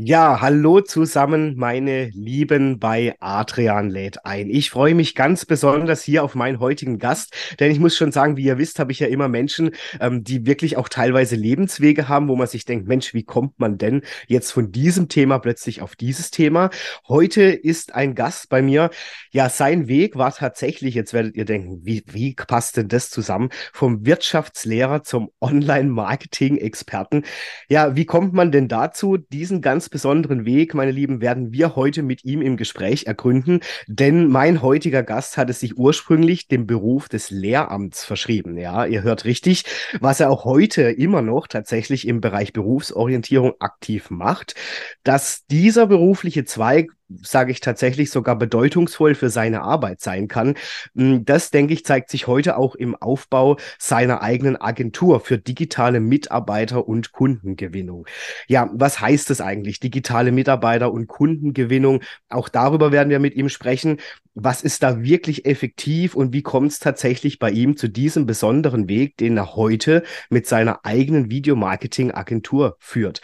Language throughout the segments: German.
Ja, hallo zusammen, meine Lieben bei Adrian lädt ein. Ich freue mich ganz besonders hier auf meinen heutigen Gast, denn ich muss schon sagen, wie ihr wisst, habe ich ja immer Menschen, ähm, die wirklich auch teilweise Lebenswege haben, wo man sich denkt, Mensch, wie kommt man denn jetzt von diesem Thema plötzlich auf dieses Thema? Heute ist ein Gast bei mir. Ja, sein Weg war tatsächlich, jetzt werdet ihr denken, wie, wie passt denn das zusammen? Vom Wirtschaftslehrer zum Online-Marketing-Experten. Ja, wie kommt man denn dazu, diesen ganz besonderen Weg, meine Lieben, werden wir heute mit ihm im Gespräch ergründen, denn mein heutiger Gast hat es sich ursprünglich dem Beruf des Lehramts verschrieben. Ja, ihr hört richtig, was er auch heute immer noch tatsächlich im Bereich Berufsorientierung aktiv macht. Dass dieser berufliche Zweig sage ich tatsächlich, sogar bedeutungsvoll für seine Arbeit sein kann. Hm, das, denke ich, zeigt sich heute auch im Aufbau seiner eigenen Agentur für digitale Mitarbeiter und Kundengewinnung. Ja, was heißt das eigentlich, digitale Mitarbeiter und Kundengewinnung? Auch darüber werden wir mit ihm sprechen. Was ist da wirklich effektiv und wie kommt es tatsächlich bei ihm zu diesem besonderen Weg, den er heute mit seiner eigenen Videomarketing-Agentur führt?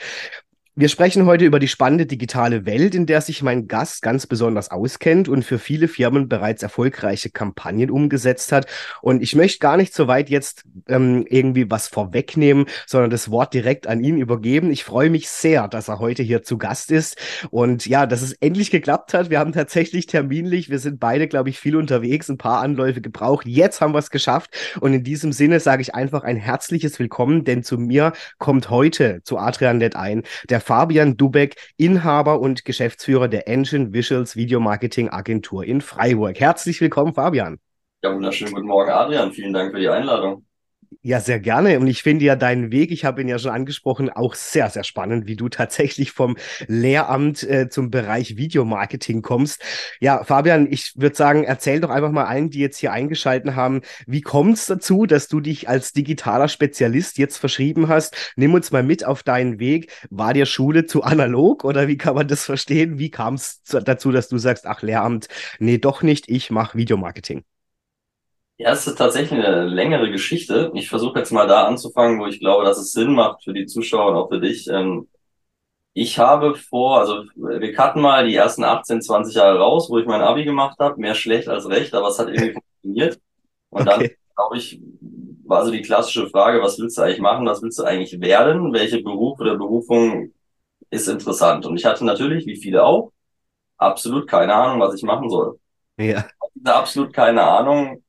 Wir sprechen heute über die spannende digitale Welt, in der sich mein Gast ganz besonders auskennt und für viele Firmen bereits erfolgreiche Kampagnen umgesetzt hat. Und ich möchte gar nicht so weit jetzt ähm, irgendwie was vorwegnehmen, sondern das Wort direkt an ihn übergeben. Ich freue mich sehr, dass er heute hier zu Gast ist und ja, dass es endlich geklappt hat. Wir haben tatsächlich terminlich, wir sind beide, glaube ich, viel unterwegs, ein paar Anläufe gebraucht. Jetzt haben wir es geschafft und in diesem Sinne sage ich einfach ein herzliches Willkommen, denn zu mir kommt heute zu Adrian Net ein der Fabian Dubeck, Inhaber und Geschäftsführer der Engine Visuals Videomarketing Agentur in Freiburg. Herzlich willkommen, Fabian. Ja, wunderschönen guten Morgen, Adrian. Vielen Dank für die Einladung. Ja, sehr gerne. Und ich finde ja deinen Weg, ich habe ihn ja schon angesprochen, auch sehr, sehr spannend, wie du tatsächlich vom Lehramt äh, zum Bereich Videomarketing kommst. Ja, Fabian, ich würde sagen, erzähl doch einfach mal allen, die jetzt hier eingeschalten haben, wie kommt es dazu, dass du dich als digitaler Spezialist jetzt verschrieben hast? Nimm uns mal mit auf deinen Weg. War dir Schule zu analog oder wie kann man das verstehen? Wie kam es dazu, dass du sagst, ach, Lehramt, nee, doch nicht, ich mache Videomarketing? Ja, es ist tatsächlich eine längere Geschichte. Ich versuche jetzt mal da anzufangen, wo ich glaube, dass es Sinn macht für die Zuschauer und auch für dich. Ähm, ich habe vor, also wir cutten mal die ersten 18, 20 Jahre raus, wo ich mein Abi gemacht habe. Mehr schlecht als recht, aber es hat irgendwie funktioniert. Und okay. dann, glaube ich, war so die klassische Frage, was willst du eigentlich machen? Was willst du eigentlich werden? Welche Beruf oder Berufung ist interessant? Und ich hatte natürlich, wie viele auch, absolut keine Ahnung, was ich machen soll. Ja. Absolut keine Ahnung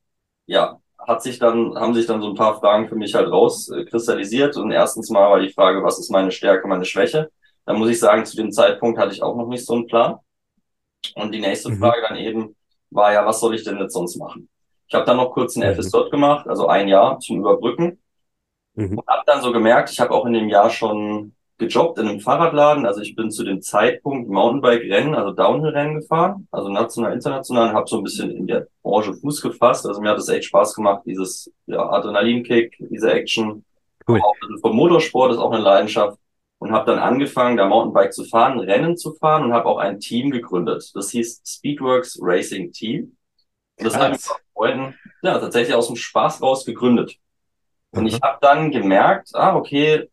ja, hat sich dann, haben sich dann so ein paar Fragen für mich halt rauskristallisiert. Und erstens mal war die Frage, was ist meine Stärke, meine Schwäche? Da muss ich sagen, zu dem Zeitpunkt hatte ich auch noch nicht so einen Plan. Und die nächste mhm. Frage dann eben war ja, was soll ich denn jetzt sonst machen? Ich habe dann noch kurz ein mhm. FSJ gemacht, also ein Jahr zum Überbrücken. Mhm. Und habe dann so gemerkt, ich habe auch in dem Jahr schon gejobbt in einem Fahrradladen. Also ich bin zu dem Zeitpunkt Mountainbike-Rennen, also Downhill-Rennen gefahren, also national, international, habe so ein bisschen in der Branche Fuß gefasst. Also mir hat es echt Spaß gemacht, dieses ja, Adrenalinkick, diese Action. Cool. Auch vom Motorsport ist auch eine Leidenschaft. Und habe dann angefangen, da Mountainbike zu fahren, Rennen zu fahren und habe auch ein Team gegründet. Das hieß Speedworks Racing Team. Und das habe ich mit Freunden ja, tatsächlich aus dem Spaß raus gegründet. Und mhm. ich habe dann gemerkt, ah, okay,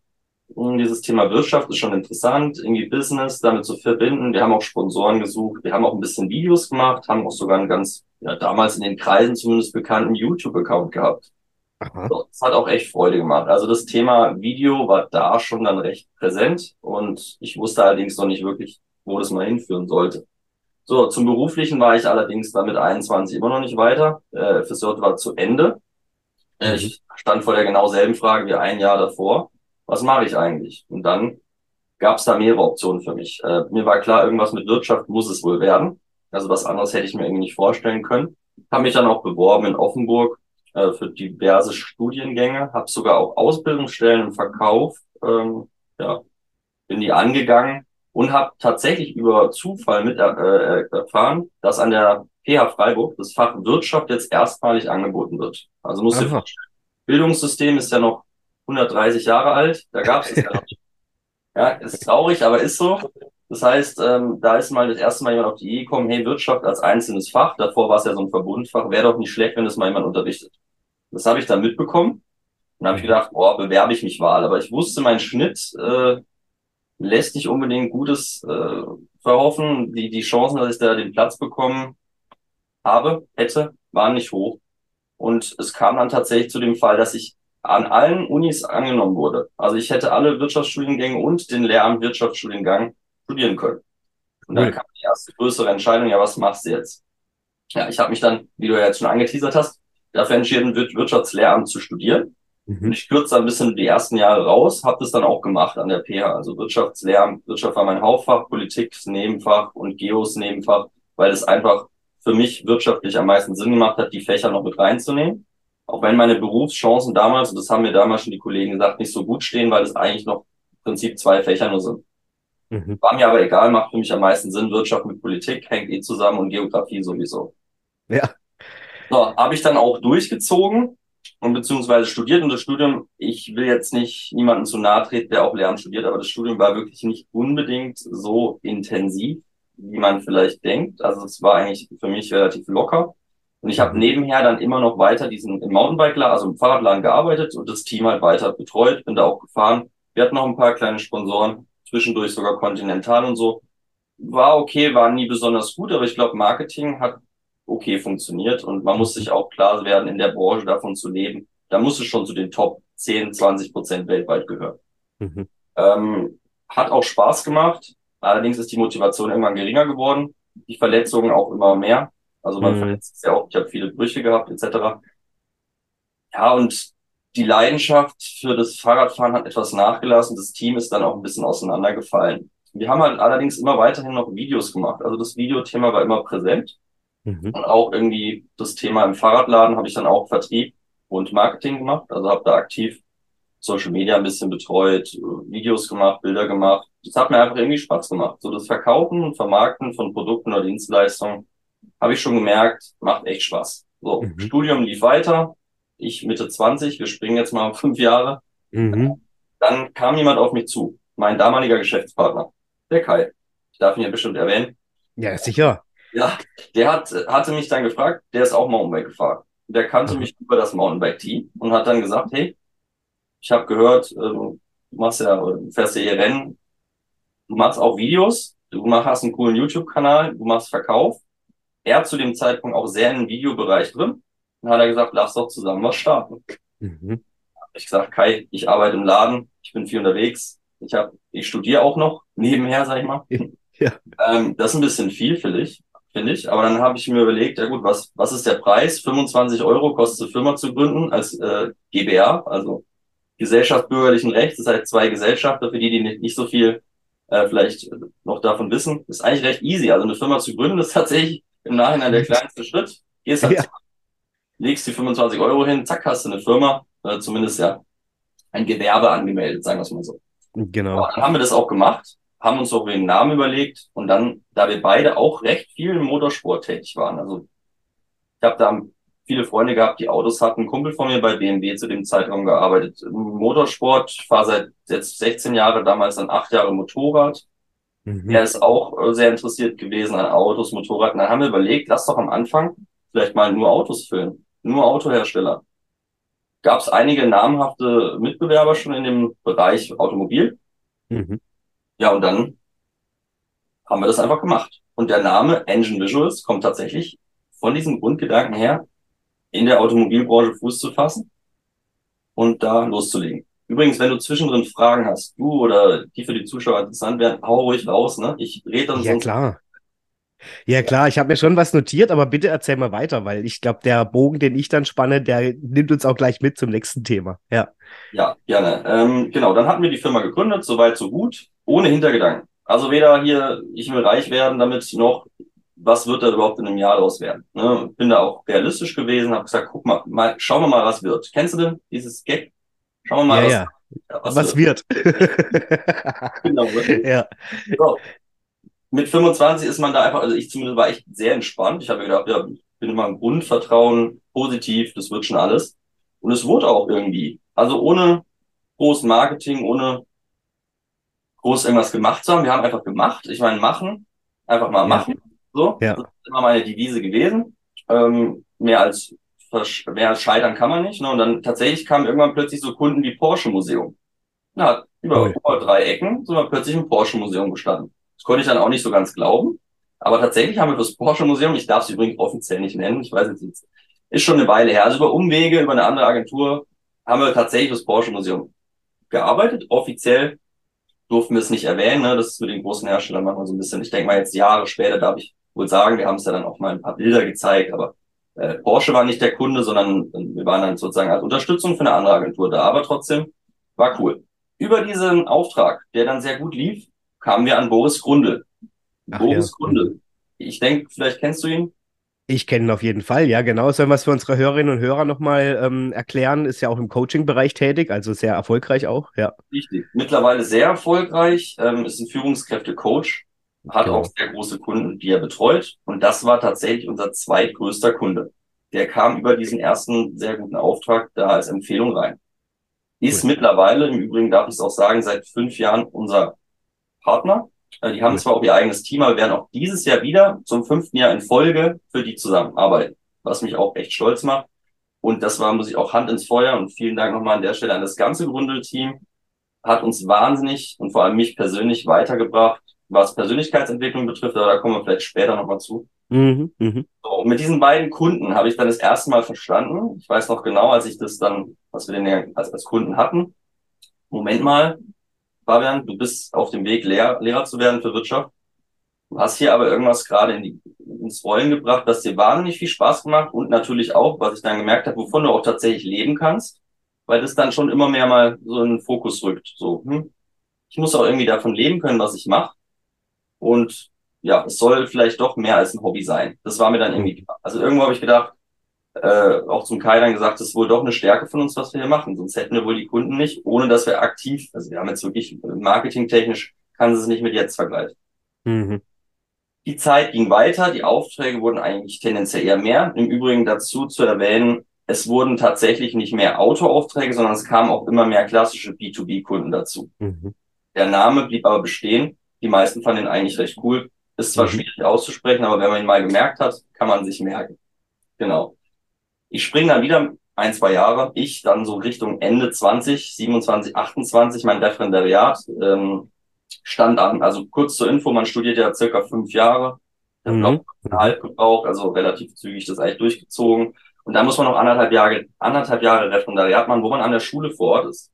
dieses Thema Wirtschaft ist schon interessant, irgendwie Business damit zu verbinden. Wir haben auch Sponsoren gesucht, wir haben auch ein bisschen Videos gemacht, haben auch sogar einen ganz, ja, damals in den Kreisen zumindest bekannten YouTube-Account gehabt. So, das hat auch echt Freude gemacht. Also das Thema Video war da schon dann recht präsent und ich wusste allerdings noch nicht wirklich, wo das mal hinführen sollte. So, zum Beruflichen war ich allerdings dann mit 21 immer noch nicht weiter. Äh, Friseur war zu Ende. Äh, ich stand vor der genau selben Frage wie ein Jahr davor was mache ich eigentlich? Und dann gab es da mehrere Optionen für mich. Äh, mir war klar, irgendwas mit Wirtschaft muss es wohl werden. Also was anderes hätte ich mir irgendwie nicht vorstellen können. Habe mich dann auch beworben in Offenburg äh, für diverse Studiengänge, habe sogar auch Ausbildungsstellen im Verkauf, ähm, ja, bin die angegangen und habe tatsächlich über Zufall mit äh, erfahren, dass an der PH Freiburg das Fach Wirtschaft jetzt erstmalig angeboten wird. Also muss ihr Bildungssystem ist ja noch 130 Jahre alt, da gab es ja noch nicht. Ja, ist traurig, aber ist so. Das heißt, ähm, da ist mal das erste Mal jemand auf die Idee gekommen, hey, Wirtschaft als einzelnes Fach, davor war es ja so ein Verbundfach, wäre doch nicht schlecht, wenn das mal jemand unterrichtet. Das habe ich dann mitbekommen und habe ich gedacht, boah, bewerbe ich mich mal. Aber ich wusste, mein Schnitt äh, lässt nicht unbedingt Gutes äh, verhoffen. Die, die Chancen, dass ich da den Platz bekommen habe, hätte, waren nicht hoch. Und es kam dann tatsächlich zu dem Fall, dass ich an allen Unis angenommen wurde. Also ich hätte alle Wirtschaftsstudiengänge und den Lehramt Wirtschaftsstudiengang studieren können. Und dann kam die erste größere Entscheidung, ja, was machst du jetzt? Ja, ich habe mich dann, wie du ja jetzt schon angeteasert hast, dafür entschieden, Wirtschaftslehramt zu studieren. Mhm. Und ich kürze ein bisschen die ersten Jahre raus, habe das dann auch gemacht an der PH. Also Wirtschaftslehramt, Wirtschaft war mein Hauptfach, Politik Nebenfach und Geos Nebenfach, weil es einfach für mich wirtschaftlich am meisten Sinn gemacht hat, die Fächer noch mit reinzunehmen. Auch wenn meine Berufschancen damals, und das haben mir damals schon die Kollegen gesagt, nicht so gut stehen, weil es eigentlich noch im Prinzip zwei Fächer nur sind. Mhm. War mir aber egal, macht für mich am meisten Sinn. Wirtschaft mit Politik hängt eh zusammen und Geografie sowieso. Ja. So, habe ich dann auch durchgezogen und beziehungsweise studiert und das Studium, ich will jetzt nicht niemanden zu nahe treten, der auch Lehramt studiert, aber das Studium war wirklich nicht unbedingt so intensiv, wie man vielleicht denkt. Also es war eigentlich für mich relativ locker. Und ich habe nebenher dann immer noch weiter diesen im Mountainbike, also im Fahrradladen gearbeitet und das Team halt weiter betreut, bin da auch gefahren. Wir hatten noch ein paar kleine Sponsoren zwischendurch sogar Continental und so. War okay, war nie besonders gut, aber ich glaube, Marketing hat okay funktioniert und man muss sich auch klar werden, in der Branche davon zu leben. Da muss es schon zu den Top 10, 20 Prozent weltweit gehören. Mhm. Ähm, hat auch Spaß gemacht. Allerdings ist die Motivation irgendwann geringer geworden. Die Verletzungen auch immer mehr. Also man mhm. verletzt sich ja auch. Ich habe viele Brüche gehabt etc. Ja, und die Leidenschaft für das Fahrradfahren hat etwas nachgelassen. Das Team ist dann auch ein bisschen auseinandergefallen. Wir haben halt allerdings immer weiterhin noch Videos gemacht. Also das Videothema war immer präsent. Mhm. Und auch irgendwie das Thema im Fahrradladen habe ich dann auch Vertrieb und Marketing gemacht. Also habe da aktiv Social Media ein bisschen betreut, Videos gemacht, Bilder gemacht. Das hat mir einfach irgendwie Spaß gemacht. So das Verkaufen und Vermarkten von Produkten oder Dienstleistungen habe ich schon gemerkt, macht echt Spaß. So, mhm. Studium lief weiter, ich Mitte 20, wir springen jetzt mal fünf Jahre. Mhm. Dann kam jemand auf mich zu, mein damaliger Geschäftspartner, der Kai. Ich darf ihn ja bestimmt erwähnen. Ja, sicher. Ja, der hat, hatte mich dann gefragt, der ist auch Mountainbike gefahren. Der kannte mhm. mich über das Mountainbike-Team und hat dann gesagt, hey, ich habe gehört, äh, du machst ja, du fährst ja hier Rennen, du machst auch Videos, du machst, hast einen coolen YouTube-Kanal, du machst Verkauf. Er zu dem Zeitpunkt auch sehr im Videobereich drin dann hat er gesagt, lass doch zusammen was starten. Mhm. Ich gesagt, Kai, ich arbeite im Laden, ich bin viel unterwegs, ich habe, ich studiere auch noch nebenher, sag ich mal. Ja. Ähm, das ist ein bisschen viel, finde ich, finde ich. Aber dann habe ich mir überlegt, ja gut, was, was ist der Preis? 25 Euro kostet eine Firma zu gründen als äh, GBR, also Gesellschaft bürgerlichen Rechts. Das heißt zwei Gesellschaften, für die, die nicht, nicht so viel äh, vielleicht noch davon wissen. Ist eigentlich recht easy. Also eine Firma zu gründen ist tatsächlich im Nachhinein der kleinste Schritt. Gehst halt ja legst die 25 Euro hin, zack, hast du eine Firma, äh, zumindest ja ein Gewerbe angemeldet, sagen wir es mal so. Genau. Aber dann haben wir das auch gemacht, haben uns auch den Namen überlegt und dann, da wir beide auch recht viel im Motorsport tätig waren, also ich habe da viele Freunde gehabt, die Autos hatten. Ein Kumpel von mir bei BMW zu dem Zeitraum gearbeitet. Im Motorsport, fahre seit jetzt 16 Jahre, damals dann acht Jahre Motorrad. Mhm. Er ist auch äh, sehr interessiert gewesen an Autos, Motorrad. Und dann haben wir überlegt, lass doch am Anfang vielleicht mal nur Autos filmen nur Autohersteller. Gab es einige namhafte Mitbewerber schon in dem Bereich Automobil. Mhm. Ja, und dann haben wir das einfach gemacht. Und der Name Engine Visuals kommt tatsächlich von diesem Grundgedanken her, in der Automobilbranche Fuß zu fassen und da loszulegen. Übrigens, wenn du zwischendrin Fragen hast, du oder die für die Zuschauer interessant wären, hau ruhig raus, ne? Ich rede dann ja, klar. Ja, klar, ich habe mir schon was notiert, aber bitte erzähl mal weiter, weil ich glaube, der Bogen, den ich dann spanne, der nimmt uns auch gleich mit zum nächsten Thema. Ja. Ja, gerne. Ähm, genau, dann hatten wir die Firma gegründet, soweit so gut, ohne Hintergedanken. Also weder hier, ich will reich werden damit, noch was wird da überhaupt in einem Jahr daraus werden? Ne? Bin da auch realistisch gewesen, habe gesagt, guck mal, mal, schauen wir mal, was wird. Kennst du denn dieses Gag? Schauen wir mal, ja, was, ja. was, was, wird. wird. genau. ja. So. Mit 25 ist man da einfach, also ich zumindest war echt sehr entspannt. Ich habe mir gedacht, ja, ich bin immer ein Grundvertrauen, positiv, das wird schon alles. Und es wurde auch irgendwie. Also ohne groß Marketing, ohne groß irgendwas gemacht zu haben. Wir haben einfach gemacht. Ich meine, machen, einfach mal machen. So, ja. das ist immer meine Devise gewesen. Ähm, mehr als mehr scheitern kann man nicht. Ne? Und dann tatsächlich kamen irgendwann plötzlich so Kunden wie Porsche Museum. Na, über, über drei Ecken sind wir plötzlich im Porsche Museum gestanden. Das konnte ich dann auch nicht so ganz glauben. Aber tatsächlich haben wir fürs Porsche Museum, ich darf es übrigens offiziell nicht nennen, ich weiß jetzt nicht, ist schon eine Weile her. Also über Umwege, über eine andere Agentur haben wir tatsächlich fürs Porsche Museum gearbeitet. Offiziell durften wir es nicht erwähnen. Ne? Das ist mit den großen Herstellern manchmal so ein bisschen, ich denke mal jetzt Jahre später darf ich wohl sagen, wir haben es ja dann auch mal ein paar Bilder gezeigt, aber äh, Porsche war nicht der Kunde, sondern wir waren dann sozusagen als Unterstützung für eine andere Agentur da, aber trotzdem war cool. Über diesen Auftrag, der dann sehr gut lief, kamen wir an Boris Grundel. Ach, Boris ja. Grundel. Ich denke, vielleicht kennst du ihn. Ich kenne ihn auf jeden Fall, ja, genau. Sollen wir es für unsere Hörerinnen und Hörer nochmal ähm, erklären? Ist ja auch im Coaching-Bereich tätig, also sehr erfolgreich auch, ja. Richtig. Mittlerweile sehr erfolgreich, ähm, ist ein Führungskräfte-Coach, hat genau. auch sehr große Kunden, die er betreut. Und das war tatsächlich unser zweitgrößter Kunde. Der kam über diesen ersten sehr guten Auftrag da als Empfehlung rein. Ist cool. mittlerweile, im Übrigen darf ich es auch sagen, seit fünf Jahren unser Partner. Äh, die haben zwar auch ihr eigenes Team, aber werden auch dieses Jahr wieder zum fünften Jahr in Folge für die zusammenarbeiten, was mich auch echt stolz macht. Und das war, muss ich auch Hand ins Feuer und vielen Dank nochmal an der Stelle an das ganze Grundel-Team. Hat uns wahnsinnig und vor allem mich persönlich weitergebracht, was Persönlichkeitsentwicklung betrifft, aber da kommen wir vielleicht später nochmal zu. Mhm, mh. so, und mit diesen beiden Kunden habe ich dann das erste Mal verstanden. Ich weiß noch genau, als ich das dann, was wir denn ja als, als Kunden hatten. Moment mal, Fabian, du bist auf dem Weg, Lehr Lehrer zu werden für Wirtschaft. Du hast hier aber irgendwas gerade in die, ins Rollen gebracht, das dir wahnsinnig viel Spaß gemacht und natürlich auch, was ich dann gemerkt habe, wovon du auch tatsächlich leben kannst, weil das dann schon immer mehr mal so in den Fokus rückt. So, hm, ich muss auch irgendwie davon leben können, was ich mache. Und ja, es soll vielleicht doch mehr als ein Hobby sein. Das war mir dann irgendwie, also irgendwo habe ich gedacht, äh, auch zum Kai dann gesagt, das ist wohl doch eine Stärke von uns, was wir hier machen. Sonst hätten wir wohl die Kunden nicht, ohne dass wir aktiv, also wir haben jetzt wirklich marketingtechnisch, kann es nicht mit jetzt vergleichen. Mhm. Die Zeit ging weiter, die Aufträge wurden eigentlich tendenziell eher mehr. Im Übrigen dazu zu erwähnen, es wurden tatsächlich nicht mehr Autoaufträge, sondern es kamen auch immer mehr klassische B2B-Kunden dazu. Mhm. Der Name blieb aber bestehen. Die meisten fanden ihn eigentlich recht cool. Ist zwar mhm. schwierig auszusprechen, aber wenn man ihn mal gemerkt hat, kann man sich merken. Genau. Ich springe dann wieder ein, zwei Jahre. Ich dann so Richtung Ende 20, 27, 28, mein Referendariat ähm, stand an. Also kurz zur Info, man studiert ja circa fünf Jahre. Ich mhm. habe eine halb gebraucht, also relativ zügig das eigentlich durchgezogen. Und dann muss man noch anderthalb Jahre, anderthalb Jahre Referendariat machen, wo man an der Schule vor Ort ist.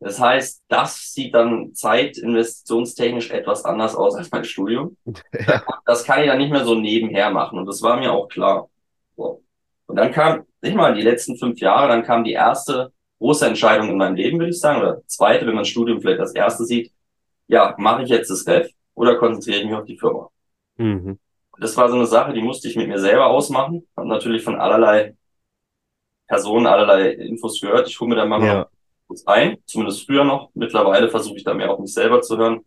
Das heißt, das sieht dann zeitinvestitionstechnisch etwas anders aus als mein Studium. Ja. Das kann ich dann nicht mehr so nebenher machen. Und das war mir auch klar. So. Und dann kam, nicht mal die letzten fünf Jahre, dann kam die erste große Entscheidung in meinem Leben, würde ich sagen, oder zweite, wenn man das Studium vielleicht als erste sieht. Ja, mache ich jetzt das Ref oder konzentriere ich mich auf die Firma? Mhm. Das war so eine Sache, die musste ich mit mir selber ausmachen. Habe natürlich von allerlei Personen allerlei Infos gehört. Ich hole mir dann mal ja. Kurz ein, zumindest früher noch. Mittlerweile versuche ich da mehr auf mich selber zu hören.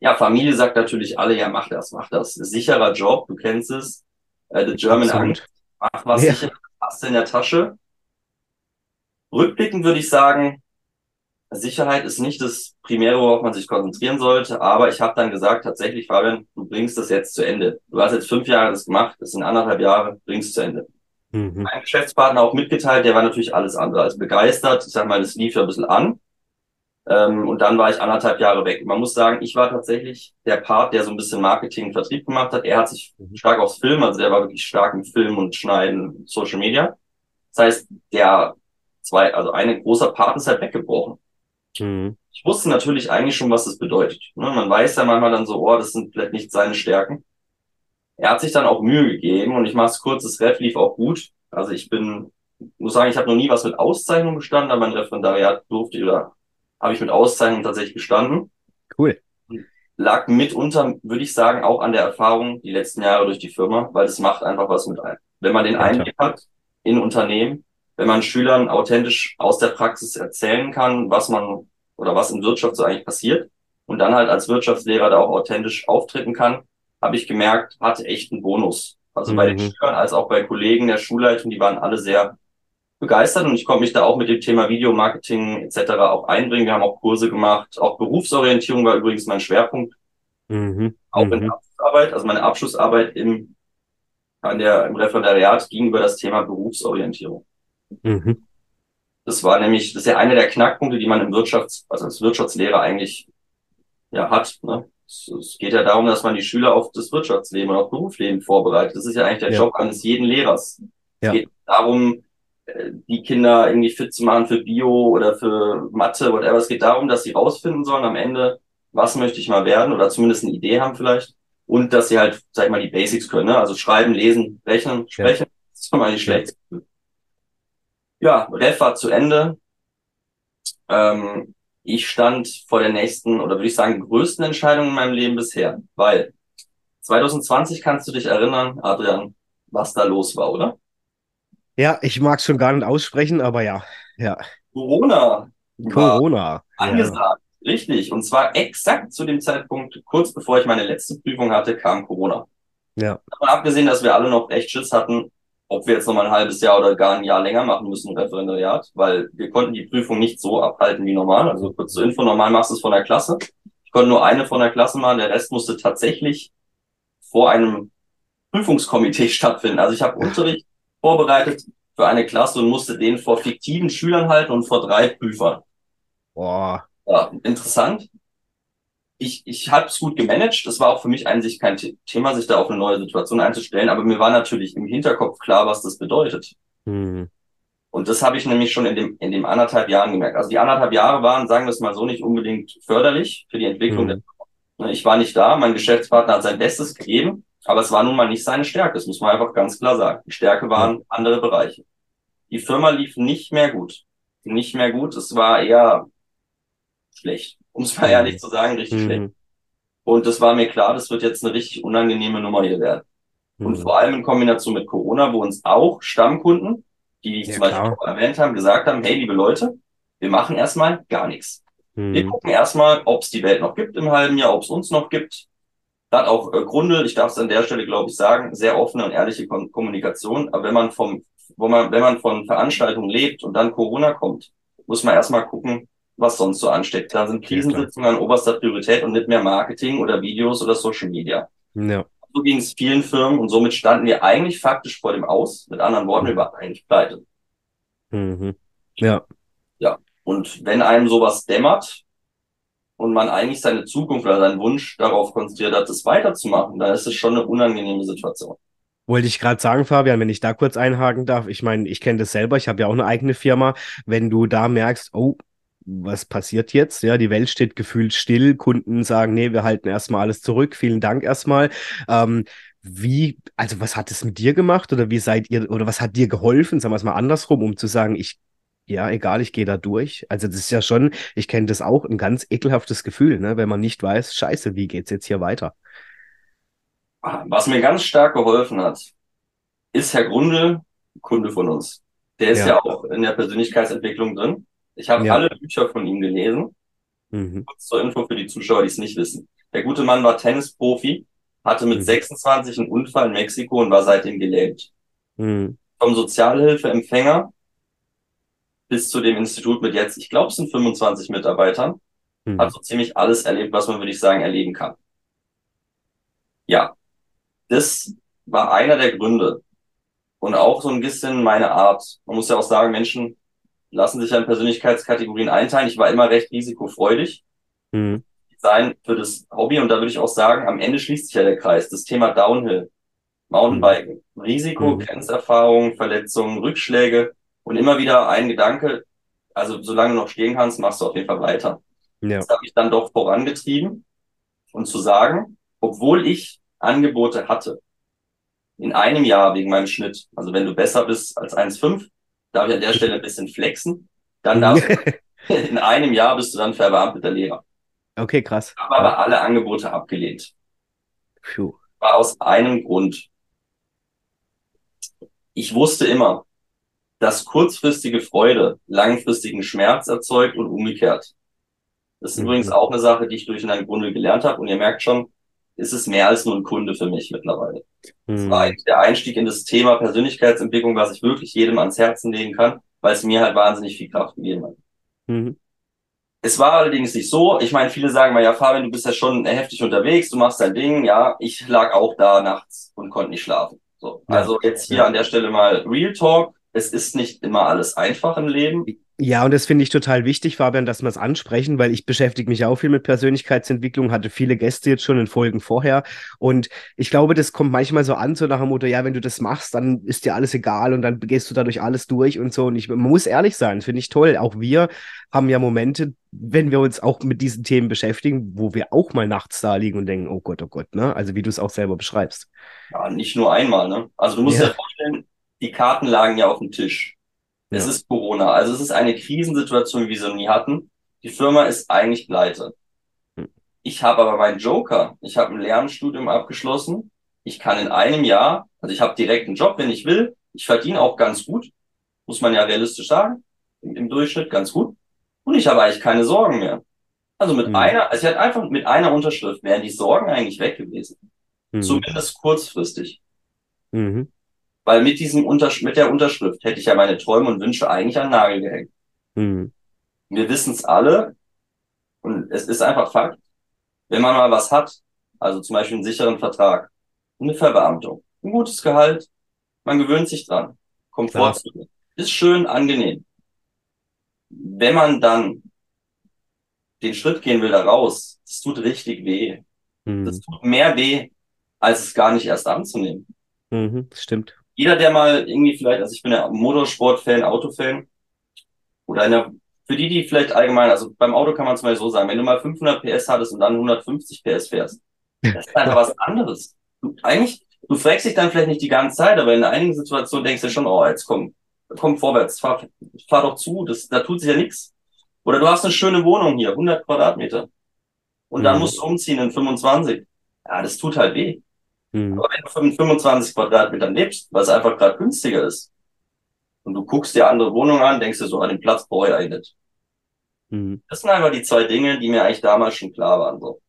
Ja, Familie sagt natürlich alle, ja, mach das, mach das. Sicherer Job, du kennst es. Äh, the German Angst Ach, was ja. sicher hast du in der Tasche. Rückblickend würde ich sagen, Sicherheit ist nicht das Primäre, worauf man sich konzentrieren sollte, aber ich habe dann gesagt, tatsächlich, Fabian, du bringst das jetzt zu Ende. Du hast jetzt fünf Jahre das gemacht, das sind anderthalb Jahre, bringst zu Ende. Mhm. Mein Geschäftspartner auch mitgeteilt, der war natürlich alles andere als begeistert. Ich sag mal, das lief ja ein bisschen an. Ähm, und dann war ich anderthalb Jahre weg. Man muss sagen, ich war tatsächlich der Part, der so ein bisschen Marketing und Vertrieb gemacht hat. Er hat sich mhm. stark aufs Film, also der war wirklich stark im Film und Schneiden, Social Media. Das heißt, der zwei, also eine großer Part ist halt weggebrochen. Mhm. Ich wusste natürlich eigentlich schon, was das bedeutet. Ne? Man weiß ja manchmal dann so, oh, das sind vielleicht nicht seine Stärken. Er hat sich dann auch Mühe gegeben und ich mache es kurz, das Ref lief auch gut. Also ich bin, muss sagen, ich habe noch nie was mit Auszeichnung gestanden, aber mein Referendariat durfte oder habe ich mit Auszeichnung tatsächlich bestanden. Cool. lag mitunter, würde ich sagen, auch an der Erfahrung die letzten Jahre durch die Firma, weil es macht einfach was mit einem. Wenn man den Einblick hat in Unternehmen, wenn man Schülern authentisch aus der Praxis erzählen kann, was man oder was in Wirtschaft so eigentlich passiert und dann halt als Wirtschaftslehrer da auch authentisch auftreten kann, habe ich gemerkt, hatte echt einen Bonus. Also mhm. bei den mhm. Schülern als auch bei Kollegen der Schulleitung, die waren alle sehr begeistert und ich konnte mich da auch mit dem Thema Videomarketing etc. auch einbringen. Wir haben auch Kurse gemacht, auch Berufsorientierung war übrigens mein Schwerpunkt. Mhm. Auch in der mhm. Abschlussarbeit, also meine Abschlussarbeit im, an der, im Referendariat ging über das Thema Berufsorientierung. Mhm. Das war nämlich, das ist ja einer der Knackpunkte, die man im Wirtschafts-, also als Wirtschaftslehrer eigentlich ja hat. Ne? Es, geht ja darum, dass man die Schüler auf das Wirtschaftsleben und auf Berufsleben vorbereitet. Das ist ja eigentlich der ja. Job eines jeden Lehrers. Ja. Es geht darum, äh, die Kinder irgendwie fit zu machen für Bio oder für Mathe, whatever. Es geht darum, dass sie rausfinden sollen am Ende, was möchte ich mal werden oder zumindest eine Idee haben vielleicht. Und dass sie halt, sag ich mal, die Basics können, ne? Also schreiben, lesen, rechnen, sprechen. Ja. Das ist schon mal nicht schlecht. Ja, Ref war zu Ende. Ähm, ich stand vor der nächsten oder würde ich sagen größten Entscheidung in meinem Leben bisher, weil 2020 kannst du dich erinnern, Adrian, was da los war, oder? Ja, ich mag es schon gar nicht aussprechen, aber ja, ja. Corona. Corona. Angesagt. Ja. Richtig. Und zwar exakt zu dem Zeitpunkt, kurz bevor ich meine letzte Prüfung hatte, kam Corona. Ja. Davon abgesehen, dass wir alle noch echt Schiss hatten, ob wir jetzt noch mal ein halbes Jahr oder gar ein Jahr länger machen müssen, Referendariat, weil wir konnten die Prüfung nicht so abhalten wie normal. Also kurz zur Info, normal machst du es von der Klasse. Ich konnte nur eine von der Klasse machen, der Rest musste tatsächlich vor einem Prüfungskomitee stattfinden. Also ich habe Unterricht vorbereitet für eine Klasse und musste den vor fiktiven Schülern halten und vor drei Prüfern. Boah. Ja, interessant. Ich, ich habe es gut gemanagt. Das war auch für mich eigentlich kein Thema, sich da auf eine neue Situation einzustellen. Aber mir war natürlich im Hinterkopf klar, was das bedeutet. Mhm. Und das habe ich nämlich schon in dem, in dem anderthalb Jahren gemerkt. Also die anderthalb Jahre waren, sagen wir es mal so, nicht unbedingt förderlich für die Entwicklung mhm. der Ich war nicht da, mein Geschäftspartner hat sein Bestes gegeben. Aber es war nun mal nicht seine Stärke, das muss man einfach ganz klar sagen. Die Stärke waren andere Bereiche. Die Firma lief nicht mehr gut. Nicht mehr gut, es war eher schlecht. Um es mal mhm. ehrlich zu sagen, richtig mhm. schlecht. Und das war mir klar, das wird jetzt eine richtig unangenehme Nummer hier werden. Mhm. Und vor allem in Kombination mit Corona, wo uns auch Stammkunden, die ich ja, zum Beispiel erwähnt haben, gesagt haben, hey, liebe Leute, wir machen erstmal gar nichts. Mhm. Wir gucken erstmal, ob es die Welt noch gibt im halben Jahr, ob es uns noch gibt. Da hat auch äh, Grunde, ich darf es an der Stelle, glaube ich, sagen, sehr offene und ehrliche Kom Kommunikation. Aber wenn man vom, wo man, wenn man von Veranstaltungen lebt und dann Corona kommt, muss man erstmal gucken, was sonst so ansteckt. Da sind Krisensitzungen an oberster Priorität und nicht mehr Marketing oder Videos oder Social Media. Ja. So ging es vielen Firmen und somit standen wir eigentlich faktisch vor dem Aus. Mit anderen Worten, wir waren eigentlich pleite. Mhm. Ja. Ja. Und wenn einem sowas dämmert, und man eigentlich seine Zukunft oder seinen Wunsch darauf konzentriert hat, das weiterzumachen, dann ist es schon eine unangenehme Situation. Wollte ich gerade sagen, Fabian, wenn ich da kurz einhaken darf. Ich meine, ich kenne das selber, ich habe ja auch eine eigene Firma. Wenn du da merkst, oh, was passiert jetzt? Ja, die Welt steht gefühlt still. Kunden sagen, nee, wir halten erstmal alles zurück. Vielen Dank erstmal. Ähm, wie, also was hat es mit dir gemacht oder wie seid ihr, oder was hat dir geholfen, sagen wir es mal andersrum, um zu sagen, ich ja, egal, ich gehe da durch. Also das ist ja schon, ich kenne das auch, ein ganz ekelhaftes Gefühl, ne? wenn man nicht weiß, scheiße, wie geht's jetzt hier weiter? Was mir ganz stark geholfen hat, ist Herr Grunde, Kunde von uns. Der ist ja, ja auch in der Persönlichkeitsentwicklung drin. Ich habe ja. alle Bücher von ihm gelesen. Mhm. Kurz zur Info für die Zuschauer, die es nicht wissen. Der gute Mann war Tennisprofi, hatte mit mhm. 26 einen Unfall in Mexiko und war seitdem gelähmt. Mhm. Vom Sozialhilfeempfänger bis zu dem Institut mit jetzt, ich glaube, es sind 25 Mitarbeitern, mhm. hat so ziemlich alles erlebt, was man, würde ich sagen, erleben kann. Ja, das war einer der Gründe. Und auch so ein bisschen meine Art. Man muss ja auch sagen, Menschen lassen sich ja in Persönlichkeitskategorien einteilen. Ich war immer recht risikofreudig. Mhm. Sein für das Hobby. Und da würde ich auch sagen, am Ende schließt sich ja der Kreis. Das Thema Downhill, Mountainbiken, mhm. Risiko, mhm. Grenzerfahrungen, Verletzungen, Rückschläge und immer wieder ein Gedanke, also solange du noch stehen kannst, machst du auf jeden Fall weiter. Ja. Das habe ich dann doch vorangetrieben und zu sagen, obwohl ich Angebote hatte, in einem Jahr wegen meinem Schnitt, also wenn du besser bist als 1,5, darf ich an der Stelle ein bisschen flexen, dann darfst du, in einem Jahr bist du dann verbeamteter Lehrer. Okay, krass. Habe aber alle Angebote abgelehnt. Puh. War aus einem Grund. Ich wusste immer, dass kurzfristige Freude langfristigen Schmerz erzeugt und umgekehrt. Das ist Mhm. übrigens auch eine Sache, die ich durch einen Grunde gelernt habe. Und ihr merkt schon, ist es mehr als nur ein Kunde für mich mittlerweile. Das war Mhm. eigentlich der Einstieg in das Thema Persönlichkeitsentwicklung, was ich wirklich jedem ans Herzen legen kann, weil es mir halt wahnsinnig viel Kraft gegeben hat. Mhm. Es war allerdings nicht so. Ich meine, viele sagen mal, ja, Fabian, du bist ja schon heftig unterwegs, du machst dein Ding. Ja, ich lag auch da nachts und konnte nicht schlafen. So, Ja, also jetzt hier ja. an der Stelle mal Real Talk. Es ist nicht immer alles einfach im Leben. Ja, und das finde ich total wichtig, Fabian, dass wir es ansprechen, weil ich beschäftige mich auch viel mit Persönlichkeitsentwicklung, hatte viele Gäste jetzt schon in Folgen vorher. Und ich glaube, das kommt manchmal so an, so nach dem Motto, ja, wenn du das machst, dann ist dir alles egal und dann gehst du dadurch alles durch und so. Und ich man muss ehrlich sein, finde ich toll. Auch wir haben ja Momente, wenn wir uns auch mit diesen Themen beschäftigen, wo wir auch mal nachts da liegen und denken, oh Gott, oh Gott, ne? Also wie du es auch selber beschreibst. Ja, nicht nur einmal, ne? Also du musst Ja. dir vorstellen, die Karten lagen ja auf dem Tisch. Es Ja. ist Corona, also es ist eine Krisensituation, wie wir sie noch nie hatten. Die Firma ist eigentlich pleite. Hm. Ich habe aber meinen Joker. Ich habe ein Lernstudium abgeschlossen. Ich kann in einem Jahr, also ich habe direkt einen Job, wenn ich will. Ich verdiene auch ganz gut, muss man ja realistisch sagen, im, im Durchschnitt ganz gut. Und ich habe eigentlich keine Sorgen mehr. Also mit Hm. einer, also ich hatte einfach mit einer Unterschrift wären die Sorgen eigentlich weg gewesen. Mhm. Zumindest kurzfristig. Mhm. Weil mit diesem Untersch mit der Unterschrift hätte ich ja meine Träume und Wünsche eigentlich an den Nagel gehängt. Mhm. Wir wissen es alle und es ist einfach Fakt. Wenn man mal was hat, also zum Beispiel einen sicheren Vertrag, eine Verbeamtung, ein gutes Gehalt, man gewöhnt sich dran. Komfortzone. Ist schön, angenehm. Wenn man dann den Schritt gehen will da raus, das tut richtig weh. Das Mhm. tut mehr weh, als es gar nicht erst anzunehmen. Mhm. Das stimmt. Jeder, der mal irgendwie vielleicht, also ich bin ja Motorsport-Fan, Autofan, oder in der, für die, die vielleicht allgemein, also beim Auto kann man es mal so sagen, wenn du mal 500 PS hattest und dann 150 PS fährst, das ist einfach was anderes. Du, eigentlich, du fragst dich dann vielleicht nicht die ganze Zeit, aber in einigen Situationen denkst du schon, oh, jetzt komm, komm vorwärts, fahr, fahr doch zu, das, da tut sich ja nichts. Oder du hast eine schöne Wohnung hier, 100 Quadratmeter. Und dann Mhm. musst du umziehen in 25. Ja, das tut halt weh. Mhm. Aber wenn du von 25 Quadratmetern lebst, was einfach gerade günstiger ist, und du guckst dir andere Wohnungen an, denkst du so, an den Platz brauche ich eigentlich nicht. Mhm. Das sind einfach die zwei Dinge, die mir eigentlich damals schon klar waren. So.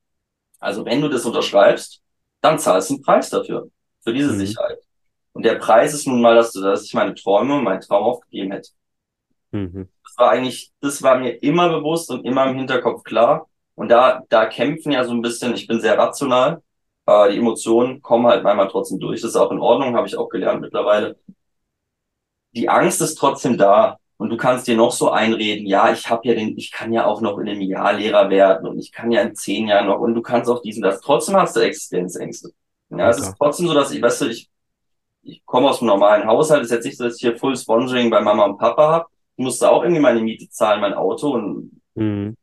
Also wenn du das unterschreibst, dann zahlst du einen Preis dafür, für diese Mhm. Sicherheit. Und der Preis ist nun mal, dass, du, dass ich meine Träume und meinen Traum aufgegeben hätte. Mhm. Das war eigentlich, das war mir immer bewusst und immer im Hinterkopf klar. Und da, da kämpfen ja so ein bisschen, ich bin sehr rational, äh, die Emotionen kommen halt manchmal trotzdem durch. Das ist auch in Ordnung, habe ich auch gelernt mittlerweile. Die Angst ist trotzdem da. Und du kannst dir noch so einreden, ja, ich habe ja den, ich kann ja auch noch in einem Jahr Lehrer werden und ich kann ja in zehn Jahren noch und du kannst auch diesen, das. Trotzdem hast du Existenzängste. Ja, es Ja, ist trotzdem so, dass ich, weißt du, ich, ich komme aus einem normalen Haushalt. Es ist jetzt nicht so, dass ich hier Full Sponsoring bei Mama und Papa habe. Ich musste auch irgendwie meine Miete zahlen, mein Auto und Mhm.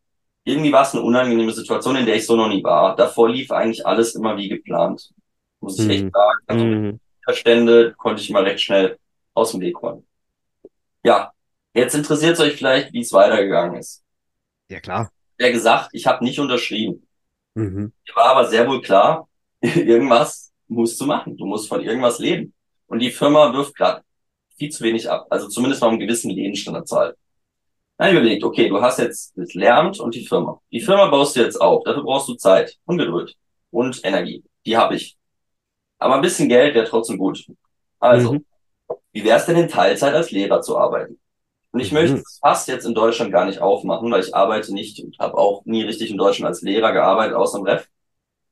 Irgendwie war es eine unangenehme Situation, in der ich so noch nie war. Davor lief eigentlich alles immer wie geplant. Muss ich echt Mhm. sagen. Also Mhm. Widerstände konnte ich immer recht schnell aus dem Weg räumen. Ja, jetzt interessiert es euch vielleicht, wie es weitergegangen ist. Ja, klar. Wer gesagt, ich habe nicht unterschrieben. Mhm. Mir war aber sehr wohl klar, irgendwas musst du machen. Du musst von irgendwas leben. Und die Firma wirft gerade viel zu wenig ab. Also zumindest noch einen gewissen Lebensstandard zahlt. Dann überlegt, okay, du hast jetzt das Lernt und die Firma. Die Firma baust du jetzt auf. Dafür brauchst du Zeit und Geduld und Energie. Die habe ich. Aber ein bisschen Geld wäre trotzdem gut. Also, Mhm. wie wäre es denn in Teilzeit als Lehrer zu arbeiten? Und ich Mhm. möchte es fast jetzt in Deutschland gar nicht aufmachen, weil ich arbeite nicht und habe auch nie richtig in Deutschland als Lehrer gearbeitet, außer im Ref.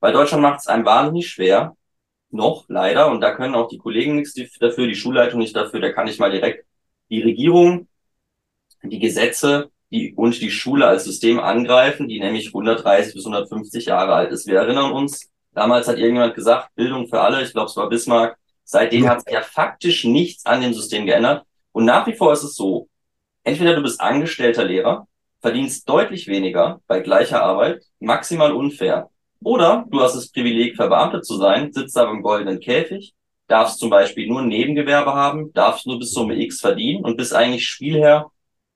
Weil Deutschland macht es einem wahnsinnig schwer, noch leider, und da können auch die Kollegen nichts dafür, die Schulleitung nicht dafür, da kann ich mal direkt die Regierung, die Gesetze die, und die Schule als System angreifen, die nämlich 130 bis 150 Jahre alt ist. Wir erinnern uns, damals hat irgendjemand gesagt, Bildung für alle, ich glaube es war Bismarck, seitdem hat sich ja faktisch nichts an dem System geändert. Und nach wie vor ist es so, entweder du bist angestellter Lehrer, verdienst deutlich weniger bei gleicher Arbeit, maximal unfair, oder du hast das Privileg, verbeamtet zu sein, sitzt aber im goldenen Käfig, darfst zum Beispiel nur ein Nebengewerbe haben, darfst nur bis Summe X verdienen und bist eigentlich Spielherr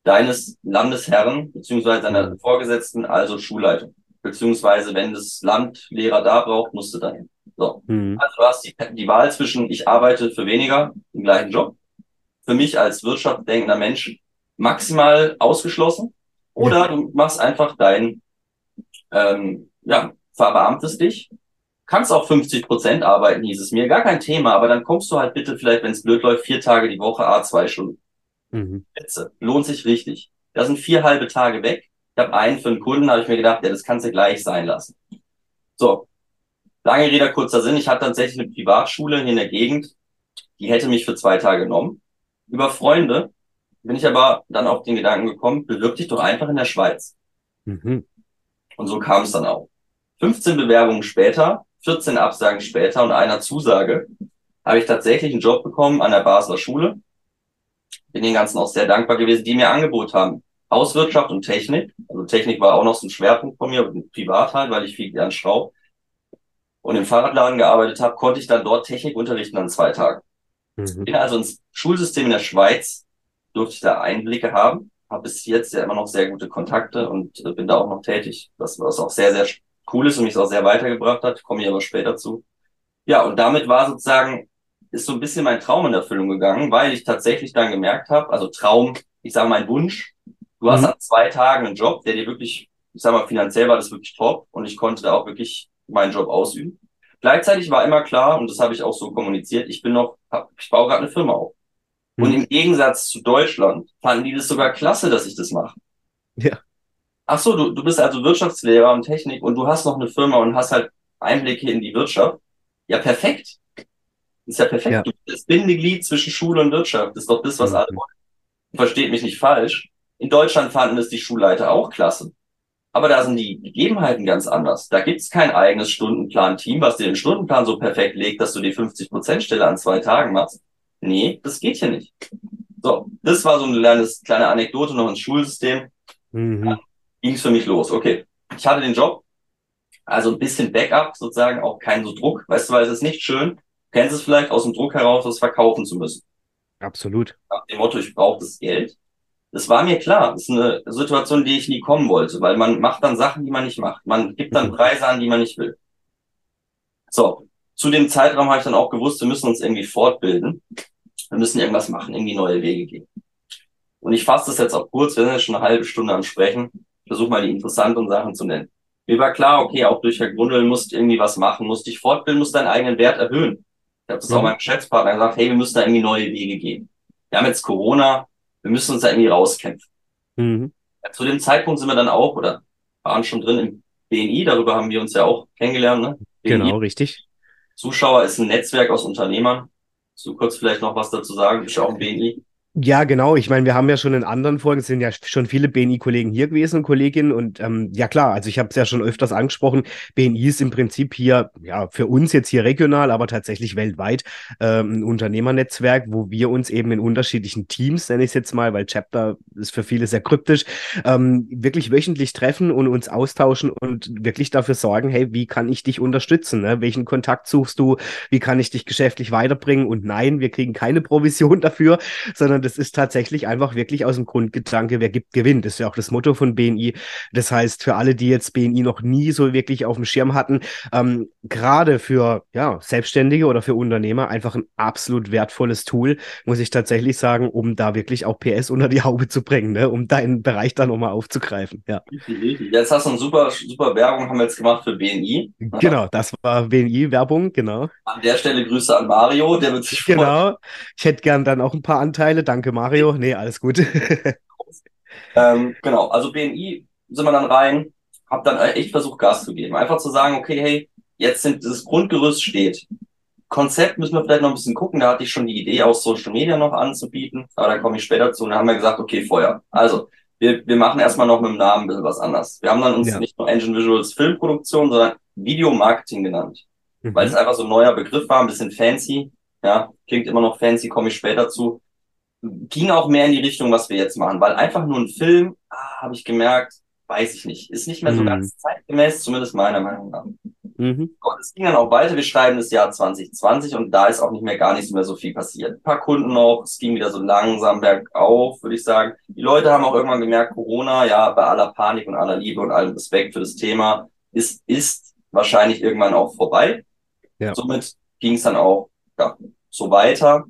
deines Landesherren beziehungsweise deiner Mhm. Vorgesetzten, also Schulleitung. beziehungsweise wenn das Land Lehrer da braucht, musst du dahin. So. Mhm. Also du hast die, die Wahl zwischen, ich arbeite für weniger, im gleichen Job, für mich als wirtschaftsdenkender Mensch maximal ausgeschlossen, oder ja. du machst einfach dein, ähm, ja, verbeamtest dich, kannst auch 50 Prozent arbeiten, hieß es mir, gar kein Thema, aber dann kommst du halt bitte vielleicht, wenn es blöd läuft, vier Tage die Woche, a zwei Stunden. Mhm. Lohnt sich richtig. Da sind vier halbe Tage weg. Ich habe einen für einen Kunden, habe ich mir gedacht, ja, das kannst du gleich sein lassen. So, lange Rede, kurzer Sinn. Ich hatte tatsächlich eine Privatschule hier in der Gegend, die hätte mich für zwei Tage genommen. Über Freunde bin ich aber dann auf den Gedanken gekommen, bewirb dich doch einfach in der Schweiz. Mhm. Und so kam es dann auch. 15 Bewerbungen später, 14 Absagen später und einer Zusage habe ich tatsächlich einen Job bekommen an der Basler Schule. Bin den Ganzen auch sehr dankbar gewesen, die mir Angebot haben. Hauswirtschaft und Technik. Also Technik war auch noch so ein Schwerpunkt von mir, privat halt, weil ich viel gern schraub. Und im Fahrradladen gearbeitet habe, konnte ich dann dort Technik unterrichten an zwei Tagen. Mhm. Bin also ins Schulsystem in der Schweiz durfte ich da Einblicke haben. Habe bis jetzt ja immer noch sehr gute Kontakte und äh, bin da auch noch tätig. Das, was auch sehr, sehr cool ist und mich auch sehr weitergebracht hat. Komme ich aber später zu. Ja, und damit war sozusagen, ist so ein bisschen mein Traum in Erfüllung gegangen, weil ich tatsächlich dann gemerkt habe, also Traum, ich sage mein Wunsch, du hast mhm. an zwei Tagen einen Job, der dir wirklich, ich sag mal, finanziell war das wirklich top und ich konnte da auch wirklich meinen Job ausüben. Gleichzeitig war immer klar, und das habe ich auch so kommuniziert, ich bin noch, hab, ich baue gerade eine Firma auf. Und im Gegensatz zu Deutschland fanden die das sogar klasse, dass ich das mache. Ja. Ach so, du, du bist also Wirtschaftslehrer und Technik und du hast noch eine Firma und hast halt Einblicke in die Wirtschaft. Ja, perfekt. Das ist ja perfekt. Ja. Das Bindeglied zwischen Schule und Wirtschaft. Das ist doch das, was alle wollen. Versteht mich nicht falsch. In Deutschland fanden es die Schulleiter auch klasse. Aber da sind die Gegebenheiten ganz anders. Da gibt's kein eigenes Stundenplan-Team, was dir den Stundenplan so perfekt legt, dass du die 50%-Stelle an zwei Tagen machst nee, das geht hier nicht. So, das war so eine kleine, kleine Anekdote noch ins Schulsystem. Mhm. Ging es für mich los. Okay, ich hatte den Job, also ein bisschen Backup sozusagen, auch kein so Druck. Weißt du, weil es ist nicht schön, du kennst es vielleicht aus dem Druck heraus, was verkaufen zu müssen. Absolut. Nach dem Motto, ich brauche das Geld. Das war mir klar. Das ist eine Situation, die ich nie kommen wollte, weil man macht dann Sachen, die man nicht macht. Man gibt dann mhm. Preise an, die man nicht will. So, zu dem Zeitraum habe ich dann auch gewusst, wir müssen uns irgendwie fortbilden. Wir müssen irgendwas machen, irgendwie neue Wege gehen. Und ich fasse das jetzt auch kurz, wir sind jetzt schon eine halbe Stunde am Sprechen. Ich versuche mal die interessanten Sachen zu nennen. Mir war klar, okay, auch durch Herr Grundel musst irgendwie was machen, musst dich fortbilden, musst deinen eigenen Wert erhöhen. Ich habe das auch meinem Geschäftspartner gesagt, hey, wir müssen da irgendwie neue Wege gehen. Wir haben jetzt Corona, wir müssen uns da irgendwie rauskämpfen. Mhm. Ja, zu dem Zeitpunkt sind wir dann auch, oder waren schon drin im BNI, darüber haben wir uns ja auch kennengelernt. Ne? Genau, richtig. Zuschauer ist ein Netzwerk aus Unternehmern. So kurz vielleicht noch was dazu sagen? Du auch ein BNI? Ja, genau. Ich meine, wir haben ja schon in anderen Folgen, sind ja schon viele BNI-Kollegen hier gewesen und Kolleginnen. Und ähm, ja klar, also ich habe es ja schon öfters angesprochen, BNI ist im Prinzip hier, ja, für uns jetzt hier regional, aber tatsächlich weltweit ähm, ein Unternehmernetzwerk, wo wir uns eben in unterschiedlichen Teams, nenne ich es jetzt mal, weil Chapter ist für viele sehr kryptisch, ähm, wirklich wöchentlich treffen und uns austauschen und wirklich dafür sorgen, hey, wie kann ich dich unterstützen? Ne? Welchen Kontakt suchst du? Wie kann ich dich geschäftlich weiterbringen? Und nein, wir kriegen keine Provision dafür, sondern das ist tatsächlich einfach wirklich aus dem Grundgedanke, wer gibt, gewinnt. Das ist ja auch das Motto von BNI. Das heißt, für alle, die jetzt BNI noch nie so wirklich auf dem Schirm hatten, ähm, gerade für ja, Selbstständige oder für Unternehmer einfach ein absolut wertvolles Tool, muss ich tatsächlich sagen, um da wirklich auch PS unter die Haube zu bringen, ne? um deinen Bereich da nochmal aufzugreifen. Ja. Jetzt hast du eine super, super Werbung, haben wir jetzt gemacht für BNI. Genau, das war BNI-Werbung, genau. An der Stelle Grüße an Mario, der wird sich freuen. Genau, ich hätte gern dann auch ein paar Anteile. Danke, Mario. Nee, alles gut. ähm, genau, also BNI sind wir dann rein, hab dann echt versucht, Gas zu geben. Einfach zu sagen, okay, hey, jetzt sind das Grundgerüst steht. Konzept müssen wir vielleicht noch ein bisschen gucken. Da hatte ich schon die Idee, auch Social Media noch anzubieten, aber da komme ich später zu. Und da haben wir gesagt, okay, Feuer. Also, wir, wir machen erstmal noch mit dem Namen ein bisschen was anders. Wir haben dann uns ja. nicht nur Engine Visuals Filmproduktion, sondern Videomarketing genannt. Mhm. Weil es einfach so ein neuer Begriff war, ein bisschen fancy. Ja, klingt immer noch fancy, komme ich später zu ging auch mehr in die Richtung, was wir jetzt machen, weil einfach nur ein Film, ah, habe ich gemerkt, weiß ich nicht, ist nicht mehr so mm. ganz zeitgemäß, zumindest meiner Meinung nach. Mhm. Und es ging dann auch weiter. Wir schreiben das Jahr 2020 und da ist auch nicht mehr gar nicht mehr so viel passiert. Ein paar Kunden noch, es ging wieder so langsam bergauf, würde ich sagen. Die Leute haben auch irgendwann gemerkt, Corona, ja, bei aller Panik und aller Liebe und allem Respekt für das Thema, ist, ist wahrscheinlich irgendwann auch vorbei. Ja. Somit ging es dann auch ja, so weiter.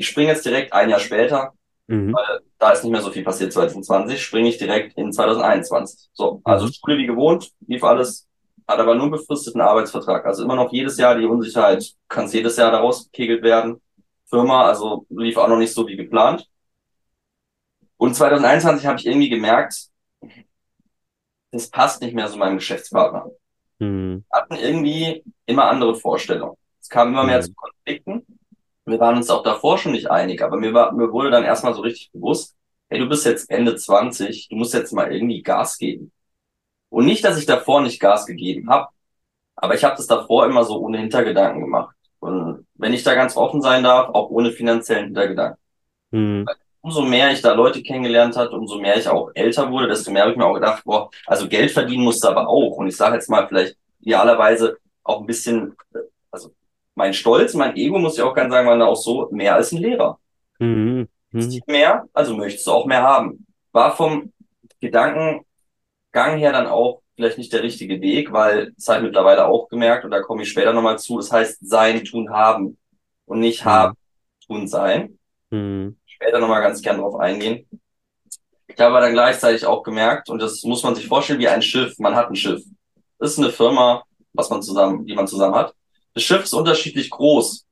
Ich springe jetzt direkt ein Jahr später, mhm. weil da ist nicht mehr so viel passiert 2020, springe ich direkt in 2021. So, also mhm. Schule wie gewohnt, lief alles hat aber nur einen befristeten Arbeitsvertrag. Also immer noch jedes Jahr die Unsicherheit, kann es jedes Jahr daraus gekegelt werden. Firma, also lief auch noch nicht so wie geplant. Und 2021 habe ich irgendwie gemerkt, das passt nicht mehr so meinem Geschäftspartner. Mhm. Wir hatten irgendwie immer andere Vorstellungen. Es kam immer mehr mhm. zu Konflikten. Wir waren uns auch davor schon nicht einig, aber mir, war, mir wurde dann erstmal so richtig bewusst, hey, du bist jetzt Ende 20, du musst jetzt mal irgendwie Gas geben. Und nicht, dass ich davor nicht Gas gegeben habe, aber ich habe das davor immer so ohne Hintergedanken gemacht. Und wenn ich da ganz offen sein darf, auch ohne finanziellen Hintergedanken. Mhm. Umso mehr ich da Leute kennengelernt hat, umso mehr ich auch älter wurde, desto mehr habe ich mir auch gedacht, boah, also Geld verdienen musste aber auch. Und ich sage jetzt mal vielleicht idealerweise auch ein bisschen, also mein Stolz, mein Ego, muss ich auch ganz sagen, war da auch so mehr als ein Lehrer. Mhm. Mhm. Mehr, also möchtest du auch mehr haben. War vom Gedanken, Gang her dann auch vielleicht nicht der richtige Weg, weil es halt mittlerweile auch gemerkt, und da komme ich später nochmal zu, es heißt sein, tun, haben und nicht mhm. haben, tun, sein. Mhm. Später nochmal ganz gern drauf eingehen. Ich habe dann gleichzeitig auch gemerkt, und das muss man sich vorstellen wie ein Schiff. Man hat ein Schiff. Das ist eine Firma, was man zusammen, die man zusammen hat. Das Schiff ist unterschiedlich groß,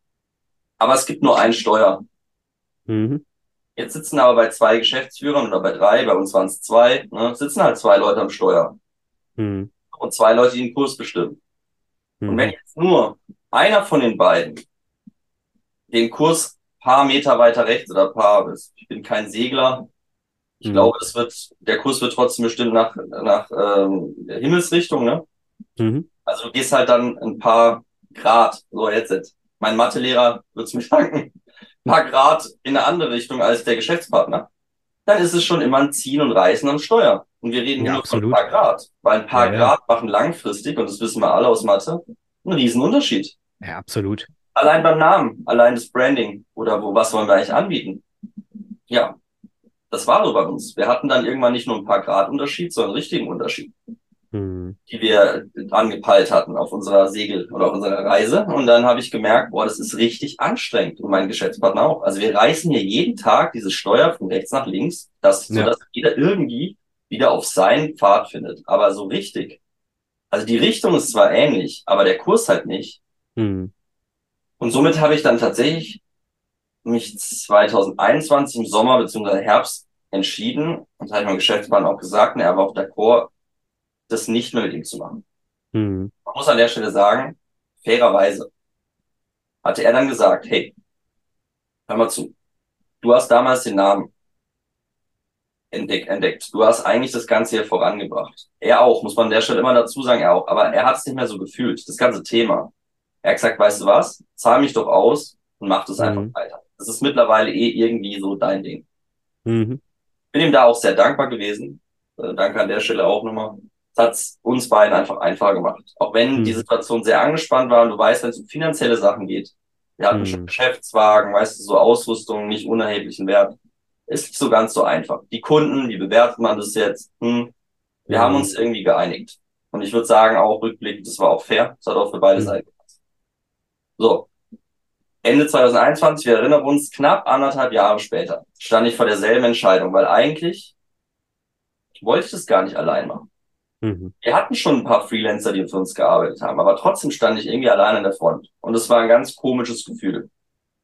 aber es gibt nur ein Steuer. Mhm. Jetzt sitzen aber bei zwei Geschäftsführern oder bei drei, bei uns waren es zwei, ne, sitzen halt zwei Leute am Steuer. Mhm. Und zwei Leute, die den Kurs bestimmen. Mhm. Und wenn jetzt nur einer von den beiden den Kurs paar Meter weiter rechts oder paar, ich bin kein Segler, ich mhm. glaube, es wird, der Kurs wird trotzdem bestimmt nach, nach ähm, der Himmelsrichtung, ne? Mhm. Also du gehst halt dann ein paar Grad, so jetzt, jetzt. Mein Mathelehrer wird's mir danken paar Grad in eine andere Richtung als der Geschäftspartner, dann ist es schon immer ein Ziehen und Reißen am Steuer. Und wir reden ja, nur absolut. von ein paar Grad. Weil ein paar ja, Grad ja. machen langfristig, und das wissen wir alle aus Mathe, einen Riesenunterschied. Ja, absolut. Allein beim Namen, allein das Branding oder wo, was wollen wir eigentlich anbieten? Ja, das war so bei uns. Wir hatten dann irgendwann nicht nur ein paar Grad Unterschied, sondern einen richtigen Unterschied mhm. die wir angepeilt hatten auf unserer Segel oder auf unserer Reise. Und dann habe ich gemerkt, boah, das ist richtig anstrengend und mein Geschäftspartner auch. Also wir reißen hier jeden Tag diese Steuer von rechts nach links, dass, ja. sodass jeder irgendwie wieder auf seinen Pfad findet. Aber so richtig. Also die Richtung ist zwar ähnlich, aber der Kurs halt nicht. Mhm. Und somit habe ich dann tatsächlich mich 2021 im Sommer bzw. Herbst entschieden, und ich meinem Geschäftspartner auch gesagt, und er war auch d'accord, das nicht mehr mit ihm zu machen. Mhm. Man muss an der Stelle sagen, fairerweise hatte er dann gesagt, hey, hör mal zu, du hast damals den Namen entdeckt, entdeckt. Du hast eigentlich das Ganze hier vorangebracht. Er auch, muss man an der Stelle immer dazu sagen, er auch. Aber er hat es nicht mehr so gefühlt, das ganze Thema. Er hat gesagt, weißt du was, zahl mich doch aus und mach das mhm. einfach weiter. Das ist mittlerweile eh irgendwie so dein Ding. Mhm. Bin ihm da auch sehr dankbar gewesen. Äh, danke an der Stelle auch nochmal hat es uns beiden einfach einfacher gemacht. Auch wenn mhm. die Situation sehr angespannt war und du weißt, wenn es um finanzielle Sachen geht, wir hatten mhm. schon Geschäftswagen, weißt du, so Ausrüstung, nicht unerheblichen Wert, ist nicht so ganz so einfach. Die Kunden, wie bewertet man das jetzt? Hm, wir mhm. haben uns irgendwie geeinigt. Und ich würde sagen, auch rückblickend, das war auch fair. Das hat auch für beide. Seiten gepasst. So. Ende 2021, wir erinnern uns, knapp anderthalb Jahre später, stand ich vor derselben Entscheidung, weil eigentlich wollte ich das gar nicht allein machen. Mhm. Wir hatten schon ein paar Freelancer, die für uns gearbeitet haben, aber trotzdem stand ich irgendwie allein an der Front. Und es war ein ganz komisches Gefühl.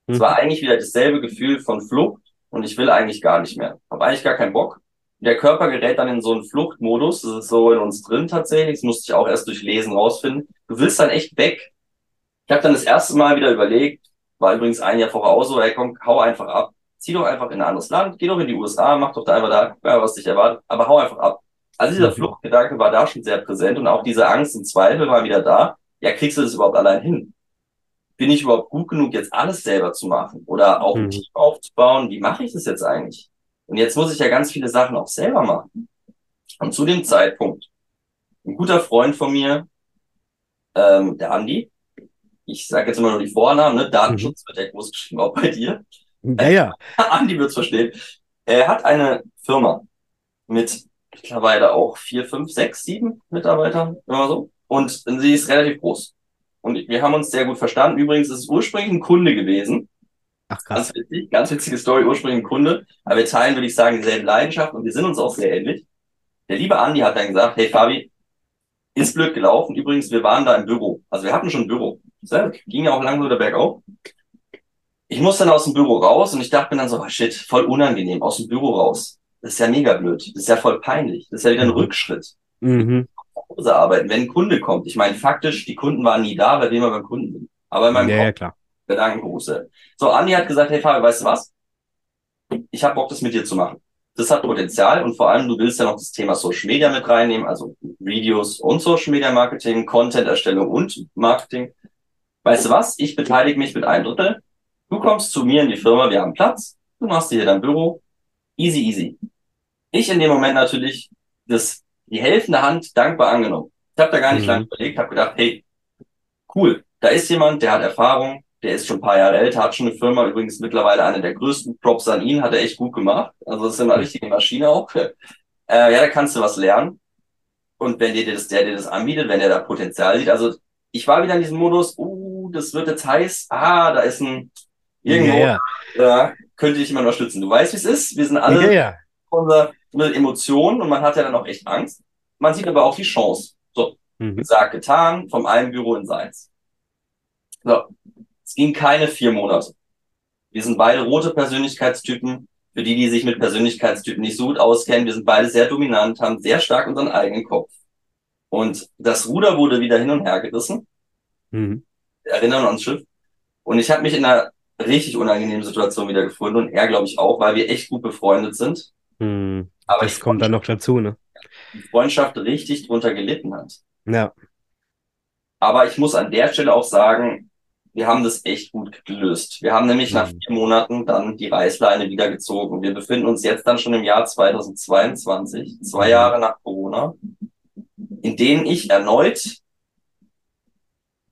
Mhm. Es war eigentlich wieder dasselbe Gefühl von Flucht und ich will eigentlich gar nicht mehr. Habe eigentlich gar keinen Bock. Der Körper gerät dann in so einen Fluchtmodus. Das ist so in uns drin tatsächlich. Das musste ich auch erst durch Lesen rausfinden. Du willst dann echt weg. Ich habe dann das erste Mal wieder überlegt, war übrigens ein Jahr vorher auch so, ey komm, hau einfach ab. Zieh doch einfach in ein anderes Land, geh doch in die USA, mach doch da einfach da, was dich erwartet, aber hau einfach ab. Also dieser. Fluchtgedanke war da schon sehr präsent und auch diese Angst und Zweifel war wieder da. Ja, kriegst du das überhaupt allein hin? Bin ich überhaupt gut genug, jetzt alles selber zu machen oder auch ein mhm. Team aufzubauen? Wie mache ich das jetzt eigentlich? Und jetzt muss ich ja ganz viele Sachen auch selber machen. Und zu dem Zeitpunkt, ein guter Freund von mir, ähm, der Andi, ich sage jetzt immer nur die Vornamen, ne? Datenschutz mhm. wird ja groß geschrieben, auch bei dir. Ja, ja. Andi wird es verstehen. Er hat eine Firma mit mittlerweile auch vier, fünf, sechs, sieben Mitarbeitern, immer so. Und sie ist relativ groß. Und wir haben uns sehr gut verstanden. Übrigens ist es ursprünglich ein Kunde gewesen. Ach krass. Ganz, witzig, ganz witzige Story, ursprünglich ein Kunde. Aber wir teilen, würde ich sagen, dieselbe Leidenschaft und wir sind uns auch sehr ähnlich. Der liebe Andi hat dann gesagt, hey Fabi, ist blöd gelaufen. Übrigens, wir waren da im Büro. Also wir hatten schon ein Büro. Das ging ja auch langsam der bergauf. Ich muss dann aus dem Büro raus und ich dachte mir dann so, oh shit, voll unangenehm, aus dem Büro raus. Das ist ja mega blöd. Das ist ja voll peinlich. Das ist ja wieder ein mhm. Rückschritt. Mhm. Hause arbeiten, wenn ein Kunde kommt. Ich meine, faktisch, die Kunden waren nie da, weil wir immer beim Kunden sind. Aber in meinem ja, Kopf, ja, klar. Gedankengroße. So, Andi hat gesagt, hey Fabio, weißt du was? Ich habe Bock, das mit dir zu machen. Das hat Potenzial und vor allem, du willst ja noch das Thema Social Media mit reinnehmen, also Videos und Social Media Marketing, Content-Erstellung und Marketing. Weißt du was? Ich beteilige mich mit einem Drittel. Du kommst zu mir in die Firma, wir haben Platz. Du machst dir hier dein Büro. Easy, easy. Ich in dem Moment natürlich das, die helfende Hand dankbar angenommen. Ich habe da gar nicht mhm. lange überlegt, habe gedacht, hey, cool, da ist jemand, der hat Erfahrung, der ist schon ein paar Jahre älter, hat schon eine Firma, übrigens mittlerweile eine der größten. Props an ihn, hat er echt gut gemacht. Also das ist eine richtige Maschine auch. Äh, ja, da kannst du was lernen. Und wenn dir das, der dir das anbietet, wenn er da Potenzial sieht, also ich war wieder in diesem Modus, uh, das wird jetzt heiß, ah, da ist ein irgendwo, ja, ja. Äh, könnte ich immer unterstützen. Du weißt, wie es ist. Wir sind alle ja. Unser, unsere Emotionen und man hat ja dann auch echt Angst. Man sieht aber auch die Chance. So, mhm. gesagt, getan, vom einen Büro ins eins. So, es ging keine vier Monate. Wir sind beide rote Persönlichkeitstypen. Für die, die sich mit Persönlichkeitstypen nicht so gut auskennen, wir sind beide sehr dominant, haben sehr stark unseren eigenen Kopf. Und das Ruder wurde wieder hin und her gerissen. Mhm. Wir erinnern uns Schiff. Und ich habe mich in einer richtig unangenehmen Situation wieder gefunden und er, glaube ich, auch, weil wir echt gut befreundet sind. Mhm. Aber das kommt dann noch dazu, ne? Die Freundschaft richtig drunter gelitten hat. Ja. Aber ich muss an der Stelle auch sagen, wir haben das echt gut gelöst. Wir haben nämlich mhm. nach vier Monaten dann die Reißleine wieder gezogen. Wir befinden uns jetzt dann schon im Jahr 2022, zwei mhm. Jahre nach Corona, in denen ich erneut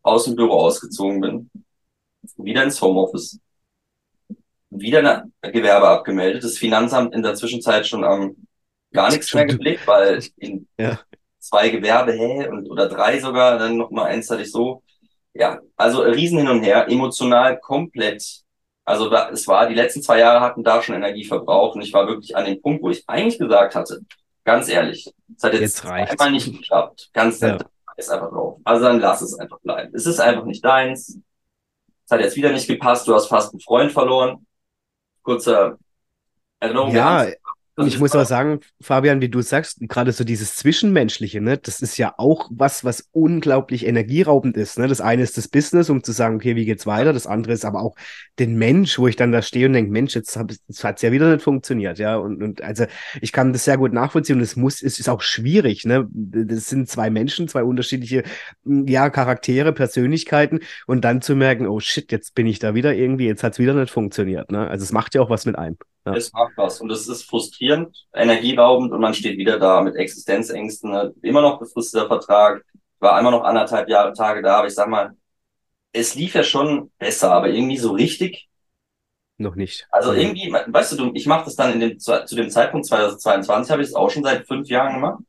aus dem Büro ausgezogen bin, wieder ins Homeoffice, wieder ein Gewerbe abgemeldet, das Finanzamt in der Zwischenzeit schon am gar nichts mehr geblickt, weil in ja. zwei Gewerbe, hä, und, oder drei sogar, dann noch mal eins hatte ich so, ja, also riesen hin und her, emotional komplett. Also da, es war, die letzten zwei Jahre hatten da schon Energie verbraucht und ich war wirklich an dem Punkt, wo ich eigentlich gesagt hatte, ganz ehrlich, es hat jetzt, jetzt einmal nicht geklappt. Ganz ja. ist einfach drauf. Also dann lass es einfach bleiben. Es ist einfach nicht deins. Es hat jetzt wieder nicht gepasst. Du hast fast einen Freund verloren. Kurzer Erinnerung. Ja, und ich muss auch sagen, Fabian, wie du sagst, gerade so dieses Zwischenmenschliche, ne, das ist ja auch was, was unglaublich energieraubend ist. Ne? Das eine ist das Business, um zu sagen, okay, wie geht's weiter? Das andere ist aber auch den Mensch, wo ich dann da stehe und denke, Mensch, jetzt, jetzt hat's ja wieder nicht funktioniert, ja. Und, und also ich kann das sehr gut nachvollziehen und es muss, es ist auch schwierig, ne? Das sind zwei Menschen, zwei unterschiedliche, ja, Charaktere, Persönlichkeiten und dann zu merken, oh shit, jetzt bin ich da wieder irgendwie, jetzt hat's wieder nicht funktioniert. Ne? Also es macht ja auch was mit einem. Ja. Es macht was. Und es ist frustrierend, energieraubend und man steht wieder da mit Existenzängsten. Ne? Immer noch befristeter Vertrag. War immer noch anderthalb Jahre Tage da, aber ich sag mal, es lief ja schon besser, aber irgendwie so richtig. Noch nicht. Also irgendwie, weißt du, ich mache das dann in dem, zu dem Zeitpunkt 2022 habe ich es auch schon seit fünf Jahren gemacht.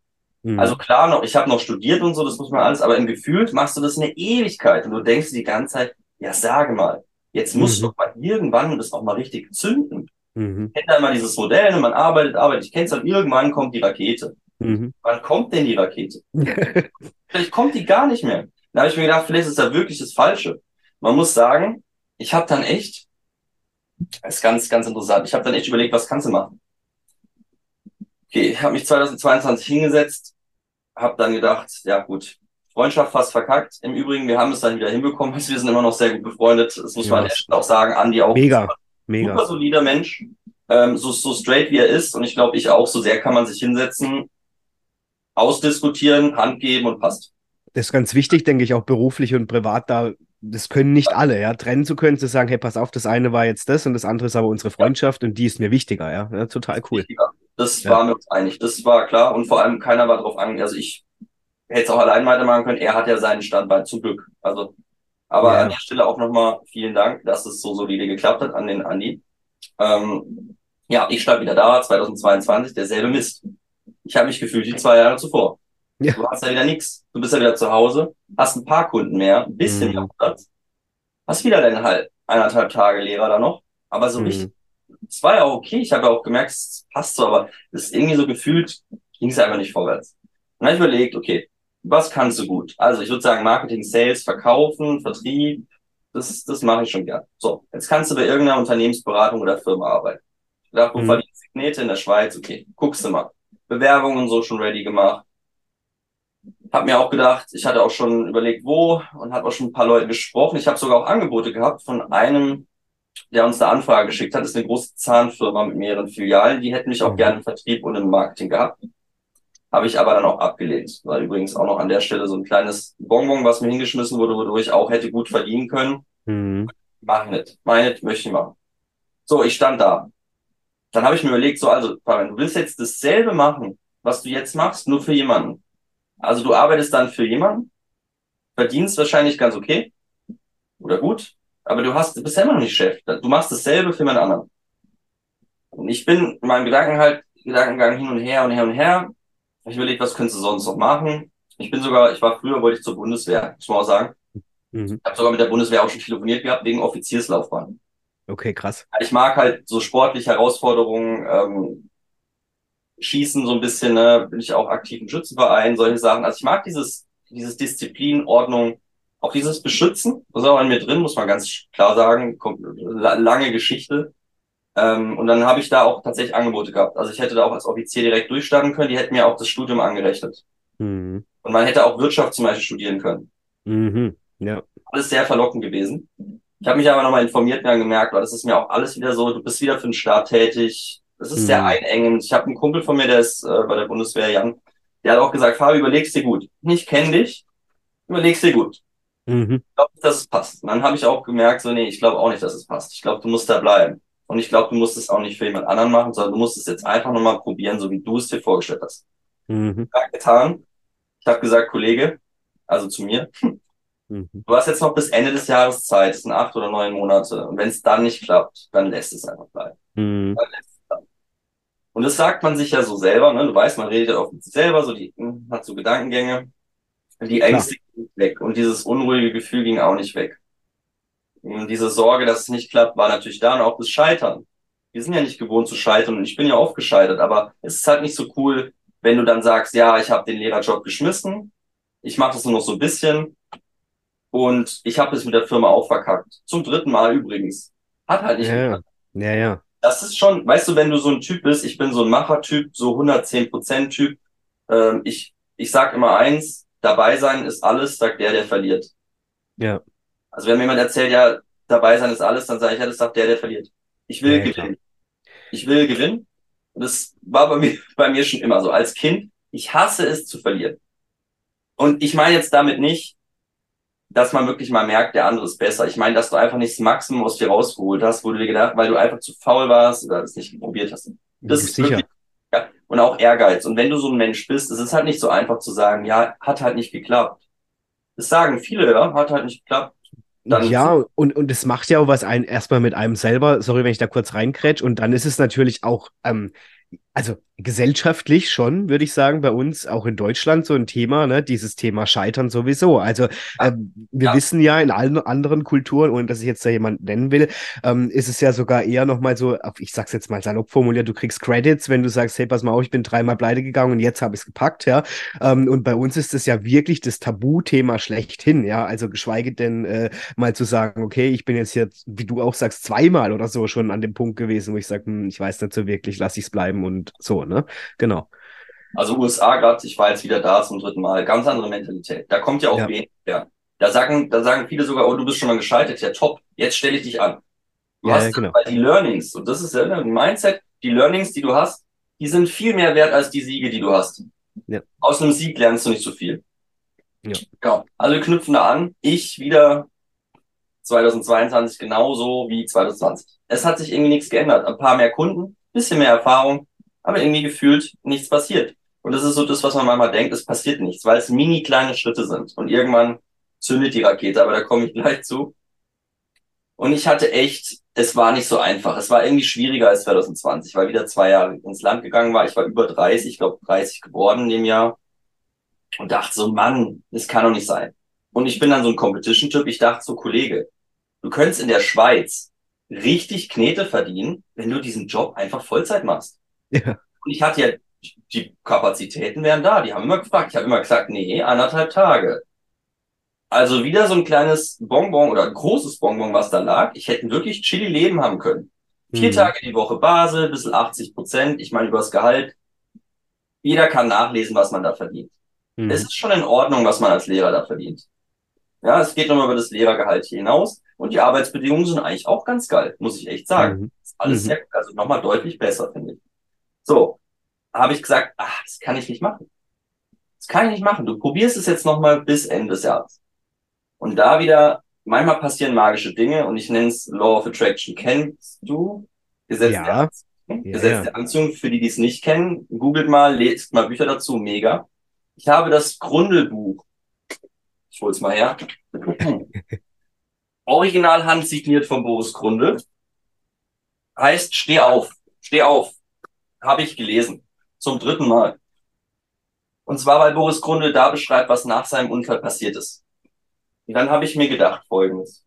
Mhm. Also klar, noch, ich habe noch studiert und so, das muss man alles, aber im Gefühl machst du das eine Ewigkeit und du denkst die ganze Zeit, ja, sage mal, jetzt musst mhm. du doch mal irgendwann das auch mal richtig zünden. Mhm. Ich kenne dann mal dieses Modell, man arbeitet, arbeitet, ich kenne es dann, irgendwann kommt die Rakete. Mhm. Wann kommt denn die Rakete? vielleicht kommt die gar nicht mehr. Da habe ich mir gedacht, vielleicht ist da wirklich das Falsche. Man muss sagen, ich habe dann echt, das ist ganz, ganz interessant, ich habe dann echt überlegt, was kannst du machen? Okay, ich habe mich 2022 hingesetzt, habe dann gedacht, ja gut, Freundschaft fast verkackt. Im Übrigen, wir haben es dann wieder hinbekommen, wir sind immer noch sehr gut befreundet. Das muss ja. man echt auch sagen. Andi auch. Mega. Mega. Super solider Mensch, ähm, so, so straight wie er ist. Und ich glaube, ich auch. So sehr kann man sich hinsetzen, ausdiskutieren, Hand geben und passt. Das ist ganz wichtig, denke ich, auch beruflich und privat da. Das können nicht alle, ja, trennen zu können, zu sagen, hey, pass auf, das eine war jetzt das und das andere ist aber unsere Freundschaft ja. und die ist mir wichtiger, ja. ja total cool. Das ja. war mir einig, das war klar und vor allem keiner war darauf an, also ich hätte es auch allein weitermachen können. Er hat ja seinen Standbein zum Glück. Also, aber Ja. an der Stelle auch nochmal vielen Dank, dass es so solide geklappt hat an den Andi. Ähm, ja, ich stand wieder da, 2022, derselbe Mist. Ich habe mich gefühlt wie zwei Jahre zuvor. Ja. Du hast ja wieder nichts. Du bist ja wieder zu Hause, hast ein paar Kunden mehr, ein bisschen Mhm. mehr Umsatz, hast wieder deine halb, eineinhalb Tage Lehrer da noch, aber so Mhm. richtig, es war ja auch okay, ich habe ja auch gemerkt, es passt so, aber es ist irgendwie so gefühlt, ging es einfach nicht vorwärts. Und dann habe ich überlegt, okay, was kannst du gut? Also ich würde sagen Marketing, Sales, Verkaufen, Vertrieb, das, das mache ich schon gern. So, jetzt kannst du bei irgendeiner Unternehmensberatung oder Firma arbeiten. Ich dachte, wo Mhm. verdienst du Knete in der Schweiz? Okay, guckst du mal. Bewerbungen so schon ready gemacht. Hab mir auch gedacht, ich hatte auch schon überlegt, wo und habe auch schon ein paar Leute gesprochen. Ich habe sogar auch Angebote gehabt von einem, der uns eine Anfrage geschickt hat. Das ist eine große Zahnfirma mit mehreren Filialen. Die hätten mich auch Mhm. gerne im Vertrieb und im Marketing gehabt. Habe ich aber dann auch abgelehnt. War übrigens auch noch an der Stelle so ein kleines Bonbon, was mir hingeschmissen wurde, wodurch ich auch hätte gut verdienen können. Mhm. Mach nicht. Mach nicht, möchte ich machen. So, ich stand da. Dann habe ich mir überlegt, so, also, Fabian, du willst jetzt dasselbe machen, was du jetzt machst, nur für jemanden. Also du arbeitest dann für jemanden, verdienst wahrscheinlich ganz okay oder gut, aber du hast, du bist ja immer noch nicht Chef. Du machst dasselbe für jemand anderen. Und ich bin in meinem Gedanken halt, Gedankengang hin und her und her und her. Ich überlegt, was könntest du sonst noch machen? Ich bin sogar, ich war früher, wollte ich zur Bundeswehr, muss man auch sagen. Mhm. Ich habe sogar mit der Bundeswehr auch schon telefoniert gehabt, wegen Offizierslaufbahn. Okay, krass. Ich mag halt so sportliche Herausforderungen, ähm, Schießen so ein bisschen, ne, bin ich auch aktiv im Schützenverein, solche Sachen. Also ich mag dieses, dieses Disziplin, Ordnung, auch dieses Beschützen, das ist auch in mir drin, muss man ganz klar sagen, kommt, la- lange Geschichte. Ähm, und dann habe ich da auch tatsächlich Angebote gehabt. Also ich hätte da auch als Offizier direkt durchstarten können, die hätten mir auch das Studium angerechnet. Mhm. Und man hätte auch Wirtschaft zum Beispiel studieren können. Mhm. Ja. alles sehr verlockend gewesen. Ich habe mich aber nochmal informiert und dann gemerkt, oh, das ist mir auch alles wieder so, du bist wieder für den Staat tätig. Das ist sehr Mhm. einengend. Ich habe einen Kumpel von mir, der ist äh, bei der Bundeswehr, Jan, der hat auch gesagt, Fabi, überlegst dir gut. Ich kenne dich, überlegst dir gut. Mhm. Ich glaube nicht, dass es passt. Und dann habe ich auch gemerkt, so, nee, ich glaube auch nicht, dass es passt. Ich glaube, du musst da bleiben. Und ich glaube, du musst es auch nicht für jemand anderen machen, sondern du musst es jetzt einfach nochmal probieren, so wie du es dir vorgestellt hast. Mhm. Ja, getan. Ich habe gesagt, Kollege, also zu mir, Mhm. Du hast jetzt noch bis Ende des Jahres Zeit, das sind acht oder neun Monate. Und wenn es dann nicht klappt, dann lässt es einfach bleiben. Mhm. Dann lässt es bleiben. Und das sagt man sich ja so selber, ne? Du weißt, man redet ja oft mit sich selber, so die hm, hat so Gedankengänge. Die Ängste gingen weg und dieses unruhige Gefühl ging auch nicht weg. Und diese Sorge, dass es nicht klappt, war natürlich da und auch das Scheitern. Wir sind ja nicht gewohnt zu scheitern und ich bin ja oft gescheitert, aber es ist halt nicht so cool, wenn du dann sagst, ja, ich habe den Lehrerjob geschmissen, ich mache das nur noch so ein bisschen und ich habe es mit der Firma auch verkackt. Zum dritten Mal übrigens. Hat halt nicht Ja, geklappt. ja. Ja, ja. Das ist schon, weißt du, wenn du so ein Typ bist, ich bin so ein Machertyp, so 110% Typ. Ähm, ich, ich sag immer eins, dabei sein ist alles, sagt der, der verliert. Ja. Also wenn mir jemand erzählt, ja, dabei sein ist alles, dann sage ich, ja, das sagt der, der verliert. Ich will Ja, gewinnen. Ich will gewinnen. Und das war bei mir, bei mir schon immer so. Als Kind, ich hasse es zu verlieren. Und ich meine jetzt damit nicht, dass man wirklich mal merkt, der andere ist besser. Ich meine, dass du einfach nicht das Maximum aus dir rausgeholt hast, wo du dir gedacht, weil du einfach zu faul warst oder es nicht probiert hast. Das ist Sicher. wirklich, ja, und auch Ehrgeiz. Und wenn du so ein Mensch bist, es ist halt nicht so einfach zu sagen, ja, hat halt nicht geklappt. Das sagen viele, ja, hat halt nicht geklappt. Dann Ja, und, und es macht ja auch was ein, erstmal mit einem selber, sorry, wenn ich da kurz reinkrätsch, und dann ist es natürlich auch, ähm, also gesellschaftlich schon, würde ich sagen, bei uns, auch in Deutschland, so ein Thema, ne, dieses Thema Scheitern sowieso. Also ähm, wir Ja. wissen ja in allen anderen Kulturen, ohne dass ich jetzt da jemanden nennen will, ähm, ist es ja sogar eher nochmal so, auf- ich sag's jetzt mal salopp formuliert, du kriegst Credits, wenn du sagst, hey, pass mal auf, ich bin dreimal pleite gegangen und jetzt habe ich es gepackt, ja. Ähm, und bei uns ist es ja wirklich das Tabuthema schlechthin, ja. Also geschweige denn äh, mal zu sagen, okay, ich bin jetzt hier, wie du auch sagst, zweimal oder so schon an dem Punkt gewesen, wo ich sage, hm, ich weiß nicht so wirklich, lass ich's bleiben und so, ne? Genau. Also USA gerade, ich war jetzt wieder da zum dritten Mal, ganz andere Mentalität. Da kommt ja auch Ja. wenig her. Da sagen, da sagen viele sogar, oh, du bist schon mal gescheitert. Ja, top, jetzt stelle ich dich an. Du Ja, hast ja, genau. die Learnings, und das ist ja ein Mindset, die Learnings, die du hast, die sind viel mehr wert als die Siege, die du hast. Ja. Aus einem Sieg lernst du nicht so viel. Ja. Genau. Also wir knüpfen da an. Ich wieder 2022 genauso wie 2020. Es hat sich irgendwie nichts geändert. Ein paar mehr Kunden, bisschen mehr Erfahrung, aber irgendwie gefühlt nichts passiert. Und das ist so das, was man manchmal denkt, es passiert nichts, weil es mini kleine Schritte sind. Und irgendwann zündet die Rakete, aber da komme ich gleich zu. Und ich hatte echt, es war nicht so einfach. Es war irgendwie schwieriger als 2020, weil wieder zwei Jahre ins Land gegangen war. Ich war über 30, ich glaube 30 geworden in dem Jahr. Und dachte so, Mann, das kann doch nicht sein. Und ich bin dann so ein Competition-Typ. Ich dachte so, Kollege, du könntest in der Schweiz richtig Knete verdienen, wenn du diesen Job einfach Vollzeit machst. Ja. Und ich hatte ja, die Kapazitäten wären da. Die haben immer gefragt. Ich habe immer gesagt, nee, anderthalb Tage. Also wieder so ein kleines Bonbon oder ein großes Bonbon, was da lag. Ich hätte wirklich chilly Leben haben können. Vier mhm. Tage die Woche Basel, bisschen 80 Prozent. Ich meine, übers Gehalt. Jeder kann nachlesen, was man da verdient. Mhm. Es ist schon in Ordnung, was man als Lehrer da verdient. Ja, es geht nochmal über das Lehrergehalt hinaus. Und die Arbeitsbedingungen sind eigentlich auch ganz geil, muss ich echt sagen. Mhm. Ist alles mhm. sehr, also nochmal deutlich besser, finde ich. So, habe ich gesagt, ach, das kann ich nicht machen. Das kann ich nicht machen. Du probierst es jetzt nochmal bis Ende des Jahres. Und da wieder, manchmal passieren magische Dinge und ich nenne es Law of Attraction. Kennst du? Gesetz, ja. der, Anziehung? Gesetz ja. der Anziehung, für die, die es nicht kennen. Googelt mal, lest mal Bücher dazu, mega. Ich habe das Grundelbuch. Ich hol's mal her. Original handsigniert von Boris Grundel. Heißt, steh auf. Steh auf. Habe ich gelesen. Zum dritten Mal. Und zwar, weil Boris Grundel da beschreibt, was nach seinem Unfall passiert ist. Und dann habe ich mir gedacht, folgendes.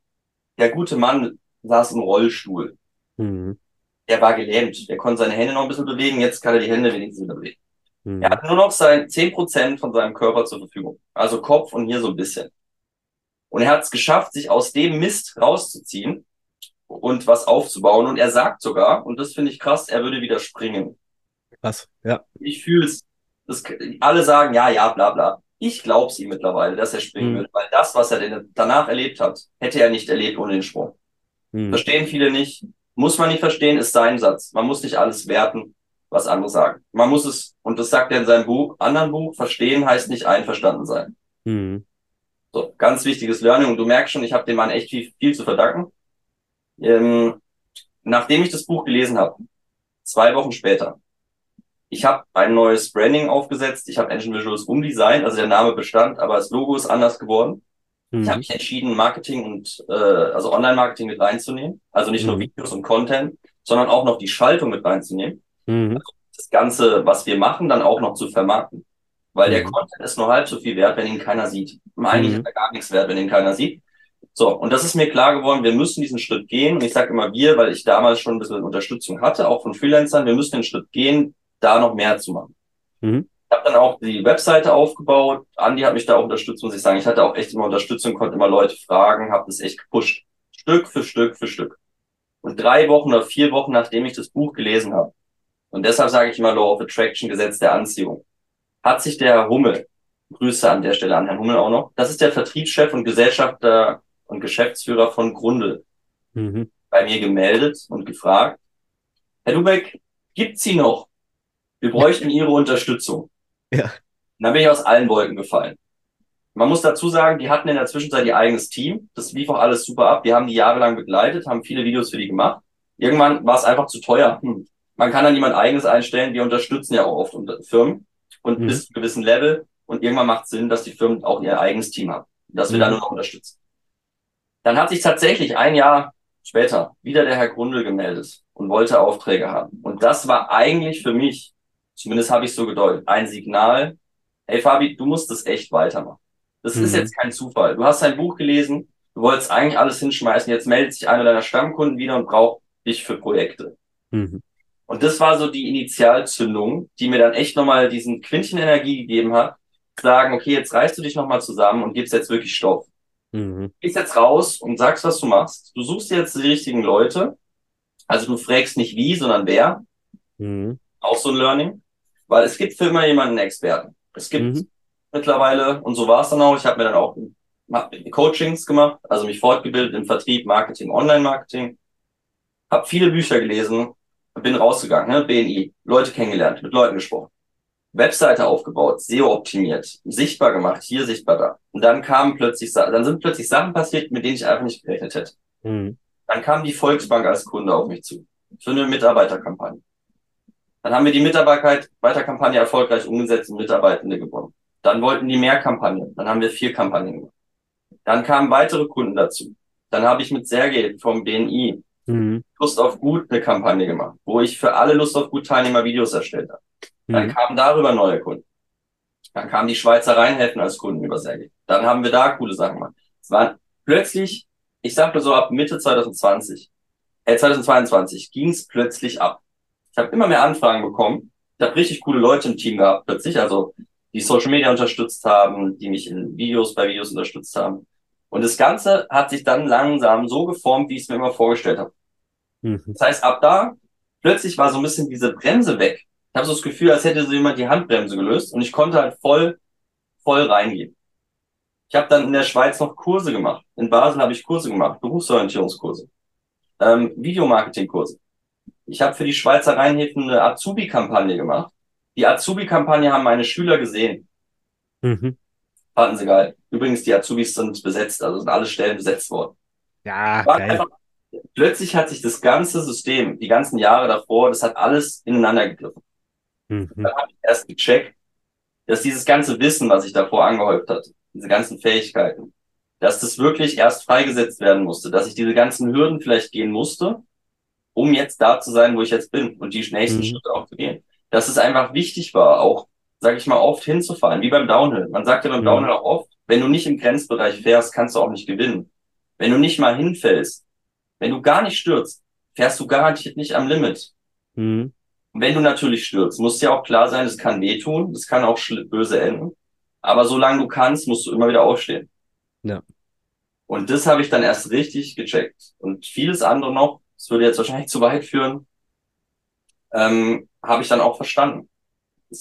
Der gute Mann saß im Rollstuhl. Mhm. Er war gelähmt. Er konnte seine Hände noch ein bisschen bewegen. Jetzt kann er die Hände wenigstens wieder bewegen. Mhm. Er hat nur noch sein zehn Prozent von seinem Körper zur Verfügung. Also Kopf und hier so ein bisschen. Und er hat es geschafft, sich aus dem Mist rauszuziehen und was aufzubauen. Und er sagt sogar, und das finde ich krass, er würde wieder springen. Krass, ja. Ich fühle es. Alle sagen, ja, ja, bla, bla. Ich glaube es ihm mittlerweile, dass er springen mhm. wird, weil das, was er denn danach erlebt hat, hätte er nicht erlebt ohne den Sprung. Mhm. Verstehen viele nicht. Muss man nicht verstehen, ist sein Satz. Man muss nicht alles werten, was andere sagen. Man muss es, und das sagt er in seinem Buch, anderen Buch, verstehen heißt nicht einverstanden sein. Mhm. So, ganz wichtiges Learning. Und du merkst schon, ich habe dem Mann echt viel, viel zu verdanken. Ähm, nachdem ich das Buch gelesen habe, zwei Wochen später, ich habe ein neues Branding aufgesetzt. Ich habe Engine Visuals umdesignt, also der Name bestand, aber das Logo ist anders geworden. Mhm. Ich habe mich entschieden, Marketing und äh, also Online-Marketing mit reinzunehmen. Also nicht mhm. nur Videos und Content, sondern auch noch die Schaltung mit reinzunehmen. Mhm. Also das Ganze, was wir machen, dann auch noch zu vermarkten. Weil der mhm. Content ist nur halb so viel wert, wenn ihn keiner sieht. Eigentlich mhm. ist er gar nichts wert, wenn ihn keiner sieht. So, und das ist mir klar geworden, wir müssen diesen Schritt gehen. Und ich sage immer wir, weil ich damals schon ein bisschen Unterstützung hatte, auch von Freelancern, wir müssen den Schritt gehen, da noch mehr zu machen. Mhm. Ich habe dann auch die Webseite aufgebaut. Andi hat mich da auch unterstützt, muss ich sagen. Ich hatte auch echt immer Unterstützung, konnte immer Leute fragen, habe das echt gepusht. Stück für Stück für Stück. Und drei Wochen oder vier Wochen, nachdem ich das Buch gelesen habe, und deshalb sage ich immer Law of Attraction, Gesetz der Anziehung, hat sich der Herr Hummel, Grüße an der Stelle an Herrn Hummel auch noch, das ist der Vertriebschef und Gesellschafter und Geschäftsführer von Grundel, mhm. bei mir gemeldet und gefragt, Herr Dubeck, gibt's Sie noch? Wir bräuchten Ihre Unterstützung. Ja. Und dann bin ich aus allen Wolken gefallen. Man muss dazu sagen, die hatten in der Zwischenzeit ihr eigenes Team. Das lief auch alles super ab. Wir haben die jahrelang begleitet, haben viele Videos für die gemacht. Irgendwann war es einfach zu teuer. Hm. Man kann dann jemand eigenes einstellen. Wir unterstützen ja auch oft Firmen und mhm. bis zu einem gewissen Level. Und irgendwann macht es Sinn, dass die Firmen auch ihr eigenes Team haben. Dass wir mhm. da nur noch unterstützen. Dann hat sich tatsächlich ein Jahr später wieder der Herr Grundel gemeldet und wollte Aufträge haben. Und das war eigentlich für mich Zumindest habe ich so gedeutet. Ein Signal. Hey Fabi, du musst das echt weitermachen. Das mhm. ist jetzt kein Zufall. Du hast ein Buch gelesen, du wolltest eigentlich alles hinschmeißen, jetzt meldet sich einer deiner Stammkunden wieder und braucht dich für Projekte. Mhm. Und das war so die Initialzündung, die mir dann echt nochmal diesen Quintchen Energie gegeben hat, sagen, okay, jetzt reißt du dich nochmal zusammen und gibst jetzt wirklich Stoff. Mhm. Gehst jetzt raus und sagst, was du machst. Du suchst jetzt die richtigen Leute. Also du fragst nicht wie, sondern wer. Mhm. Auch so ein Learning. Weil es gibt für immer jemanden Experten. Es gibt mhm. mittlerweile, und so war es dann auch, ich habe mir dann auch Coachings gemacht, also mich fortgebildet im Vertrieb, Marketing, Online-Marketing, habe viele Bücher gelesen, bin rausgegangen, ne? BNI, Leute kennengelernt, mit Leuten gesprochen, Webseite aufgebaut, SEO optimiert, sichtbar gemacht, hier sichtbar da. Und dann kamen plötzlich, dann sind plötzlich Sachen passiert, mit denen ich einfach nicht gerechnet hätte. Mhm. Dann kam die Volksbank als Kunde auf mich zu für eine Mitarbeiterkampagne. Dann haben wir die Mitarbeiterkampagne erfolgreich umgesetzt und Mitarbeitende gewonnen. Dann wollten die mehr Kampagnen. Dann haben wir vier Kampagnen gemacht. Dann kamen weitere Kunden dazu. Dann habe ich mit Sergej vom BNI mhm. Lust auf Gut eine Kampagne gemacht, wo ich für alle Lust auf Gut Teilnehmer Videos erstellt habe. Dann mhm. kamen darüber neue Kunden. Dann kamen die Schweizer Rheinhäfen als Kunden über Sergej. Dann haben wir da coole Sachen gemacht. Es waren plötzlich, ich sag mal so ab Mitte 2020, äh 2022 ging es plötzlich ab. Ich habe immer mehr Anfragen bekommen. Ich habe richtig coole Leute im Team gehabt plötzlich, also die Social Media unterstützt haben, die mich in Videos bei Videos unterstützt haben. Und das Ganze hat sich dann langsam so geformt, wie ich es mir immer vorgestellt habe. Mhm. Das heißt, ab da plötzlich war so ein bisschen diese Bremse weg. Ich habe so das Gefühl, als hätte so jemand die Handbremse gelöst und ich konnte halt voll, voll reingehen. Ich habe dann in der Schweiz noch Kurse gemacht. In Basel habe ich Kurse gemacht, Berufsorientierungskurse, ähm, Videomarketingkurse. Ich habe für die Schweizer Rheinhäfen eine Azubi-Kampagne gemacht. Die Azubi-Kampagne haben meine Schüler gesehen. Mhm. Fanden sie geil. Übrigens, die Azubis sind besetzt, also sind alle Stellen besetzt worden. Ja. Einfach, plötzlich hat sich das ganze System, die ganzen Jahre davor, das hat alles ineinander gegriffen. Mhm. Dann habe ich erst gecheckt, dass dieses ganze Wissen, was ich davor angehäuft hatte, diese ganzen Fähigkeiten, dass das wirklich erst freigesetzt werden musste, dass ich diese ganzen Hürden vielleicht gehen musste, um jetzt da zu sein, wo ich jetzt bin und die nächsten mhm. Schritte auch zu gehen. Dass es einfach wichtig war, auch, sage ich mal, oft hinzufallen, wie beim Downhill. Man sagt ja beim mhm. Downhill auch oft, wenn du nicht im Grenzbereich fährst, kannst du auch nicht gewinnen. Wenn du nicht mal hinfällst, wenn du gar nicht stürzt, fährst du garantiert nicht am Limit. Mhm. Wenn du natürlich stürzt, muss ja auch klar sein, es kann wehtun, es kann auch böse enden. Aber solange du kannst, musst du immer wieder aufstehen. Ja. Und das habe ich dann erst richtig gecheckt. Und vieles andere noch, das würde jetzt wahrscheinlich zu weit führen, ähm, habe ich dann auch verstanden.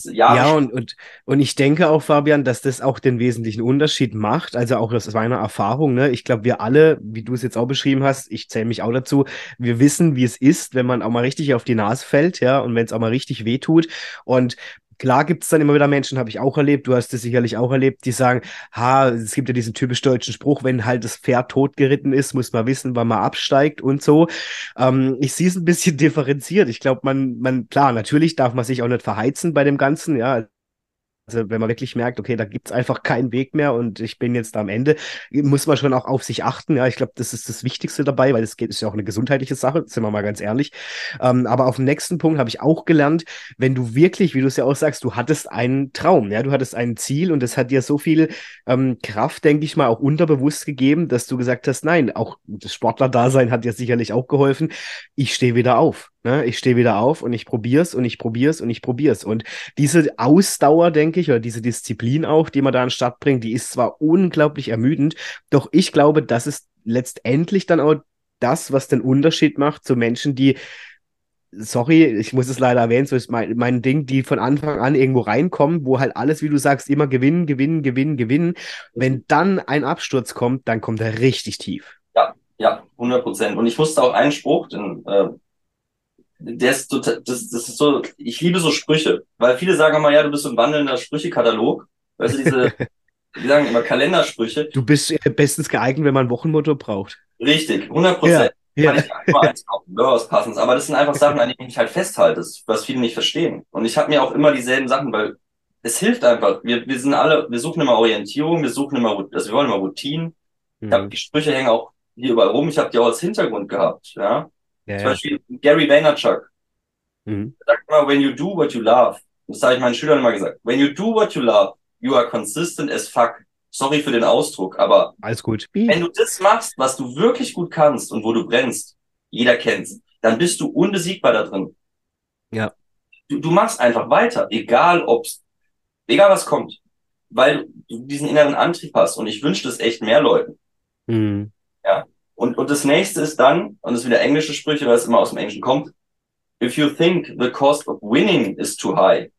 Ja, ja und, und, und ich denke auch, Fabian, dass das auch den wesentlichen Unterschied macht. Also auch aus meiner Erfahrung. Ne? Ich glaube, wir alle, wie du es jetzt auch beschrieben hast, ich zähle mich auch dazu, wir wissen, wie es ist, wenn man auch mal richtig auf die Nase fällt, ja, und wenn es auch mal richtig wehtut. Und Klar gibt es dann immer wieder Menschen, habe ich auch erlebt, du hast es sicherlich auch erlebt, die sagen, ha, es gibt ja diesen typisch deutschen Spruch, wenn halt das Pferd totgeritten ist, muss man wissen, wann man absteigt und so. Ähm, ich sehe es ein bisschen differenziert. Ich glaube, man, man, klar, natürlich darf man sich auch nicht verheizen bei dem Ganzen, ja. Also wenn man wirklich merkt, okay, da gibt's einfach keinen Weg mehr und ich bin jetzt am Ende, muss man schon auch auf sich achten. Ja, ich glaube, das ist das Wichtigste dabei, weil es geht, ist ja auch eine gesundheitliche Sache, sind wir mal ganz ehrlich. Ähm, aber auf dem nächsten Punkt habe ich auch gelernt, wenn du wirklich, wie du es ja auch sagst, du hattest einen Traum, ja, du hattest ein Ziel und das hat dir so viel ähm, Kraft, denke ich mal, auch unterbewusst gegeben, dass du gesagt hast, nein, auch das Sportler-Dasein hat dir sicherlich auch geholfen. Ich stehe wieder auf. Ne? Ich stehe wieder auf und ich probier's und ich probier's und ich probier's. Und diese Ausdauer, denke ich, oder diese Disziplin auch, die man da an den Start bringt, die ist zwar unglaublich ermüdend, doch ich glaube, das ist letztendlich dann auch das, was den Unterschied macht zu Menschen, die sorry, ich muss es leider erwähnen, so ist mein, mein Ding, die von Anfang an irgendwo reinkommen, wo halt alles, wie du sagst, immer gewinnen, gewinnen, gewinnen, gewinnen. Wenn dann ein Absturz kommt, dann kommt er richtig tief. Ja, ja, 100 Prozent. Und ich wusste auch einen Spruch, den äh, der ist total, das, das ist so, ich liebe so Sprüche, weil viele sagen immer, ja, du bist so ein wandelnder Sprüchekatalog. Weißt du, diese, die sagen immer Kalendersprüche. Du bist bestens geeignet, wenn man ein Wochenmotto braucht. Richtig, 100 Prozent. Ja, ja. was passendes. Aber das sind einfach Sachen, an denen ich mich halt festhalte, was viele nicht verstehen. Und ich habe mir auch immer dieselben Sachen, weil es hilft einfach. Wir, wir sind alle, wir suchen immer Orientierung, wir suchen immer, also wir wollen immer Routinen. Mhm. Ich hab, die Sprüche hängen auch hier überall rum. Ich habe die auch als Hintergrund gehabt, ja. Ja, Zum Beispiel Gary Vaynerchuk. Mhm. Sagt immer, when you do what you love. Das habe ich meinen Schülern immer gesagt. When you do what you love, you are consistent as fuck. Sorry für den Ausdruck, aber alles gut. Wenn du das machst, was du wirklich gut kannst und wo du brennst, jeder kennt's, dann bist du unbesiegbar da drin. Ja. Du, du machst einfach weiter, egal ob's, egal was kommt, weil du diesen inneren Antrieb hast. Und ich wünsche das echt mehr Leuten. Mhm. Ja. Und, und das nächste ist dann, und das ist wieder englische Sprüche, weil es immer aus dem Englischen kommt, if you think the cost of winning is too high,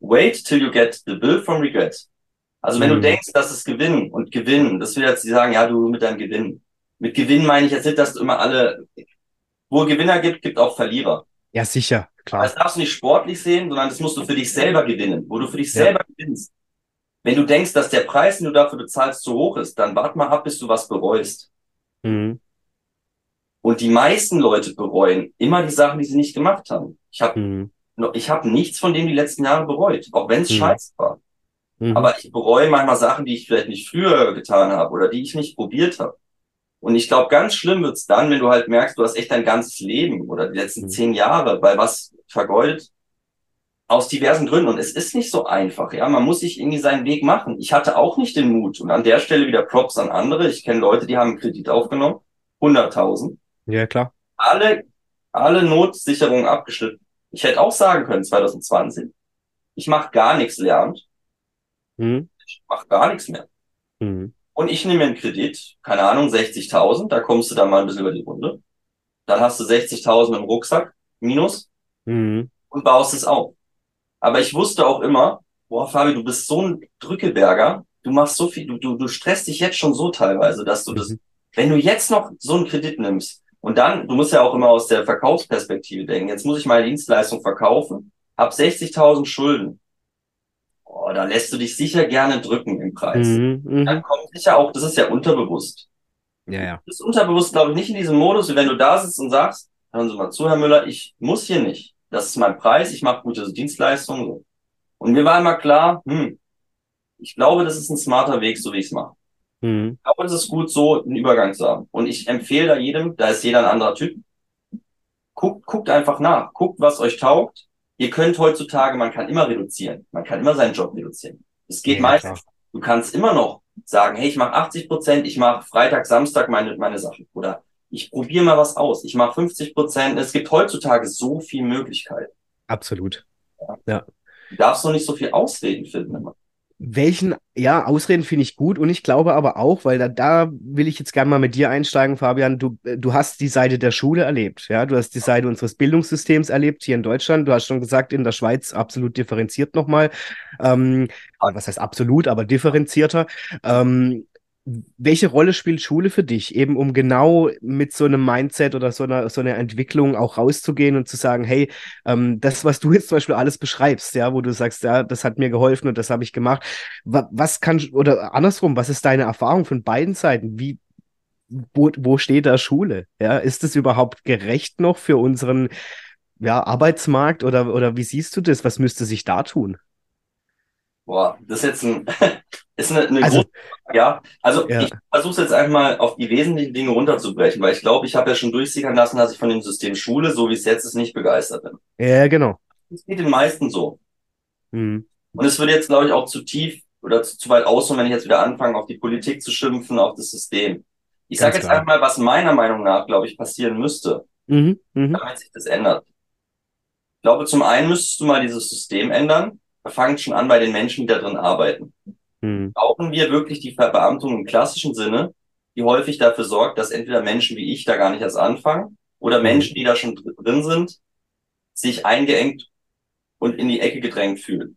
wait till you get the bill from regret. Also wenn mhm. du denkst, dass es Gewinnen und Gewinnen, das will jetzt sie sagen, ja, du mit deinem Gewinn. Mit Gewinn meine ich jetzt nicht, dass du immer alle, wo Gewinner gibt, gibt auch Verlierer. Ja, sicher, klar. Das darfst du nicht sportlich sehen, sondern das musst du für dich selber gewinnen, wo du für dich ja. selber gewinnst. Wenn du denkst, dass der Preis, den du dafür bezahlst, zu hoch ist, dann wart mal ab, bis du was bereust. Mhm. Und die meisten Leute bereuen immer die Sachen, die sie nicht gemacht haben. Ich habe mhm. ich habe nichts von dem die letzten Jahre bereut, auch wenn es Mhm. scheiße war. Mhm. Aber ich bereue manchmal Sachen, die ich vielleicht nicht früher getan habe oder die ich nicht probiert habe. Und ich glaube, ganz schlimm wird's dann, wenn du halt merkst, du hast echt dein ganzes Leben oder die letzten Mhm. zehn Jahre bei was vergeudet. Aus diversen Gründen. Und es ist nicht so einfach, ja. Man muss sich irgendwie seinen Weg machen. Ich hatte auch nicht den Mut. Und an der Stelle wieder Props an andere. Ich kenne Leute, die haben einen Kredit aufgenommen. 100.000. Ja, klar. Alle, alle Notsicherungen abgeschnitten. Ich hätte auch sagen können, 2020, ich mache gar nichts lernt. Mhm. Ich mache gar nichts mehr. Mhm. Und ich nehme einen Kredit, keine Ahnung, 60.000, da kommst du dann mal ein bisschen über die Runde. Dann hast du 60.000 im Rucksack, minus, Mhm. und baust es auf. Aber ich wusste auch immer, boah, Fabi, du bist so ein Drückeberger, du machst so viel, du, du, du stresst dich jetzt schon so teilweise, dass du das, Mhm. wenn du jetzt noch so einen Kredit nimmst, und dann, du musst ja auch immer aus der Verkaufsperspektive denken, jetzt muss ich meine Dienstleistung verkaufen, hab 60.000 Schulden. Oh, da lässt du dich sicher gerne drücken im Preis. Mhm. Dann Mhm. kommt sicher auch, das ist ja unterbewusst. Ja, ja. Du bist unterbewusst, glaube ich, nicht in diesem Modus, wie wenn du da sitzt und sagst, hören Sie mal zu, Herr Müller, ich muss hier nicht. Das ist mein Preis, ich mache gute Dienstleistungen. Und mir war immer klar, hm, ich glaube, das ist ein smarter Weg, so wie ich es mache. Mhm. Glaube, es ist gut, so einen Übergang zu haben. Und ich empfehle da jedem, da ist jeder ein anderer Typ, guckt, guckt einfach nach, guckt, was euch taugt. Ihr könnt heutzutage, man kann immer reduzieren, man kann immer seinen Job reduzieren. Es geht Ja, meistens. klar. Du kannst immer noch sagen, hey, ich mache 80 Prozent, ich mache Freitag, Samstag meine, meine Sachen. Oder ich probiere mal was aus. Ich mache 50 Prozent. Es gibt heutzutage so viel Möglichkeiten. Absolut. Du darfst doch nicht so viel Ausreden finden immer. Welchen, ja, Ausreden finde ich gut und ich glaube aber auch, weil da, da will ich jetzt gerne mal mit dir einsteigen, Fabian. Du, äh, du hast die Seite der Schule erlebt, ja, du hast die Seite unseres Bildungssystems erlebt hier in Deutschland. Du hast schon gesagt, in der Schweiz absolut differenziert nochmal. Ähm, was heißt absolut, aber differenzierter. Ähm, welche Rolle spielt Schule für dich, eben um genau mit so einem Mindset oder so einer, so einer Entwicklung auch rauszugehen und zu sagen, hey, ähm, das, was du jetzt zum Beispiel alles beschreibst, ja, wo du sagst, ja, das hat mir geholfen und das habe ich gemacht. Wa- Was kann, oder andersrum, was ist deine Erfahrung von beiden Seiten? Wie, wo, wo steht da Schule? Ja, ist es überhaupt gerecht noch für unseren, ja, Arbeitsmarkt oder, oder wie siehst du das? Was müsste sich da tun? Boah, das ist jetzt ein, ist eine, eine Also- große, ja. Also Ja. ich versuche jetzt einfach mal auf die wesentlichen Dinge runterzubrechen, weil ich glaube, ich habe ja schon durchsickern lassen, dass ich von dem System Schule, so wie es jetzt ist, nicht begeistert bin. Ja, genau. Es geht den meisten so. Mhm. Und es würde jetzt, glaube ich, auch zu tief oder zu, zu weit ausholen, wenn ich jetzt wieder anfange, auf die Politik zu schimpfen, auf das System. Ich sage jetzt klar. einfach mal, was meiner Meinung nach, glaube ich, passieren müsste, Mhm. Mhm. damit sich das ändert. Ich glaube, zum einen müsstest du mal dieses System ändern. Fangt schon an bei den Menschen, die da drin arbeiten. Mhm. Brauchen wir wirklich die Verbeamtung im klassischen Sinne, die häufig dafür sorgt, dass entweder Menschen wie ich da gar nicht erst anfangen oder Mhm. Menschen, die da schon dr- drin sind, sich eingeengt und in die Ecke gedrängt fühlen.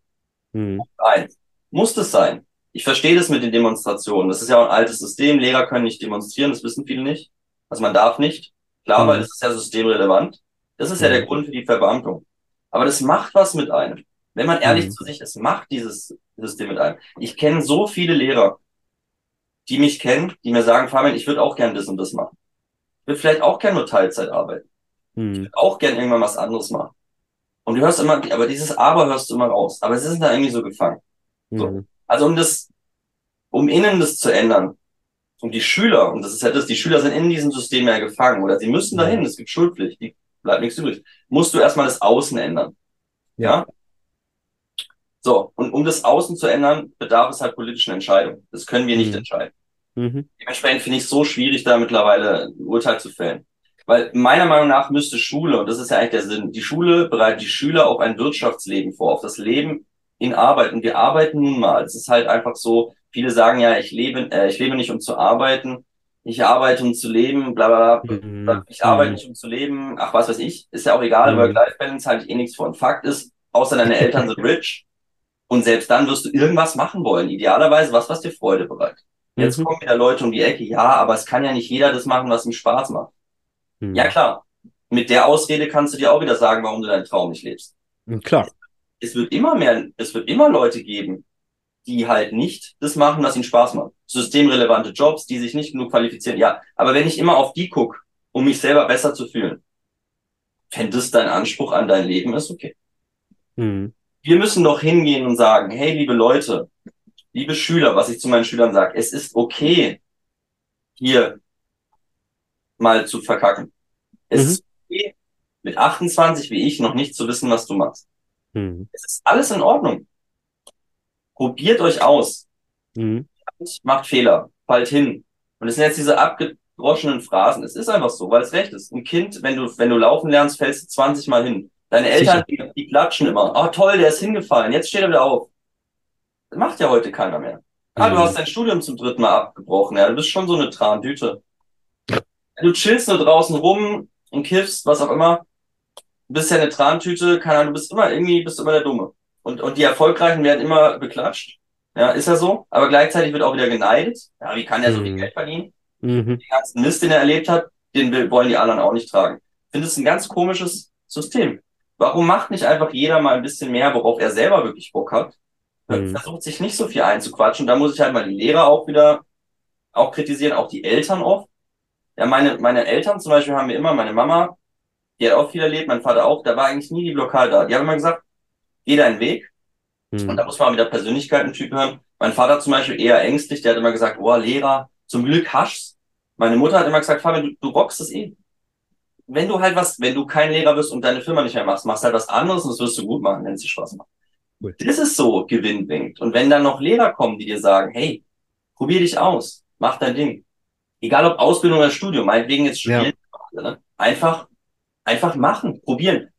Mhm. Eins. Muss das sein? Ich verstehe das mit den Demonstrationen. Das ist ja auch ein altes System. Lehrer können nicht demonstrieren, das wissen viele nicht. Also man darf nicht. Klar, Mhm. weil das ist ja systemrelevant. Das ist ja Mhm. der Grund für die Verbeamtung. Aber das macht was mit einem. Wenn man ehrlich Mhm. zu sich ist, macht dieses System mit einem. Ich kenne so viele Lehrer, die mich kennen, die mir sagen, Fabian, ich würde auch gern das und das machen. Ich würde vielleicht auch gern nur Teilzeit arbeiten. Mhm. Auch gern irgendwann was anderes machen. Und du hörst immer, aber dieses Aber hörst du immer raus. Aber sie sind da irgendwie so gefangen. So. Mhm. Also um das, um innen das zu ändern, um die Schüler, und das ist ja das, die Schüler sind in diesem System ja gefangen, oder sie müssen dahin, es gibt Schulpflicht, die bleibt nichts übrig, musst du erstmal das Außen ändern. Ja. So, und um das Außen zu ändern, bedarf es halt politischen Entscheidungen. Das können wir nicht Mhm. entscheiden. Mhm. Dementsprechend finde ich es so schwierig, da mittlerweile ein Urteil zu fällen. Weil meiner Meinung nach müsste Schule, und das ist ja eigentlich der Sinn, die Schule bereitet die Schüler auf ein Wirtschaftsleben vor, auf das Leben in Arbeit. Und wir arbeiten nun mal. Es ist halt einfach so, viele sagen ja, ich lebe, äh, ich lebe nicht, um zu arbeiten. Ich arbeite, um zu leben, bla bla bla. Mhm. Ich arbeite Mhm. nicht, um zu leben. Ach, was weiß ich. Ist ja auch egal. Mhm. Work-Life-Balance halte ich eh nichts von. Fakt ist, außer deine Eltern sind rich. Und selbst dann wirst du irgendwas machen wollen. Idealerweise was, was dir Freude bereitet. Jetzt Mhm. kommen wieder Leute um die Ecke. Ja, aber es kann ja nicht jeder das machen, was ihm Spaß macht. Mhm. Ja, klar. Mit der Ausrede kannst du dir auch wieder sagen, warum du deinen Traum nicht lebst. Mhm. Klar. Es wird immer mehr, es wird immer Leute geben, die halt nicht das machen, was ihnen Spaß macht. Systemrelevante Jobs, die sich nicht genug qualifizieren. Ja, aber wenn ich immer auf die gucke, um mich selber besser zu fühlen, wenn das dein Anspruch an dein Leben ist, okay. Mhm. Wir müssen doch hingehen und sagen, hey, liebe Leute, liebe Schüler, was ich zu meinen Schülern sage, es ist okay, hier mal zu verkacken. Es mhm. ist okay, mit 28 wie ich noch nicht zu wissen, was du machst. Mhm. Es ist alles in Ordnung. Probiert euch aus. Mhm. Macht Fehler, fallt hin. Und es sind jetzt diese abgedroschenen Phrasen. Es ist einfach so, weil es recht ist. Ein Kind, wenn du, wenn du laufen lernst, fällst du 20 Mal hin. Deine Eltern, die, die, klatschen immer. Oh toll, der ist hingefallen. Jetzt steht er wieder auf. Das macht ja heute keiner mehr. Ah, mhm. du hast dein Studium zum dritten Mal abgebrochen. Ja, du bist schon so eine Trantüte. Du chillst nur draußen rum und kiffst, was auch immer. Du bist ja eine Trantüte, keine Ahnung, du bist immer irgendwie, bist immer der Dumme. Und, und die Erfolgreichen werden immer beklatscht. Ja, ist ja so. Aber gleichzeitig wird auch wieder geneidet. Ja, wie kann der so viel mhm. Geld verdienen? Mhm. Den ganzen Mist, den er erlebt hat, den wollen die anderen auch nicht tragen. Ich finde es ein ganz komisches System. Warum macht nicht einfach jeder mal ein bisschen mehr, worauf er selber wirklich Bock hat? Mhm. Versucht sich nicht so viel einzuquatschen. Da muss ich halt mal die Lehrer auch wieder auch kritisieren, auch die Eltern oft. Ja, meine, meine Eltern zum Beispiel haben mir immer, meine Mama, die hat auch viel erlebt, mein Vater auch, da war eigentlich nie die Blockade da. Die haben immer gesagt, geh deinen Weg. Mhm. Und da muss man wieder Persönlichkeiten-Typ hören. Mein Vater zum Beispiel eher ängstlich, der hat immer gesagt, oh, Lehrer, zum Glück hasch's. Meine Mutter hat immer gesagt, Fabian, du, du rockst es eh wenn du halt was, wenn du kein Lehrer bist und deine Firma nicht mehr machst, machst halt was anderes und das wirst du gut machen, wenn es dir Spaß macht. Cool. Das ist so gewinnbringend. Und wenn dann noch Lehrer kommen, die dir sagen, hey, probier dich aus, mach dein Ding. Egal ob Ausbildung oder Studium, meinetwegen jetzt studieren, ja. ne? einfach, einfach machen, probieren.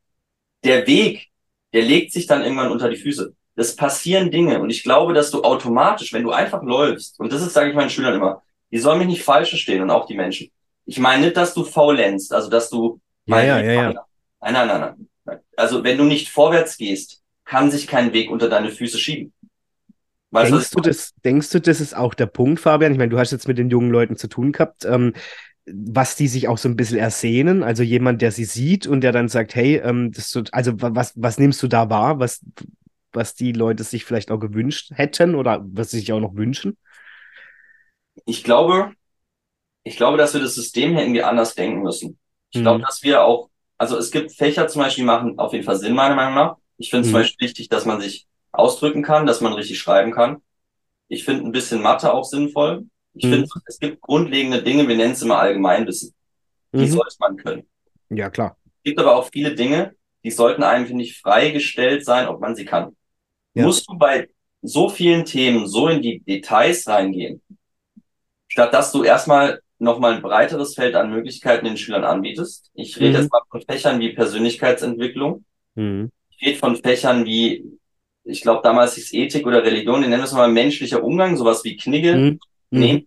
Der Weg, der legt sich dann irgendwann unter die Füße. Das passieren Dinge. Und ich glaube, dass du automatisch, wenn du einfach läufst, und das ist, sage ich meinen Schülern immer, die sollen mich nicht falsch verstehen und auch die Menschen. Ich meine nicht, dass du faulenzt, also dass du. Ja, ja, ja, ja. Nein, nein, nein, nein. Also wenn du nicht vorwärts gehst, kann sich kein Weg unter deine Füße schieben. Weißt denkst, du, das, denkst du, das ist auch der Punkt, Fabian? Ich meine, du hast jetzt mit den jungen Leuten zu tun gehabt, ähm, was die sich auch so ein bisschen ersehnen. Also jemand, der sie sieht und der dann sagt, hey, ähm, das so, also was, was nimmst du da wahr, was, was die Leute sich vielleicht auch gewünscht hätten oder was sie sich auch noch wünschen? Ich glaube, ich glaube, dass wir das System hier irgendwie anders denken müssen. Ich mhm. glaube, dass wir auch, also es gibt Fächer zum Beispiel, die machen auf jeden Fall Sinn, meiner Meinung nach. Ich finde mhm. zum Beispiel wichtig, dass man sich ausdrücken kann, dass man richtig schreiben kann. Ich finde ein bisschen Mathe auch sinnvoll. Ich mhm. finde, es gibt grundlegende Dinge, wir nennen es immer Allgemeinwissen. Die mhm. sollte man können. Ja, klar. Es gibt aber auch viele Dinge, die sollten einem, finde ich, freigestellt sein, ob man sie kann. Ja. Musst du bei so vielen Themen so in die Details reingehen, statt dass du erstmal nochmal ein breiteres Feld an Möglichkeiten den Schülern anbietest. Ich rede mhm. jetzt mal von Fächern wie Persönlichkeitsentwicklung. Mhm. Ich rede von Fächern wie, ich glaube damals hieß Ethik oder Religion, die nennen wir es mal menschlicher Umgang, sowas wie Knigge. Mhm. Nee, mhm.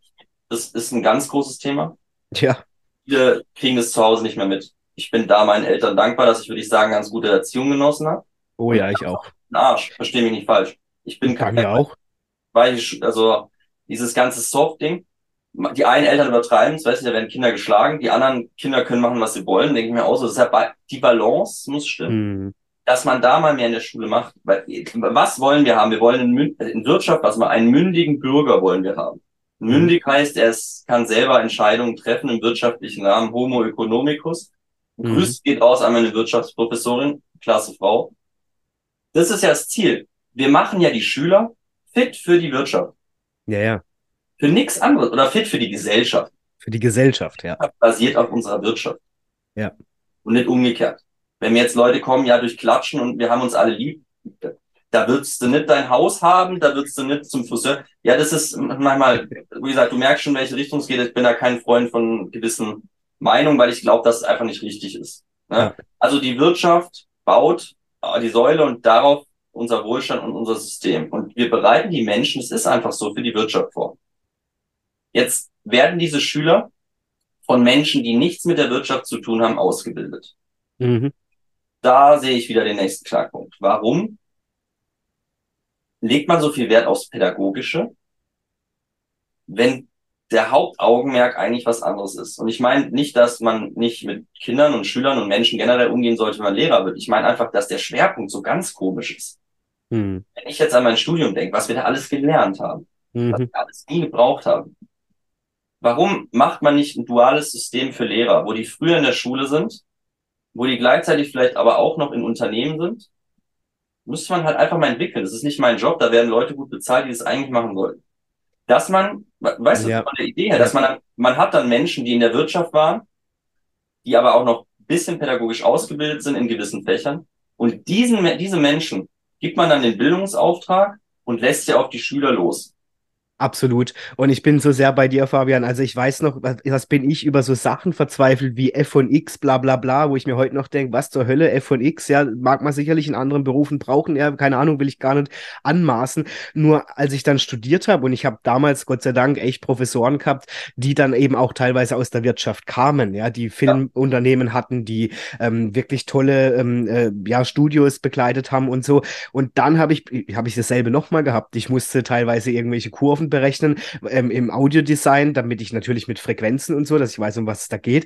das ist ein ganz großes Thema. Ja. Viele kriegen es zu Hause nicht mehr mit. Ich bin da meinen Eltern dankbar, dass ich, würde ich sagen, ganz gute Erziehung genossen habe. Oh ja, ich auch. Arsch, verstehe mich nicht falsch. Ich bin kein, auch. Weil ich, also dieses ganze Soft-Ding, die einen Eltern übertreiben, das weißt du, da werden Kinder geschlagen, die anderen Kinder können machen, was sie wollen, denke ich mir auch so. Deshalb die Balance muss stimmen. Mhm. Dass man da mal mehr in der Schule macht. Weil, was wollen wir haben? Wir wollen in, in Wirtschaft, was mal einen mündigen Bürger wollen wir haben. Mündig heißt, er kann selber Entscheidungen treffen im wirtschaftlichen Rahmen, Homo economicus. Mhm. Grüß geht aus an meine Wirtschaftsprofessorin, klasse Frau. Das ist ja das Ziel. Wir machen ja die Schüler fit für die Wirtschaft. Ja, ja. Für nichts anderes oder fit für die Gesellschaft. Für die Gesellschaft, ja. Basiert auf unserer Wirtschaft. Ja. Und nicht umgekehrt. Wenn mir jetzt Leute kommen, ja, durch Klatschen und wir haben uns alle lieb, da würdest du nicht dein Haus haben, da würdest du nicht zum Friseur. Ja, das ist manchmal, wie gesagt, du merkst schon, welche Richtung es geht. Ich bin da kein Freund von gewissen Meinungen, weil ich glaube, dass es einfach nicht richtig ist. Ne? Ja. Also die Wirtschaft baut die Säule und darauf unser Wohlstand und unser System. Und wir bereiten die Menschen, es ist einfach so, für die Wirtschaft vor. Jetzt werden diese Schüler von Menschen, die nichts mit der Wirtschaft zu tun haben, ausgebildet. Mhm. Da sehe ich wieder den nächsten Knackpunkt. Warum legt man so viel Wert aufs Pädagogische, wenn der Hauptaugenmerk eigentlich was anderes ist? Und ich meine nicht, dass man nicht mit Kindern und Schülern und Menschen generell umgehen sollte, wenn man Lehrer wird. Ich meine einfach, dass der Schwerpunkt so ganz komisch ist. Mhm. Wenn ich jetzt an mein Studium denke, was wir da alles gelernt haben, mhm. was wir alles nie gebraucht haben, Warum macht man nicht ein duales System für Lehrer, wo die früher in der Schule sind, wo die gleichzeitig vielleicht aber auch noch in Unternehmen sind, müsste man halt einfach mal entwickeln. Das ist nicht mein Job, da werden Leute gut bezahlt, die das eigentlich machen sollten. Dass man, weißt Ja. du, von der Idee her, dass man, man hat dann Menschen, die in der Wirtschaft waren, die aber auch noch ein bisschen pädagogisch ausgebildet sind in gewissen Fächern. Und diesen, diese Menschen gibt man dann den Bildungsauftrag und lässt sie auf die Schüler los. Absolut. Und ich bin so sehr bei dir, Fabian. Also ich weiß noch, was, bin ich über so Sachen verzweifelt wie F und X, bla bla bla, wo ich mir heute noch denke, was zur Hölle, F und X, ja, mag man sicherlich in anderen Berufen brauchen, ja, keine Ahnung, will ich gar nicht anmaßen. Nur als ich dann studiert habe und ich habe damals, Gott sei Dank, echt Professoren gehabt, die dann eben auch teilweise aus der Wirtschaft kamen, ja, die Filmunternehmen hatten, die ähm, wirklich tolle ähm, äh, ja, Studios begleitet haben und so. Und dann habe ich, habe ich dasselbe nochmal gehabt. Ich musste teilweise irgendwelche Kurven berechnen ähm, im Audiodesign, damit ich natürlich mit Frequenzen und so, dass ich weiß, um was es da geht.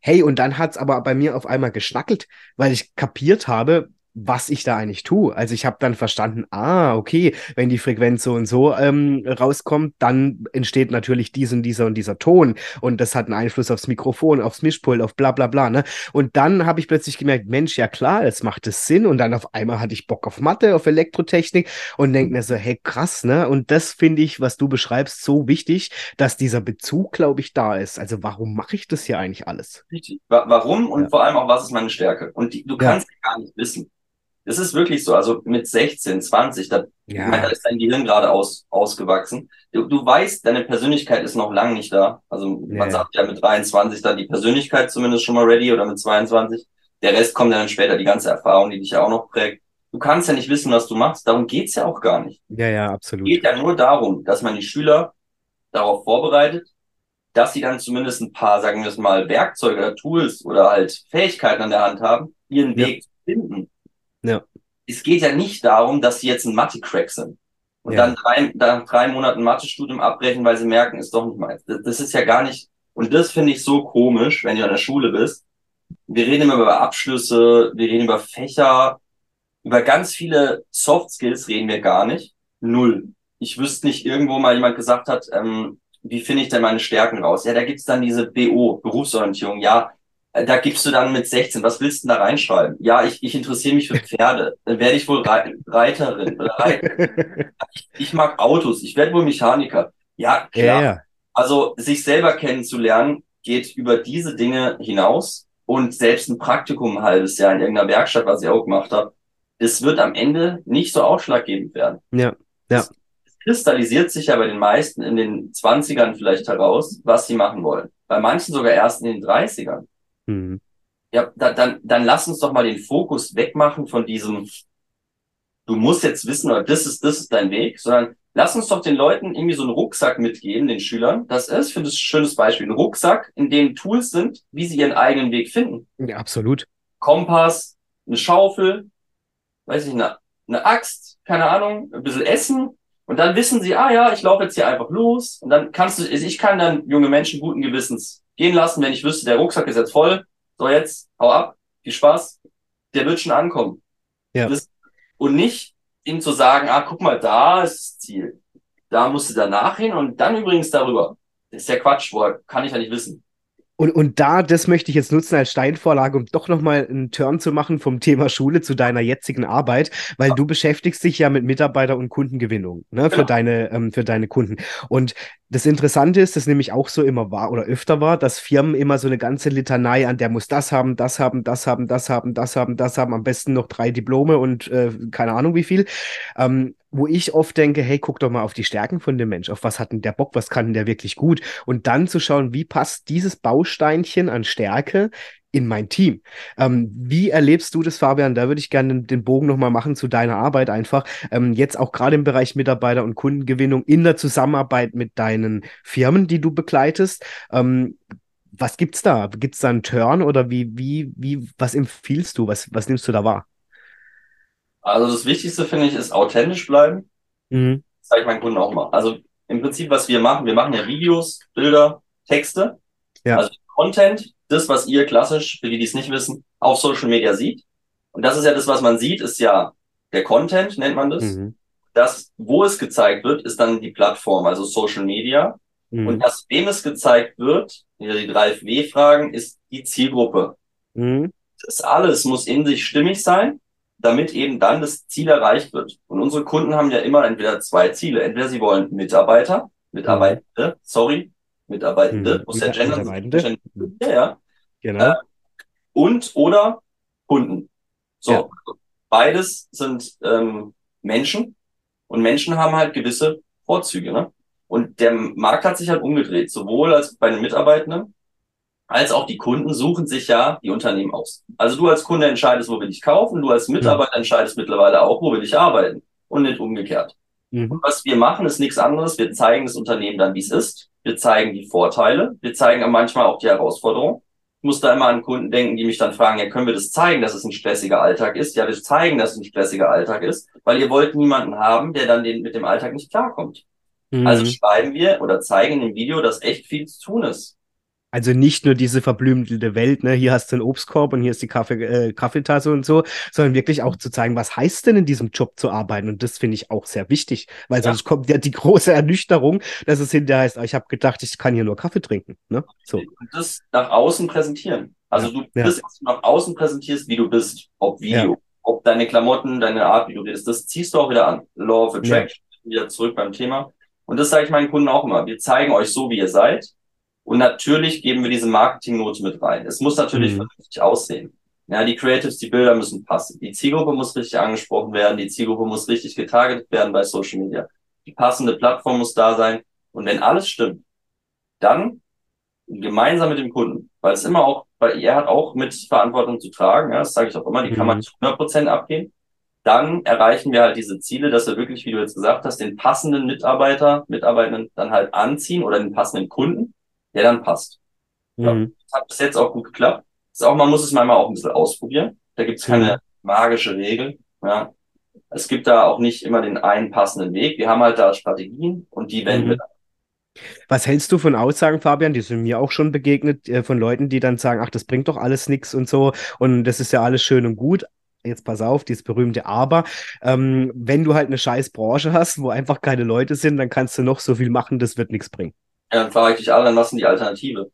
Hey, und dann hat's aber bei mir auf einmal geschnackelt, weil ich kapiert habe, was ich da eigentlich tue. Also ich habe dann verstanden, ah, okay, wenn die Frequenz so und so ähm, rauskommt, dann entsteht natürlich dies und dieser und dieser Ton und das hat einen Einfluss aufs Mikrofon, aufs Mischpult, auf bla bla bla. Ne? Und dann habe ich plötzlich gemerkt, Mensch, ja klar, jetzt macht es Sinn und dann auf einmal hatte ich Bock auf Mathe, auf Elektrotechnik und denke mir so, hey, krass, ne? Und das finde ich, was du beschreibst, so wichtig, dass dieser Bezug, glaube ich, da ist. Also warum mache ich das hier eigentlich alles? Richtig. Wa warum und Ja. vor allem auch, was ist meine Stärke? Und die, du Ja. kannst gar nicht wissen. Es ist wirklich so, also mit 16, 20, da, ich meine, da ist dein Gehirn gerade aus, ausgewachsen. Du, du weißt, deine Persönlichkeit ist noch lange nicht da. Also Ja, man ja. sagt ja mit 23 dann die Persönlichkeit zumindest schon mal ready oder mit 22. Der Rest kommt dann später, die ganze Erfahrung, die dich ja auch noch prägt. Du kannst ja nicht wissen, was du machst. Darum geht's ja auch gar nicht. Ja, ja, Es absolut. geht ja nur darum, dass man die Schüler darauf vorbereitet, dass sie dann zumindest ein paar, sagen wir es mal, Werkzeuge oder Tools oder halt Fähigkeiten an der Hand haben, ihren Ja. Weg zu finden. Es geht ja nicht darum, dass sie jetzt ein Mathe-Crack sind und Ja. dann drei, dann drei Monaten Mathestudium abbrechen, weil sie merken, ist doch nicht meins. Das, das ist ja gar nicht, und das finde ich so komisch, wenn du an der Schule bist. Wir reden immer über Abschlüsse, wir reden über Fächer, über ganz viele Soft Skills reden wir gar nicht. Null. Ich wüsste nicht, irgendwo mal jemand gesagt hat, ähm, wie finde ich denn meine Stärken raus? Ja, da gibt's dann diese BO, Berufsorientierung. Ja, da gibst du dann mit 16, was willst du denn da reinschreiben? Ja, ich, ich interessiere mich für Pferde. Dann werde ich wohl Rei- Reiterin oder Reiter. Ich mag Autos. Ich werde wohl Mechaniker. Ja, klar. Ja, ja. Also sich selber kennenzulernen geht über diese Dinge hinaus und selbst ein Praktikum ein halbes Jahr in irgendeiner Werkstatt, was ich auch gemacht habe, es wird am Ende nicht so ausschlaggebend werden. Ja, ja. Es kristallisiert sich ja bei den meisten in den 20ern vielleicht heraus, was sie machen wollen. Bei manchen sogar erst in den 30ern. Mhm. Ja, da, dann, dann lass uns doch mal den Fokus wegmachen von diesem, du musst jetzt wissen, oder das ist, das ist dein Weg, sondern lass uns doch den Leuten irgendwie so einen Rucksack mitgeben, den Schülern. Das ist, finde ich, ein schönes Beispiel. Ein Rucksack, in dem Tools sind, wie sie ihren eigenen Weg finden. Ja, absolut. Kompass, eine Schaufel, weiß ich, eine, eine Axt, keine Ahnung, ein bisschen Essen. Und dann wissen sie, ah ja, ich laufe jetzt hier einfach los. Und dann kannst du, also ich kann dann junge Menschen guten Gewissens gehen lassen, wenn ich wüsste, der Rucksack ist jetzt voll. So jetzt, hau ab, viel Spaß. Der wird schon ankommen. Ja. Und nicht ihm zu sagen, ah, guck mal, da ist das Ziel. Da musst du danach hin und dann übrigens darüber. Das ist ja Quatsch, woher kann ich ja nicht wissen. Und, und da, das möchte ich jetzt nutzen als Steinvorlage, um doch nochmal einen Turn zu machen vom Thema Schule zu deiner jetzigen Arbeit, weil du beschäftigst dich ja mit Mitarbeiter- und Kundengewinnung, ne, für Genau. deine, ähm, für deine Kunden. Und das Interessante ist, dass nämlich auch so immer war oder öfter war, dass Firmen immer so eine ganze Litanei an, der muss das haben, das haben, das haben, das haben, das haben, das haben, am besten noch drei Diplome und äh, keine Ahnung wie viel. Ähm, wo ich oft denke, hey, guck doch mal auf die Stärken von dem Mensch, auf was hat denn der Bock, was kann denn der wirklich gut? Und dann zu schauen, wie passt dieses Bausteinchen an Stärke in mein Team. Ähm, wie erlebst du das, Fabian? Da würde ich gerne den, Bogen nochmal machen zu deiner Arbeit einfach. Ähm, jetzt auch gerade im Bereich Mitarbeiter- und Kundengewinnung in der Zusammenarbeit mit deinen Firmen, die du begleitest. Ähm, was gibt's da? Gibt's da einen Turn oder wie, wie, wie, was empfiehlst du? Was, was nimmst du da wahr? Also das Wichtigste finde ich ist authentisch bleiben. Mhm. Das sage ich meinen Kunden auch mal. Also im Prinzip, was wir machen, wir machen ja Videos, Bilder, Texte. Ja. Also Content, das, was ihr klassisch, für die, die es nicht wissen, auf Social Media sieht. Und das ist ja das, was man sieht, ist ja der Content, nennt man das. Mhm. Das, wo es gezeigt wird, ist dann die Plattform, also Social Media. Mhm. Und das, wem es gezeigt wird, die drei W-Fragen, ist die Zielgruppe. Mhm. Das alles muss in sich stimmig sein. Damit eben dann das Ziel erreicht wird. Und unsere Kunden haben ja immer entweder zwei Ziele. Entweder sie wollen Mitarbeiter, Mitarbeitende, mhm. sorry, Mitarbeitende, mhm. muss ja Gender Mitarbeitende. Ja, ja. Genau. Äh, und oder Kunden. So, ja. beides sind ähm, Menschen und Menschen haben halt gewisse Vorzüge. Ne? Und der Markt hat sich halt umgedreht, sowohl als bei den Mitarbeitenden als auch die Kunden suchen sich ja die Unternehmen aus. Also du als Kunde entscheidest, wo will ich kaufen, du als Mitarbeiter mhm. entscheidest mittlerweile auch, wo will ich arbeiten und nicht umgekehrt. Mhm. was wir machen, ist nichts anderes. Wir zeigen das Unternehmen dann, wie es ist. Wir zeigen die Vorteile. Wir zeigen manchmal auch die Herausforderungen. Ich muss da immer an Kunden denken, die mich dann fragen, ja, können wir das zeigen, dass es ein stressiger Alltag ist? Ja, wir zeigen, dass es ein stressiger Alltag ist, weil ihr wollt niemanden haben, der dann den, mit dem Alltag nicht klarkommt. Mhm. Also schreiben wir oder zeigen im Video, dass echt viel zu tun ist. Also nicht nur diese verblümelte Welt, ne, hier hast du einen Obstkorb und hier ist die Kaffee, äh, Kaffeetasse und so, sondern wirklich auch zu zeigen, was heißt denn in diesem Job zu arbeiten. Und das finde ich auch sehr wichtig, weil sonst ja. kommt ja die große Ernüchterung, dass es hinterher heißt, ich habe gedacht, ich kann hier nur Kaffee trinken. Ne? So. Und das nach außen präsentieren. Also du ja. bist, du nach außen präsentierst, wie du bist, ob Video, ja. ob deine Klamotten, deine Art, wie du redest, das ziehst du auch wieder an. Law of Attraction, wieder zurück beim Thema. Und das sage ich meinen Kunden auch immer. Wir zeigen euch so, wie ihr seid und natürlich geben wir diese Marketingnote mit rein. Es muss natürlich mhm. vernünftig aussehen. Ja, die Creatives, die Bilder müssen passen. Die Zielgruppe muss richtig angesprochen werden. Die Zielgruppe muss richtig getargetet werden bei Social Media. Die passende Plattform muss da sein. Und wenn alles stimmt, dann gemeinsam mit dem Kunden, weil es immer auch, weil er hat auch mit Verantwortung zu tragen, ja, das sage ich auch immer, die kann man mhm. nicht 100 Prozent abgehen. Dann erreichen wir halt diese Ziele, dass wir wirklich, wie du jetzt gesagt hast, den passenden Mitarbeiter, Mitarbeitenden dann halt anziehen oder den passenden Kunden der dann passt. Ja, mhm. hat bis jetzt auch gut geklappt. Ist auch, man muss es manchmal auch ein bisschen ausprobieren. Da gibt es keine mhm. magische Regel. Ja. Es gibt da auch nicht immer den einen passenden Weg. Wir haben halt da Strategien und die wenden mhm. wir dann. Was hältst du von Aussagen, Fabian? Die sind mir auch schon begegnet, äh, von Leuten, die dann sagen, ach, das bringt doch alles nichts und so. Und das ist ja alles schön und gut. Jetzt pass auf, dieses berühmte Aber. Ähm, wenn du halt eine scheiß Branche hast, wo einfach keine Leute sind, dann kannst du noch so viel machen, das wird nichts bringen. Ja, dann frage ich dich alle, was sind die Alternative?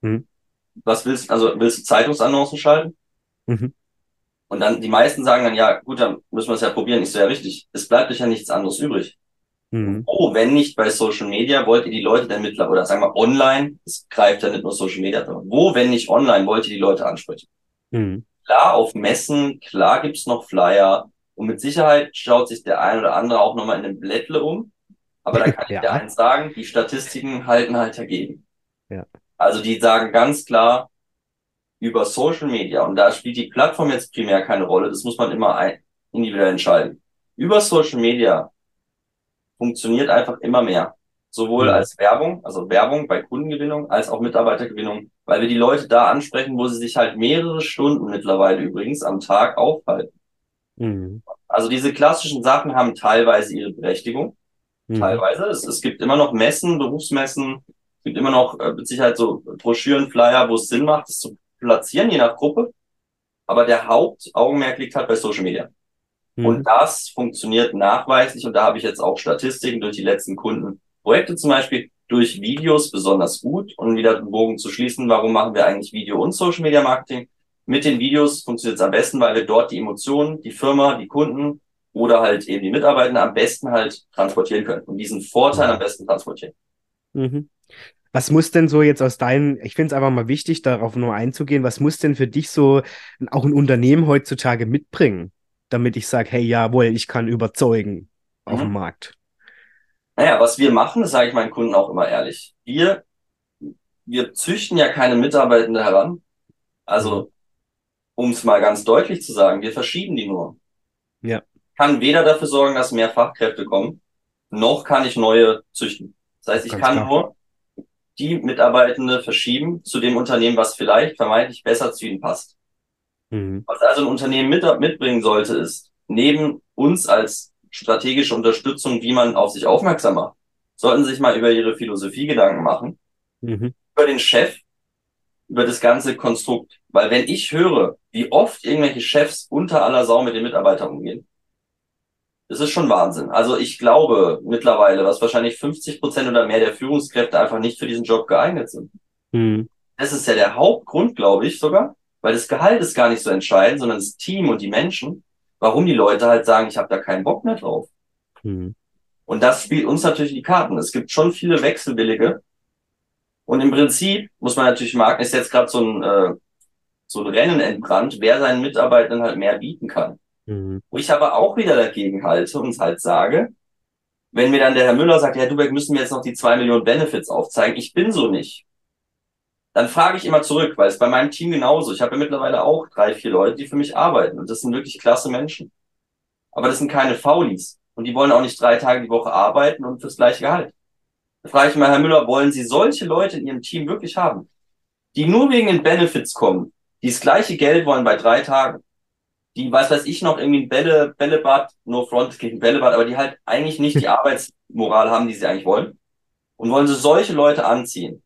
Mhm. Was willst du, also willst du Zeitungsannoncen schalten? Mhm. Und dann, die meisten sagen dann, ja, gut, dann müssen wir es ja probieren. Ich so, ja, richtig. Es bleibt euch ja nichts anderes übrig. Mhm. Oh, wenn nicht bei Social Media, wollt ihr die Leute dann mittlerweile, oder sagen wir online, es greift ja nicht nur Social Media, wo, wenn nicht online, wollt ihr die Leute ansprechen? Mhm. Klar, auf Messen, klar gibt's noch Flyer. Und mit Sicherheit schaut sich der ein oder andere auch nochmal in den Blättle um. Aber da kann ich dir eins sagen, die Statistiken halten halt dagegen. Ja. Also die sagen ganz klar über Social Media, und da spielt die Plattform jetzt primär keine Rolle, das muss man immer ein, individuell entscheiden. Über Social Media funktioniert einfach immer mehr. Sowohl mhm. als Werbung, also Werbung bei Kundengewinnung, als auch Mitarbeitergewinnung, weil wir die Leute da ansprechen, wo sie sich halt mehrere Stunden mittlerweile übrigens am Tag aufhalten. Mhm. Also diese klassischen Sachen haben teilweise ihre Berechtigung mhm. teilweise. Es, es gibt immer noch Messen, Berufsmessen, es gibt immer noch äh, mit Sicherheit so Broschüren, Flyer, wo es Sinn macht, es zu platzieren, je nach Gruppe. Aber der Hauptaugenmerk liegt halt bei Social Media. Mhm. Und das funktioniert nachweislich und da habe ich jetzt auch Statistiken durch die letzten Kundenprojekte zum Beispiel durch Videos besonders gut und wieder den Bogen zu schließen, warum machen wir eigentlich Video und Social Media Marketing? Mit den Videos funktioniert es am besten, weil wir dort die Emotionen, die Firma, die Kunden oder halt eben die Mitarbeitenden am besten halt transportieren können und diesen Vorteil am besten transportieren. Mhm. Was muss denn so jetzt aus deinen, ich finde es einfach mal wichtig, darauf nur einzugehen, was muss denn für dich so auch ein Unternehmen heutzutage mitbringen, damit ich sage, hey, jawohl, ich kann überzeugen mhm. auf dem Markt? Naja, was wir machen, das sage ich meinen Kunden auch immer ehrlich. Wir, wir züchten ja keine Mitarbeitende heran. Also, mhm. um es mal ganz deutlich zu sagen, wir verschieben die nur. Ja kann weder dafür sorgen, dass mehr Fachkräfte kommen, noch kann ich neue züchten. Das heißt, ich Ganz kann klar. nur die Mitarbeitende verschieben zu dem Unternehmen, was vielleicht vermeintlich besser zu ihnen passt. Mhm. Was also ein Unternehmen mit, mitbringen sollte, ist, neben uns als strategische Unterstützung, wie man auf sich aufmerksam macht, sollten sich mal über ihre Philosophie Gedanken machen, mhm. über den Chef, über das ganze Konstrukt. Weil wenn ich höre, wie oft irgendwelche Chefs unter aller Sau mit den Mitarbeitern umgehen, das ist schon Wahnsinn. Also ich glaube mittlerweile, dass wahrscheinlich 50 Prozent oder mehr der Führungskräfte einfach nicht für diesen Job geeignet sind. Mhm. Das ist ja der Hauptgrund, glaube ich sogar, weil das Gehalt ist gar nicht so entscheidend, sondern das Team und die Menschen. warum die Leute halt sagen, ich habe da keinen Bock mehr drauf. Mhm. Und das spielt uns natürlich die Karten. Es gibt schon viele Wechselwillige. Und im Prinzip muss man natürlich merken, ist jetzt gerade so ein, äh, so ein Rennen entbrannt, wer seinen Mitarbeitern halt mehr bieten kann. Mhm. Wo ich aber auch wieder dagegen halte und halt sage, wenn mir dann der Herr Müller sagt, Herr Dubeck, müssen wir jetzt noch die zwei Millionen Benefits aufzeigen, ich bin so nicht. Dann frage ich immer zurück, weil es bei meinem Team genauso. Ich habe ja mittlerweile auch drei, vier Leute, die für mich arbeiten. Und das sind wirklich klasse Menschen. Aber das sind keine Faulis. Und die wollen auch nicht drei Tage die Woche arbeiten und fürs gleiche Gehalt. Da frage ich mal, Herr Müller, wollen Sie solche Leute in Ihrem Team wirklich haben? Die nur wegen den Benefits kommen, die das gleiche Geld wollen bei drei Tagen die, weiß weiß ich noch, irgendwie ein Bälle, Bällebad, no front, gegen Bällebad, aber die halt eigentlich nicht die Arbeitsmoral haben, die sie eigentlich wollen. Und wollen sie solche Leute anziehen.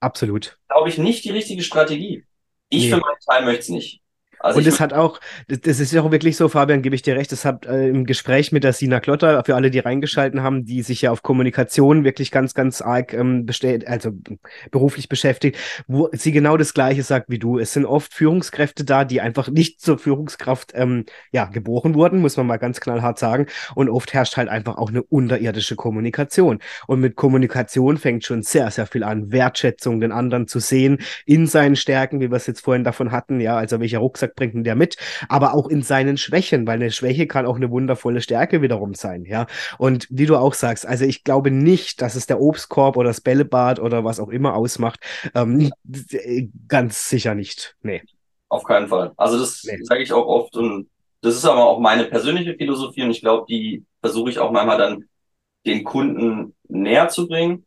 Absolut. Glaube ich nicht die richtige Strategie. Ich nee. für meinen Teil möchte es nicht. Also und es hat auch, das ist ja auch wirklich so, Fabian, gebe ich dir recht, das hat äh, im Gespräch mit der Sina Klotter, für alle, die reingeschalten haben, die sich ja auf Kommunikation wirklich ganz, ganz arg ähm, bestellt, also beruflich beschäftigt, wo sie genau das Gleiche sagt wie du. Es sind oft Führungskräfte da, die einfach nicht zur Führungskraft ähm, ja, geboren wurden, muss man mal ganz knallhart sagen. Und oft herrscht halt einfach auch eine unterirdische Kommunikation. Und mit Kommunikation fängt schon sehr, sehr viel an, Wertschätzung den anderen zu sehen, in seinen Stärken, wie wir es jetzt vorhin davon hatten, ja, also welcher Rucksack Rucksack bringt der mit, aber auch in seinen Schwächen, weil eine Schwäche kann auch eine wundervolle Stärke wiederum sein, ja. Und wie du auch sagst, also ich glaube nicht, dass es der Obstkorb oder das Bällebad oder was auch immer ausmacht. Ähm, ganz sicher nicht. Nee. Auf keinen Fall. Also das nee. sage ich auch oft und das ist aber auch meine persönliche Philosophie und ich glaube, die versuche ich auch manchmal dann den Kunden näher zu bringen.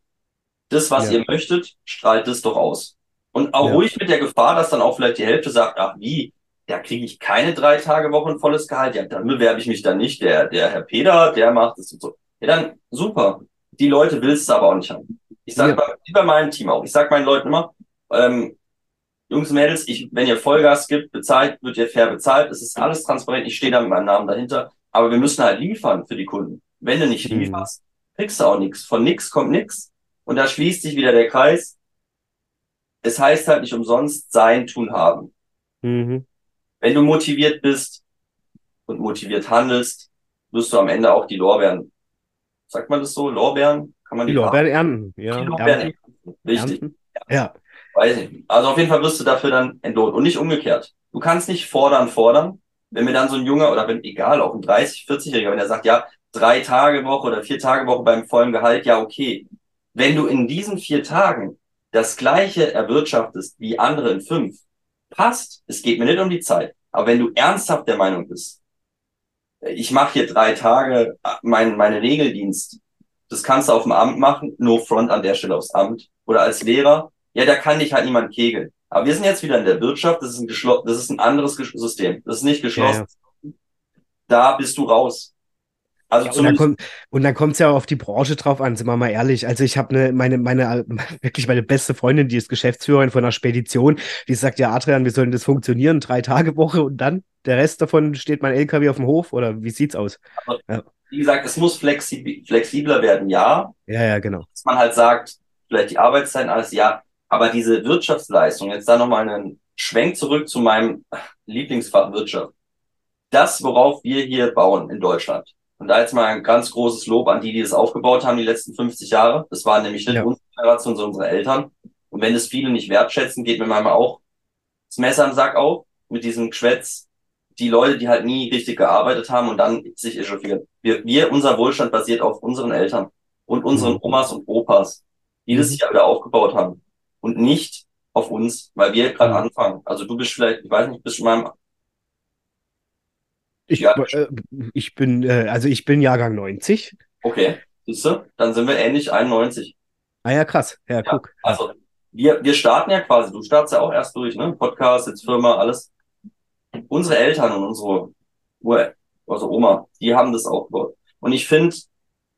Das, was ja. ihr möchtet, strahlt das doch aus. Und auch ja. ruhig mit der Gefahr, dass dann auch vielleicht die Hälfte sagt, ach wie, da kriege ich keine drei Tage Woche ein volles Gehalt. Ja, dann bewerbe ich mich dann nicht. Der, der Herr Peter, der macht es und so. Ja, dann super. Die Leute willst du aber auch nicht haben. Ich sage ja. wie bei meinem Team auch. Ich sage meinen Leuten immer, ähm, Jungs und Mädels, ich, wenn ihr Vollgas gibt, bezahlt, wird ihr fair bezahlt. Es ist alles transparent. Ich stehe da mit meinem Namen dahinter. Aber wir müssen halt liefern für die Kunden. Wenn du nicht mhm. lieferst, kriegst du auch nichts. Von nix kommt nix. Und da schließt sich wieder der Kreis. Es heißt halt nicht umsonst sein, tun, haben. Mhm. Wenn du motiviert bist und motiviert handelst, wirst du am Ende auch die Lorbeeren, sagt man das so, Lorbeeren? Kann man die, die Lorbeeren ernten, ja. Die Lorbeeren ernten. Richtig. Ernten? Ja. Weiß ich. Also auf jeden Fall wirst du dafür dann entlohnt und nicht umgekehrt. Du kannst nicht fordern, fordern. Wenn mir dann so ein Junge oder wenn, egal, auch ein 30, 40-Jähriger, wenn er sagt, ja, drei Tage Woche oder vier Tage Woche beim vollen Gehalt, ja, okay. Wenn du in diesen vier Tagen das gleiche erwirtschaftest wie andere in fünf, passt. Es geht mir nicht um die Zeit. Aber wenn du ernsthaft der Meinung bist, ich mache hier drei Tage mein, meine Regeldienst, das kannst du auf dem Amt machen, no front an der Stelle aufs Amt. Oder als Lehrer, ja, da kann dich halt niemand kegeln. Aber wir sind jetzt wieder in der Wirtschaft, das ist ein, geschlo das ist ein anderes System. Das ist nicht geschlossen. Ja, ja. Da bist du raus. Also ja, und, dann kommt, und dann kommt es ja auf die Branche drauf an, sind wir mal ehrlich. Also ich habe eine, meine, meine, wirklich meine beste Freundin, die ist Geschäftsführerin von einer Spedition, die sagt, ja, Adrian, wie soll denn das funktionieren? Drei Tage Woche und dann der Rest davon steht mein LKW auf dem Hof oder wie sieht's aus? Also, ja. Wie gesagt, es muss flexib flexibler werden, ja. Ja, ja, genau. Dass man halt sagt, vielleicht die Arbeitszeiten, alles ja. Aber diese Wirtschaftsleistung, jetzt da nochmal einen Schwenk zurück zu meinem Lieblingsfach Wirtschaft. Das, worauf wir hier bauen in Deutschland, und da jetzt mal ein ganz großes Lob an die, die das aufgebaut haben, die letzten 50 Jahre. Das waren nämlich nicht ja. unsere Generation, sondern unsere Eltern. Und wenn es viele nicht wertschätzen, geht mir manchmal auch das Messer am Sack auf mit diesem Geschwätz. Die Leute, die halt nie richtig gearbeitet haben und dann sich echauffieren. Wir, wir, unser Wohlstand basiert auf unseren Eltern und unseren mhm. Omas und Opas, die das mhm. sich ja wieder aufgebaut haben. Und nicht auf uns, weil wir gerade mhm. anfangen. Also du bist vielleicht, ich weiß nicht, bist du in meinem ich, ja. äh, ich bin, äh, also ich bin Jahrgang 90. Okay, siehst du? Dann sind wir ähnlich 91. Ah ja, krass. Ja, ja guck. Also wir, wir starten ja quasi, du startest ja auch erst durch, ne? Podcast, jetzt Firma, alles. Unsere Eltern und unsere, also Oma, die haben das auch gehört. Und ich finde,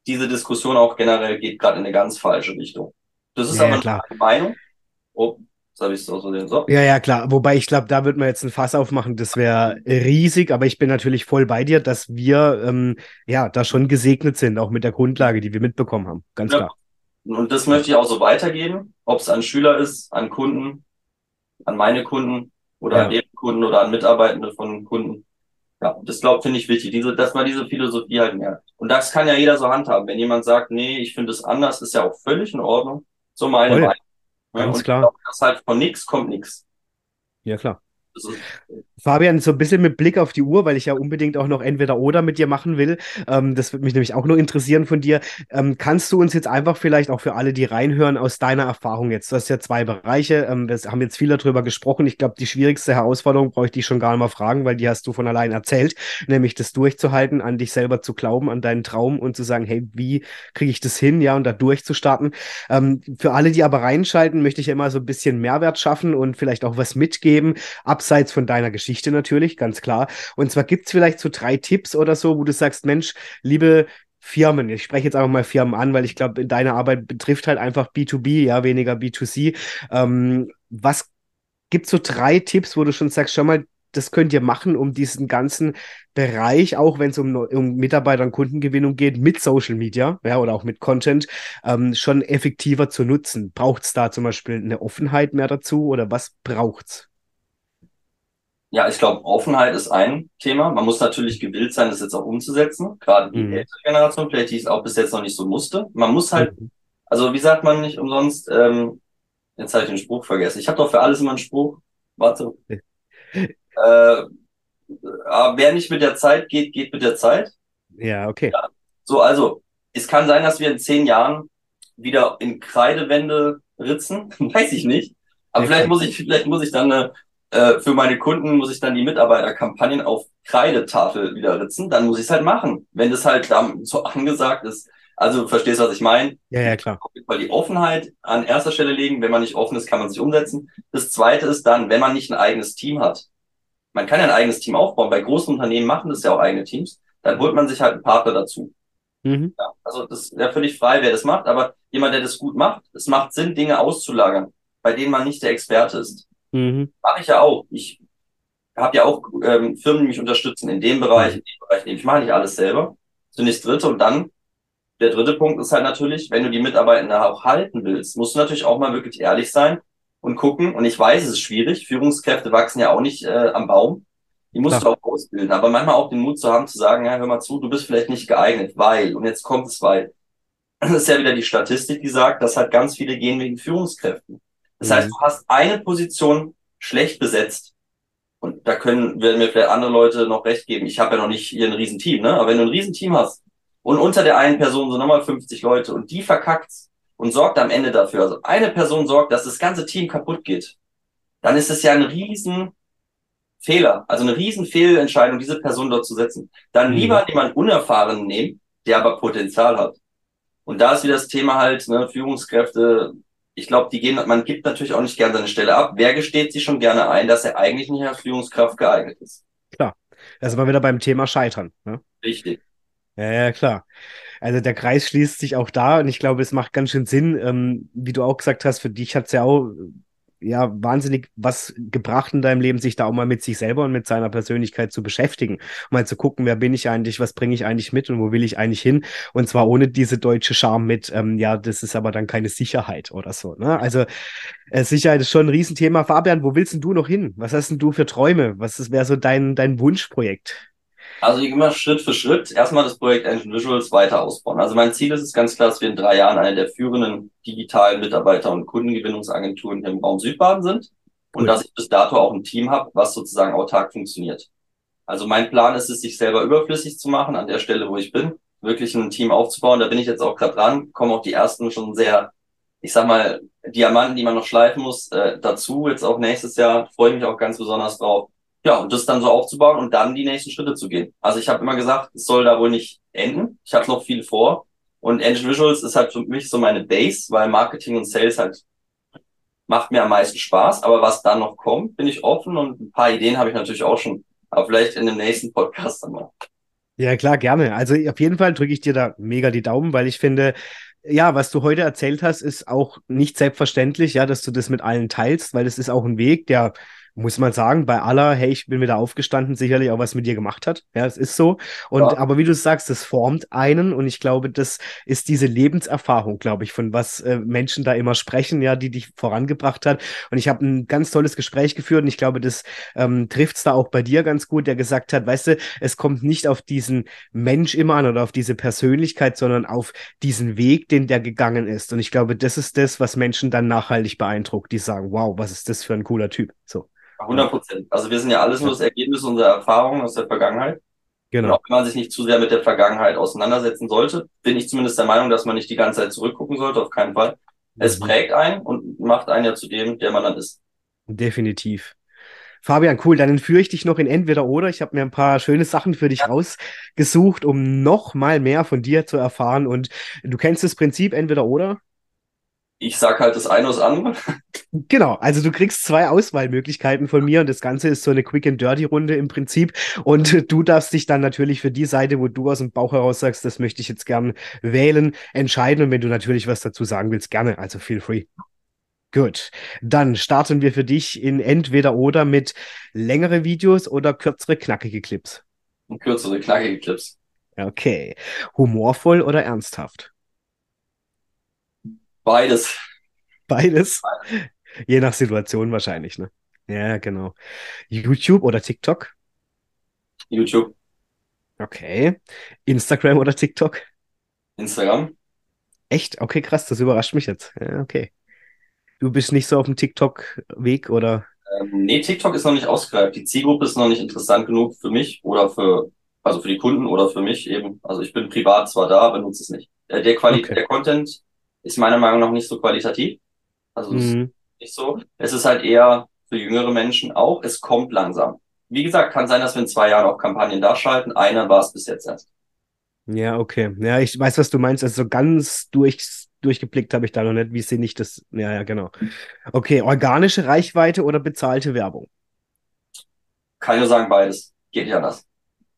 diese Diskussion auch generell geht gerade in eine ganz falsche Richtung. Das ist ja, aber ja, eine Meinung. Oh, das habe ich so. So. Ja, ja, klar. Wobei ich glaube, da wird man jetzt ein Fass aufmachen. Das wäre riesig, aber ich bin natürlich voll bei dir, dass wir ähm, ja da schon gesegnet sind, auch mit der Grundlage, die wir mitbekommen haben. Ganz ja. klar. Und das möchte ich auch so weitergeben, ob es an Schüler ist, an Kunden, an meine Kunden oder ja. an deren Kunden oder an Mitarbeitende von Kunden. Ja, das glaube finde ich wichtig, diese, dass man diese Philosophie halt merkt. Und das kann ja jeder so handhaben. Wenn jemand sagt, nee, ich finde es anders, ist ja auch völlig in Ordnung. So meine. Meinung. Ja, Ganz ich klar. glaube, dass halt von nichts kommt nichts. Ja, klar. Das ist, Fabian, so ein bisschen mit Blick auf die Uhr, weil ich ja unbedingt auch noch entweder oder mit dir machen will. Ähm, das würde mich nämlich auch noch interessieren von dir. Ähm, kannst du uns jetzt einfach vielleicht auch für alle, die reinhören, aus deiner Erfahrung jetzt, du hast ja zwei Bereiche, ähm, wir haben jetzt viel darüber gesprochen. Ich glaube, die schwierigste Herausforderung brauche ich dich schon gar nicht mal fragen, weil die hast du von allein erzählt, nämlich das durchzuhalten, an dich selber zu glauben, an deinen Traum und zu sagen, hey, wie kriege ich das hin, ja, und da durchzustarten. Ähm, für alle, die aber reinschalten, möchte ich ja immer so ein bisschen Mehrwert schaffen und vielleicht auch was mitgeben, abseits von deiner Geschichte natürlich, ganz klar. Und zwar gibt es vielleicht so drei Tipps oder so, wo du sagst, Mensch, liebe Firmen, ich spreche jetzt einfach mal Firmen an, weil ich glaube, deine Arbeit betrifft halt einfach B2B, ja, weniger B2C. Ähm, was gibt so drei Tipps, wo du schon sagst, schau mal, das könnt ihr machen, um diesen ganzen Bereich, auch wenn es um, um Mitarbeiter- und Kundengewinnung geht, mit Social Media ja, oder auch mit Content, ähm, schon effektiver zu nutzen? Braucht es da zum Beispiel eine Offenheit mehr dazu oder was braucht's? Ja, ich glaube, Offenheit ist ein Thema. Man muss natürlich gewillt sein, das jetzt auch umzusetzen. Gerade die Mhm. ältere Generation, vielleicht die es auch bis jetzt noch nicht so musste. Man muss halt, also wie sagt man nicht umsonst, ähm, jetzt habe ich den Spruch vergessen. Ich habe doch für alles immer einen Spruch. Warte. Äh, aber wer nicht mit der Zeit geht, geht mit der Zeit. Ja, okay. So, also, es kann sein, dass wir in zehn Jahren wieder in Kreidewände ritzen. Weiß ich nicht. Aber Ja, vielleicht muss ich, vielleicht muss ich dann äh, äh, für meine Kunden muss ich dann die Mitarbeiterkampagnen auf Kreidetafel wieder ritzen. Dann muss ich es halt machen, wenn das halt dann so angesagt ist. Also du verstehst, was ich meine. Ja, ja, klar. Auf jeden Fall die Offenheit an erster Stelle legen. Wenn man nicht offen ist, kann man sich umsetzen. Das zweite ist dann, wenn man nicht ein eigenes Team hat. Man kann ja ein eigenes Team aufbauen. Bei großen Unternehmen machen das ja auch eigene Teams. Dann holt man sich halt einen Partner dazu. Mhm. Ja, also das ist ja völlig frei, wer das macht, aber jemand, der das gut macht, es macht Sinn, Dinge auszulagern, bei denen man nicht der Experte ist. Mhm. Mache ich ja auch. Ich habe ja auch ähm, Firmen, die mich unterstützen in dem Bereich, in dem Bereich. Ich mache nicht alles selber. Zunächst dritte und dann der dritte Punkt ist halt natürlich, wenn du die Mitarbeitenden auch halten willst, musst du natürlich auch mal wirklich ehrlich sein und gucken. Und ich weiß, es ist schwierig. Führungskräfte wachsen ja auch nicht äh, am Baum. Die musst Klar. du auch ausbilden. Aber manchmal auch den Mut zu haben, zu sagen, ja, hör mal zu, du bist vielleicht nicht geeignet, weil, und jetzt kommt es, weil. Das ist ja wieder die Statistik, die sagt, dass halt ganz viele gehen wegen Führungskräften. Das heißt, Mhm. du hast eine Position schlecht besetzt. Und da können, werden mir vielleicht andere Leute noch recht geben. Ich habe ja noch nicht hier ein Riesenteam, ne? Aber wenn du ein Riesenteam hast und unter der einen Person sind nochmal 50 Leute und die verkackt und sorgt am Ende dafür, also eine Person sorgt, dass das ganze Team kaputt geht, dann ist es ja ein riesen Fehler, also eine riesen Fehlentscheidung, diese Person dort zu setzen. Dann Mhm. lieber jemanden Unerfahrenen nehmen, der aber Potenzial hat. Und da ist wieder das Thema halt, ne, Führungskräfte, ich glaube, die gehen, man gibt natürlich auch nicht gerne seine Stelle ab. Wer gesteht sich schon gerne ein, dass er eigentlich nicht als Führungskraft geeignet ist? Klar. Da sind wir wieder beim Thema Scheitern. Ne? Richtig. Ja, ja, klar. Also der Kreis schließt sich auch da und ich glaube, es macht ganz schön Sinn, ähm, wie du auch gesagt hast, für dich hat es ja auch ja wahnsinnig was gebracht in deinem Leben, sich da auch mal mit sich selber und mit seiner Persönlichkeit zu beschäftigen. Mal zu gucken, wer bin ich eigentlich, was bringe ich eigentlich mit und wo will ich eigentlich hin? Und zwar ohne diese deutsche Charme mit, ähm, ja, das ist aber dann keine Sicherheit oder so. Ne? Also äh, Sicherheit ist schon ein Riesenthema. Fabian, wo willst denn du noch hin? Was hast denn du für Träume? Was wäre so dein, dein Wunschprojekt? Also ich immer Schritt für Schritt erstmal das Projekt Engine Visuals weiter ausbauen. Also mein Ziel ist es ganz klar, dass wir in drei Jahren eine der führenden digitalen Mitarbeiter- und Kundengewinnungsagenturen im Raum Südbaden sind und Cool. dass ich bis dato auch ein Team habe, was sozusagen autark funktioniert. Also mein Plan ist es, sich selber überflüssig zu machen an der Stelle, wo ich bin, wirklich ein Team aufzubauen. Da bin ich jetzt auch gerade dran, kommen auch die ersten schon sehr, ich sag mal, Diamanten, die man noch schleifen muss, äh, dazu. Jetzt auch nächstes Jahr freue ich mich auch ganz besonders drauf. Ja, und das dann so aufzubauen und dann die nächsten Schritte zu gehen. Also ich habe immer gesagt, es soll da wohl nicht enden. Ich habe noch viel vor. Und Engine Visuals ist halt für mich so meine Base, weil Marketing und Sales halt macht mir am meisten Spaß. Aber was da noch kommt, bin ich offen und ein paar Ideen habe ich natürlich auch schon. Aber vielleicht in dem nächsten Podcast dann. Ja, klar, gerne. Also auf jeden Fall drücke ich dir da mega die Daumen, weil ich finde, ja, was du heute erzählt hast, ist auch nicht selbstverständlich, ja, dass du das mit allen teilst, weil das ist auch ein Weg, der muss man sagen, bei aller, hey, ich bin wieder aufgestanden, sicherlich auch was mit dir gemacht hat. Ja, es ist so. Und Ja. aber wie du sagst, das formt einen und ich glaube, das ist diese Lebenserfahrung, glaube ich, von was äh, Menschen da immer sprechen, ja, die dich vorangebracht hat. Und ich habe ein ganz tolles Gespräch geführt und ich glaube, das ähm, trifft es da auch bei dir ganz gut, der gesagt hat, weißt du, es kommt nicht auf diesen Mensch immer an oder auf diese Persönlichkeit, sondern auf diesen Weg, den der gegangen ist. Und ich glaube, das ist das, was Menschen dann nachhaltig beeindruckt, die sagen, wow, was ist das für ein cooler Typ. So, 100 Prozent. Also wir sind ja alles nur das Ergebnis unserer Erfahrungen aus der Vergangenheit. Und genau. auch wenn man sich nicht zu sehr mit der Vergangenheit auseinandersetzen sollte, bin ich zumindest der Meinung, dass man nicht die ganze Zeit zurückgucken sollte, auf keinen Fall. Es Mhm. prägt einen und macht einen ja zu dem, der man dann ist. Definitiv. Fabian, cool, dann entführe ich dich noch in Entweder oder. Ich habe mir ein paar schöne Sachen für dich Ja. rausgesucht, um noch mal mehr von dir zu erfahren. Und du kennst das Prinzip Entweder oder? Ich sag halt das eine oder das andere. Genau, also du kriegst zwei Auswahlmöglichkeiten von mir und das Ganze ist so eine Quick and Dirty Runde im Prinzip. Und du darfst dich dann natürlich für die Seite, wo du aus dem Bauch heraus sagst, das möchte ich jetzt gern wählen, entscheiden. Und wenn du natürlich was dazu sagen willst, gerne, also feel free. Gut, dann starten wir für dich in entweder oder mit längere Videos oder kürzere, knackige Clips. Kürzere, knackige Clips. Okay, humorvoll oder ernsthaft? Beides. Beides, je nach Situation wahrscheinlich, ne? Ja, genau. YouTube oder TikTok? YouTube, Okay. Instagram oder TikTok? Instagram. Echt? Okay, krass, das überrascht mich jetzt. Ja, okay. Du bist nicht so auf dem TikTok-Weg oder? Ähm, nee, TikTok ist noch nicht ausgereift. Die Zielgruppe ist noch nicht interessant genug für mich oder für, also für die Kunden oder für mich eben. Also ich bin privat zwar da, aber nutze es nicht. Äh, der Quali Okay. der Content ist meiner Meinung nach nicht so qualitativ. Also es ist Mhm. nicht so. Es ist halt eher für jüngere Menschen auch. Es kommt langsam. Wie gesagt, kann sein, dass wir in zwei Jahren auch Kampagnen da schalten. Einer war es bis jetzt erst. Ja, okay. Ja, ich weiß, was du meinst. Also so ganz durch, durchgeblickt habe ich da noch nicht. Wie sehe ich das? Ja, ja, genau. Okay, organische Reichweite oder bezahlte Werbung? Kann ich nur sagen, beides. Geht ja das.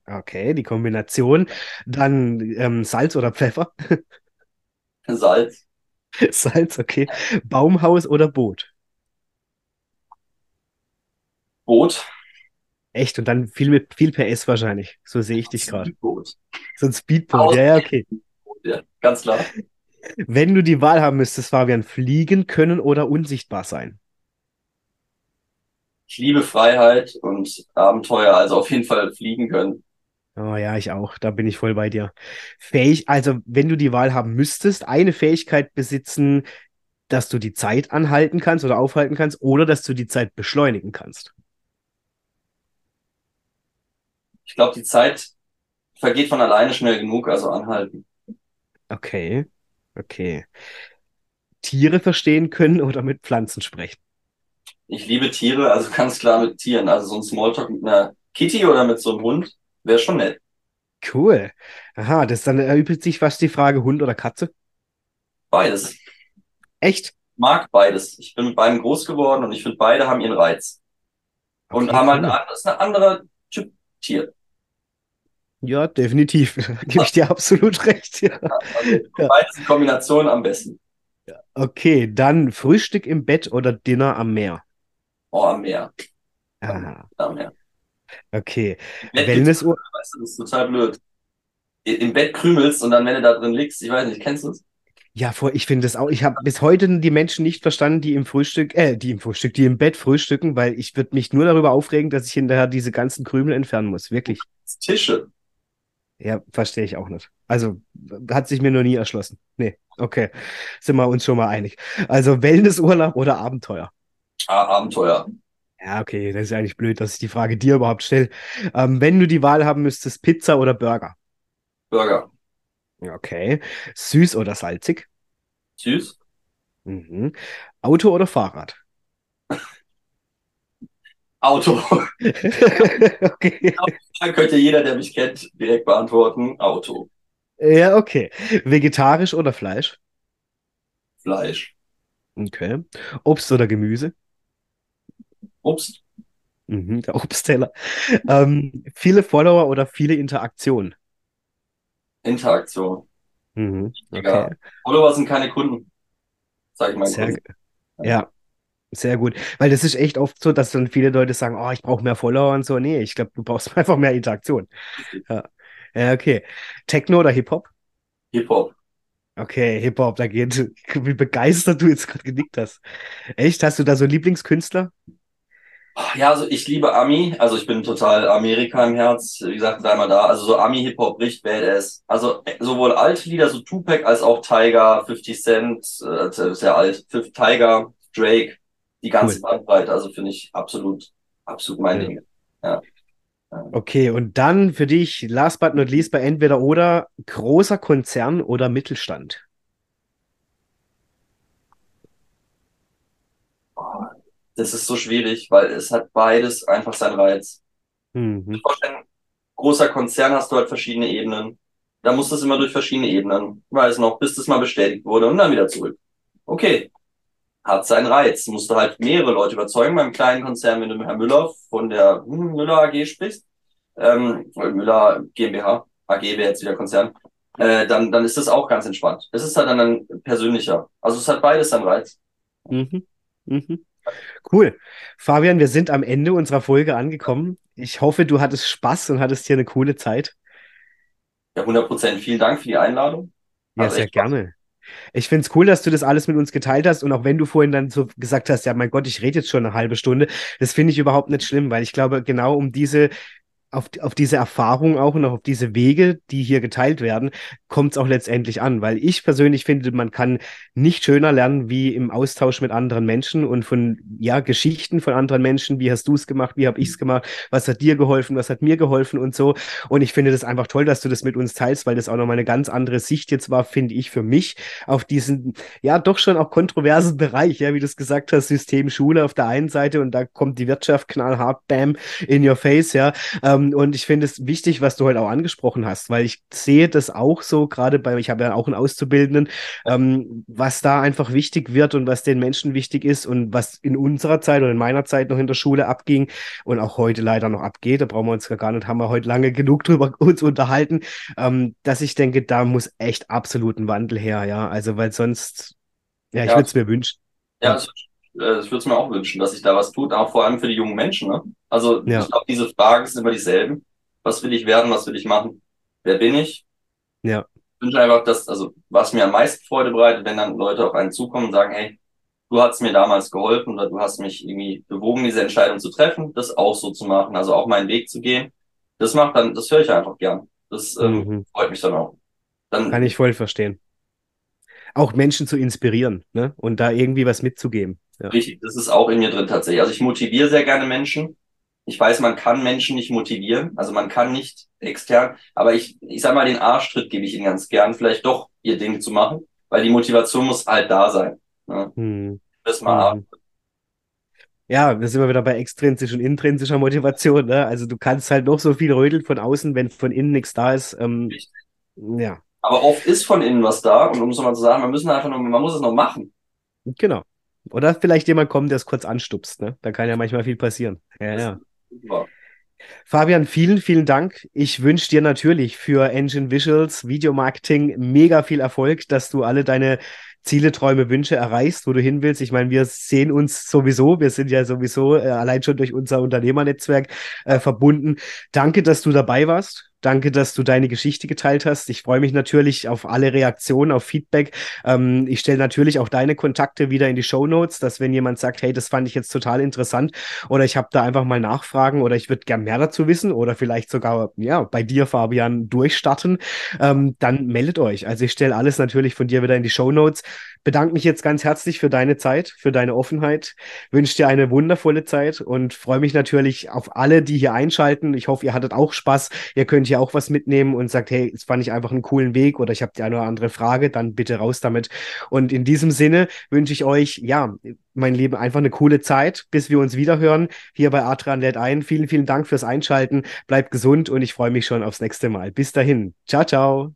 Okay, die Kombination. Dann ähm, Salz oder Pfeffer? Salz, Salz, okay. Baumhaus oder Boot? Boot, Echt, und dann viel mit viel PS wahrscheinlich. So sehe ich dich gerade. So ein Speedboot. Ja, ja, okay. Ja, ganz klar. Wenn du die Wahl haben müsstest, Fabian, fliegen können oder unsichtbar sein? Ich liebe Freiheit und Abenteuer, also auf jeden Fall fliegen können. Oh ja, ich auch. Da bin ich voll bei dir. Fähig, also wenn du die Wahl haben müsstest, eine Fähigkeit besitzen, dass du die Zeit anhalten kannst oder aufhalten kannst oder dass du die Zeit beschleunigen kannst. Ich glaube, die Zeit vergeht von alleine schnell genug, also anhalten. Okay, okay. Tiere verstehen können oder mit Pflanzen sprechen? Ich liebe Tiere, also ganz klar mit Tieren. Also so ein Smalltalk mit einer Kitty oder mit so einem Hund wäre schon nett. Cool. Aha, das dann erübrigt sich fast die Frage Hund oder Katze. Beides. Echt? Mag beides. Ich bin mit beiden groß geworden und ich finde, beide haben ihren Reiz. Und Okay, haben halt cool. ist ein anderer Typ Tier. Ja, definitiv. Gebe ich dir absolut recht. Ja. Also Ja. beides in Kombination am besten. Okay, dann Frühstück im Bett oder Dinner am Meer. Oh, am Meer. Ah, Am Meer. Okay. Im Bett Wellness- gibt's- weißt du, das ist total blöd. Im Bett krümelst und dann, wenn du da drin liegst, ich weiß nicht, kennst du es? Ja, vor, ich finde das auch. Ich habe bis heute die Menschen nicht verstanden, die im Frühstück, äh, die im Frühstück, die im Bett frühstücken, weil ich würde mich nur darüber aufregen, dass ich hinterher diese ganzen Krümel entfernen muss. Wirklich. Tische. Ja, verstehe ich auch nicht. Also hat sich mir noch nie erschlossen. Nee, okay. Sind wir uns schon mal einig. Also Wellnessurlaub oder Abenteuer? Ah, Abenteuer. Ja, okay, das ist eigentlich blöd, dass ich die Frage dir überhaupt stelle. Ähm, wenn du die Wahl haben müsstest, Pizza oder Burger? Burger. Okay. Süß oder salzig? Süß. Mhm. Auto oder Fahrrad? Auto. Okay. Dann könnte jeder, der mich kennt, direkt beantworten. Auto. Ja, okay. Vegetarisch oder Fleisch? Fleisch. Okay. Obst oder Gemüse? Obst. Mhm, der Obstteller. Ähm, viele Follower oder viele Interaktionen? Interaktion. Mhm, okay. Egal. Follower sind keine Kunden. Sag ich meinen Sehr, Kunden. ja, Sehr gut. Weil das ist echt oft so, dass dann viele Leute sagen, oh, ich brauche mehr Follower und so. Nee, ich glaube, du brauchst einfach mehr Interaktion. Ja. ja, okay. Techno oder Hip-Hop? Hip-Hop. Okay, Hip-Hop, da geht, wie begeistert du jetzt gerade genickt hast. Echt? Hast du da so Lieblingskünstler? Ja, also ich liebe Ami, also ich bin total Amerika im Herz, wie gesagt, dreimal da. Also so Ami-Hip-Hop bricht Badass. Also sowohl alte Lieder, so Tupac, als auch Tiger, 50 Cent, äh, sehr alt, Tiger, Drake, die ganze cool. Bandbreite, also finde ich absolut, absolut mein ja. Ding. Ja. Okay, und dann für dich, last but not least, bei entweder oder großer Konzern oder Mittelstand? Das ist so schwierig, weil es hat beides einfach seinen Reiz. Mhm. großer Konzern hast du halt verschiedene Ebenen. Da muss das immer durch verschiedene Ebenen. Weiß noch, bis das mal bestätigt wurde und dann wieder zurück. Okay. Hat seinen Reiz. Musst du halt mehrere Leute überzeugen. Beim kleinen Konzern, wenn du mit Herrn Müller von der hm, Müller AG sprichst, ähm, Müller GmbH, AG wäre jetzt wieder Konzern, äh, dann, dann ist das auch ganz entspannt. Es ist halt dann ein persönlicher. Also es hat beides seinen Reiz. Mhm. Mhm. Cool. Fabian, wir sind am Ende unserer Folge angekommen. Ich hoffe, du hattest Spaß und hattest hier eine coole Zeit. Ja, 100 Prozent. Vielen Dank für die Einladung. Ja, sehr gerne. Ich finde es cool, dass du das alles mit uns geteilt hast. Und auch wenn du vorhin dann so gesagt hast, ja, mein Gott, ich rede jetzt schon eine halbe Stunde, das finde ich überhaupt nicht schlimm, weil ich glaube, genau um diese auf, auf diese Erfahrung auch und auch auf diese Wege, die hier geteilt werden, kommt es auch letztendlich an. Weil ich persönlich finde, man kann nicht schöner lernen wie im Austausch mit anderen Menschen und von ja, Geschichten von anderen Menschen. Wie hast du es gemacht? Wie habe ich es gemacht? Was hat dir geholfen? Was hat mir geholfen und so. Und ich finde das einfach toll, dass du das mit uns teilst, weil das auch nochmal eine ganz andere Sicht jetzt war, finde ich, für mich auf diesen, ja, doch schon auch kontroversen Bereich, ja, wie du es gesagt hast, System Schule auf der einen Seite und da kommt die Wirtschaft knallhart, bam, in your face, ja. Ähm, ähm, und ich finde es wichtig, was du heute auch angesprochen hast, weil ich sehe das auch so, gerade bei, ich habe ja auch einen Auszubildenden, ähm, was da einfach wichtig wird und was den Menschen wichtig ist und was in unserer Zeit oder in meiner Zeit noch in der Schule abging und auch heute leider noch abgeht, da brauchen wir uns gar nicht, haben wir heute lange genug drüber uns unterhalten, ähm, dass ich denke, da muss echt absolut ein Wandel her, ja, also weil sonst, ja, ich ja. würde es mir wünschen. Ja, das äh, ich würde es mir auch wünschen, dass sich da was tut, auch vor allem für die jungen Menschen. Ne? Also ja. ich glaube, diese Fragen sind immer dieselben. Was will ich werden? Was will ich machen? Wer bin ich? Ja. Ich wünsche einfach, dass, also was mir am meisten Freude bereitet, wenn dann Leute auf einen zukommen und sagen, hey, du hast mir damals geholfen oder du hast mich irgendwie bewogen, diese Entscheidung zu treffen, das auch so zu machen, also auch meinen Weg zu gehen. Das macht dann, das höre ich einfach gern. Das ähm, mhm. freut mich dann auch. Dann, Kann ich voll verstehen. Auch Menschen zu inspirieren ne? und da irgendwie was mitzugeben. Ja. Richtig, das ist auch in mir drin tatsächlich. Also ich motiviere sehr gerne Menschen. Ich weiß, man kann Menschen nicht motivieren, also man kann nicht extern, aber ich, ich sag mal, den Arschtritt gebe ich ihnen ganz gern, vielleicht doch ihr Ding zu machen, weil die Motivation muss halt da sein. Ne? Hm. Das mal hm. Ja, da sind wir wieder bei extrinsisch und intrinsischer Motivation. Ne? Also du kannst halt noch so viel rödeln von außen, wenn von innen nichts da ist. Ähm, ja. Aber oft ist von innen was da und um es nochmal zu sagen, man müssen einfach nur, man muss es noch machen. Genau. Oder vielleicht jemand kommt, der es kurz anstupst. Ne? Da kann ja manchmal viel passieren. Ja, ja. Fabian, vielen, vielen Dank. Ich wünsche dir natürlich für Engine Visuals, Videomarketing mega viel Erfolg, dass du alle deine Ziele, Träume, Wünsche erreichst, wo du hin willst. Ich meine, wir sehen uns sowieso, wir sind ja sowieso äh, allein schon durch unser Unternehmernetzwerk äh, verbunden. Danke, dass du dabei warst. Danke, dass du deine Geschichte geteilt hast. Ich freue mich natürlich auf alle Reaktionen, auf Feedback. Ähm, ich stelle natürlich auch deine Kontakte wieder in die Show Notes, dass wenn jemand sagt, hey, das fand ich jetzt total interessant oder ich habe da einfach mal Nachfragen oder ich würde gern mehr dazu wissen oder vielleicht sogar ja bei dir, Fabian, durchstarten, ähm, dann meldet euch. Also ich stelle alles natürlich von dir wieder in die Show Notes. Bedanke mich jetzt ganz herzlich für deine Zeit, für deine Offenheit. Wünsche dir eine wundervolle Zeit und freue mich natürlich auf alle, die hier einschalten. Ich hoffe, ihr hattet auch Spaß. Ihr könnt hier auch was mitnehmen und sagt, hey, das fand ich einfach einen coolen Weg oder ich habe die eine oder andere Frage, dann bitte raus damit. Und in diesem Sinne wünsche ich euch, ja, mein Leben einfach eine coole Zeit, bis wir uns wiederhören hier bei Adrian lädt ein. Vielen, vielen Dank fürs Einschalten. Bleibt gesund und ich freue mich schon aufs nächste Mal. Bis dahin. Ciao, ciao.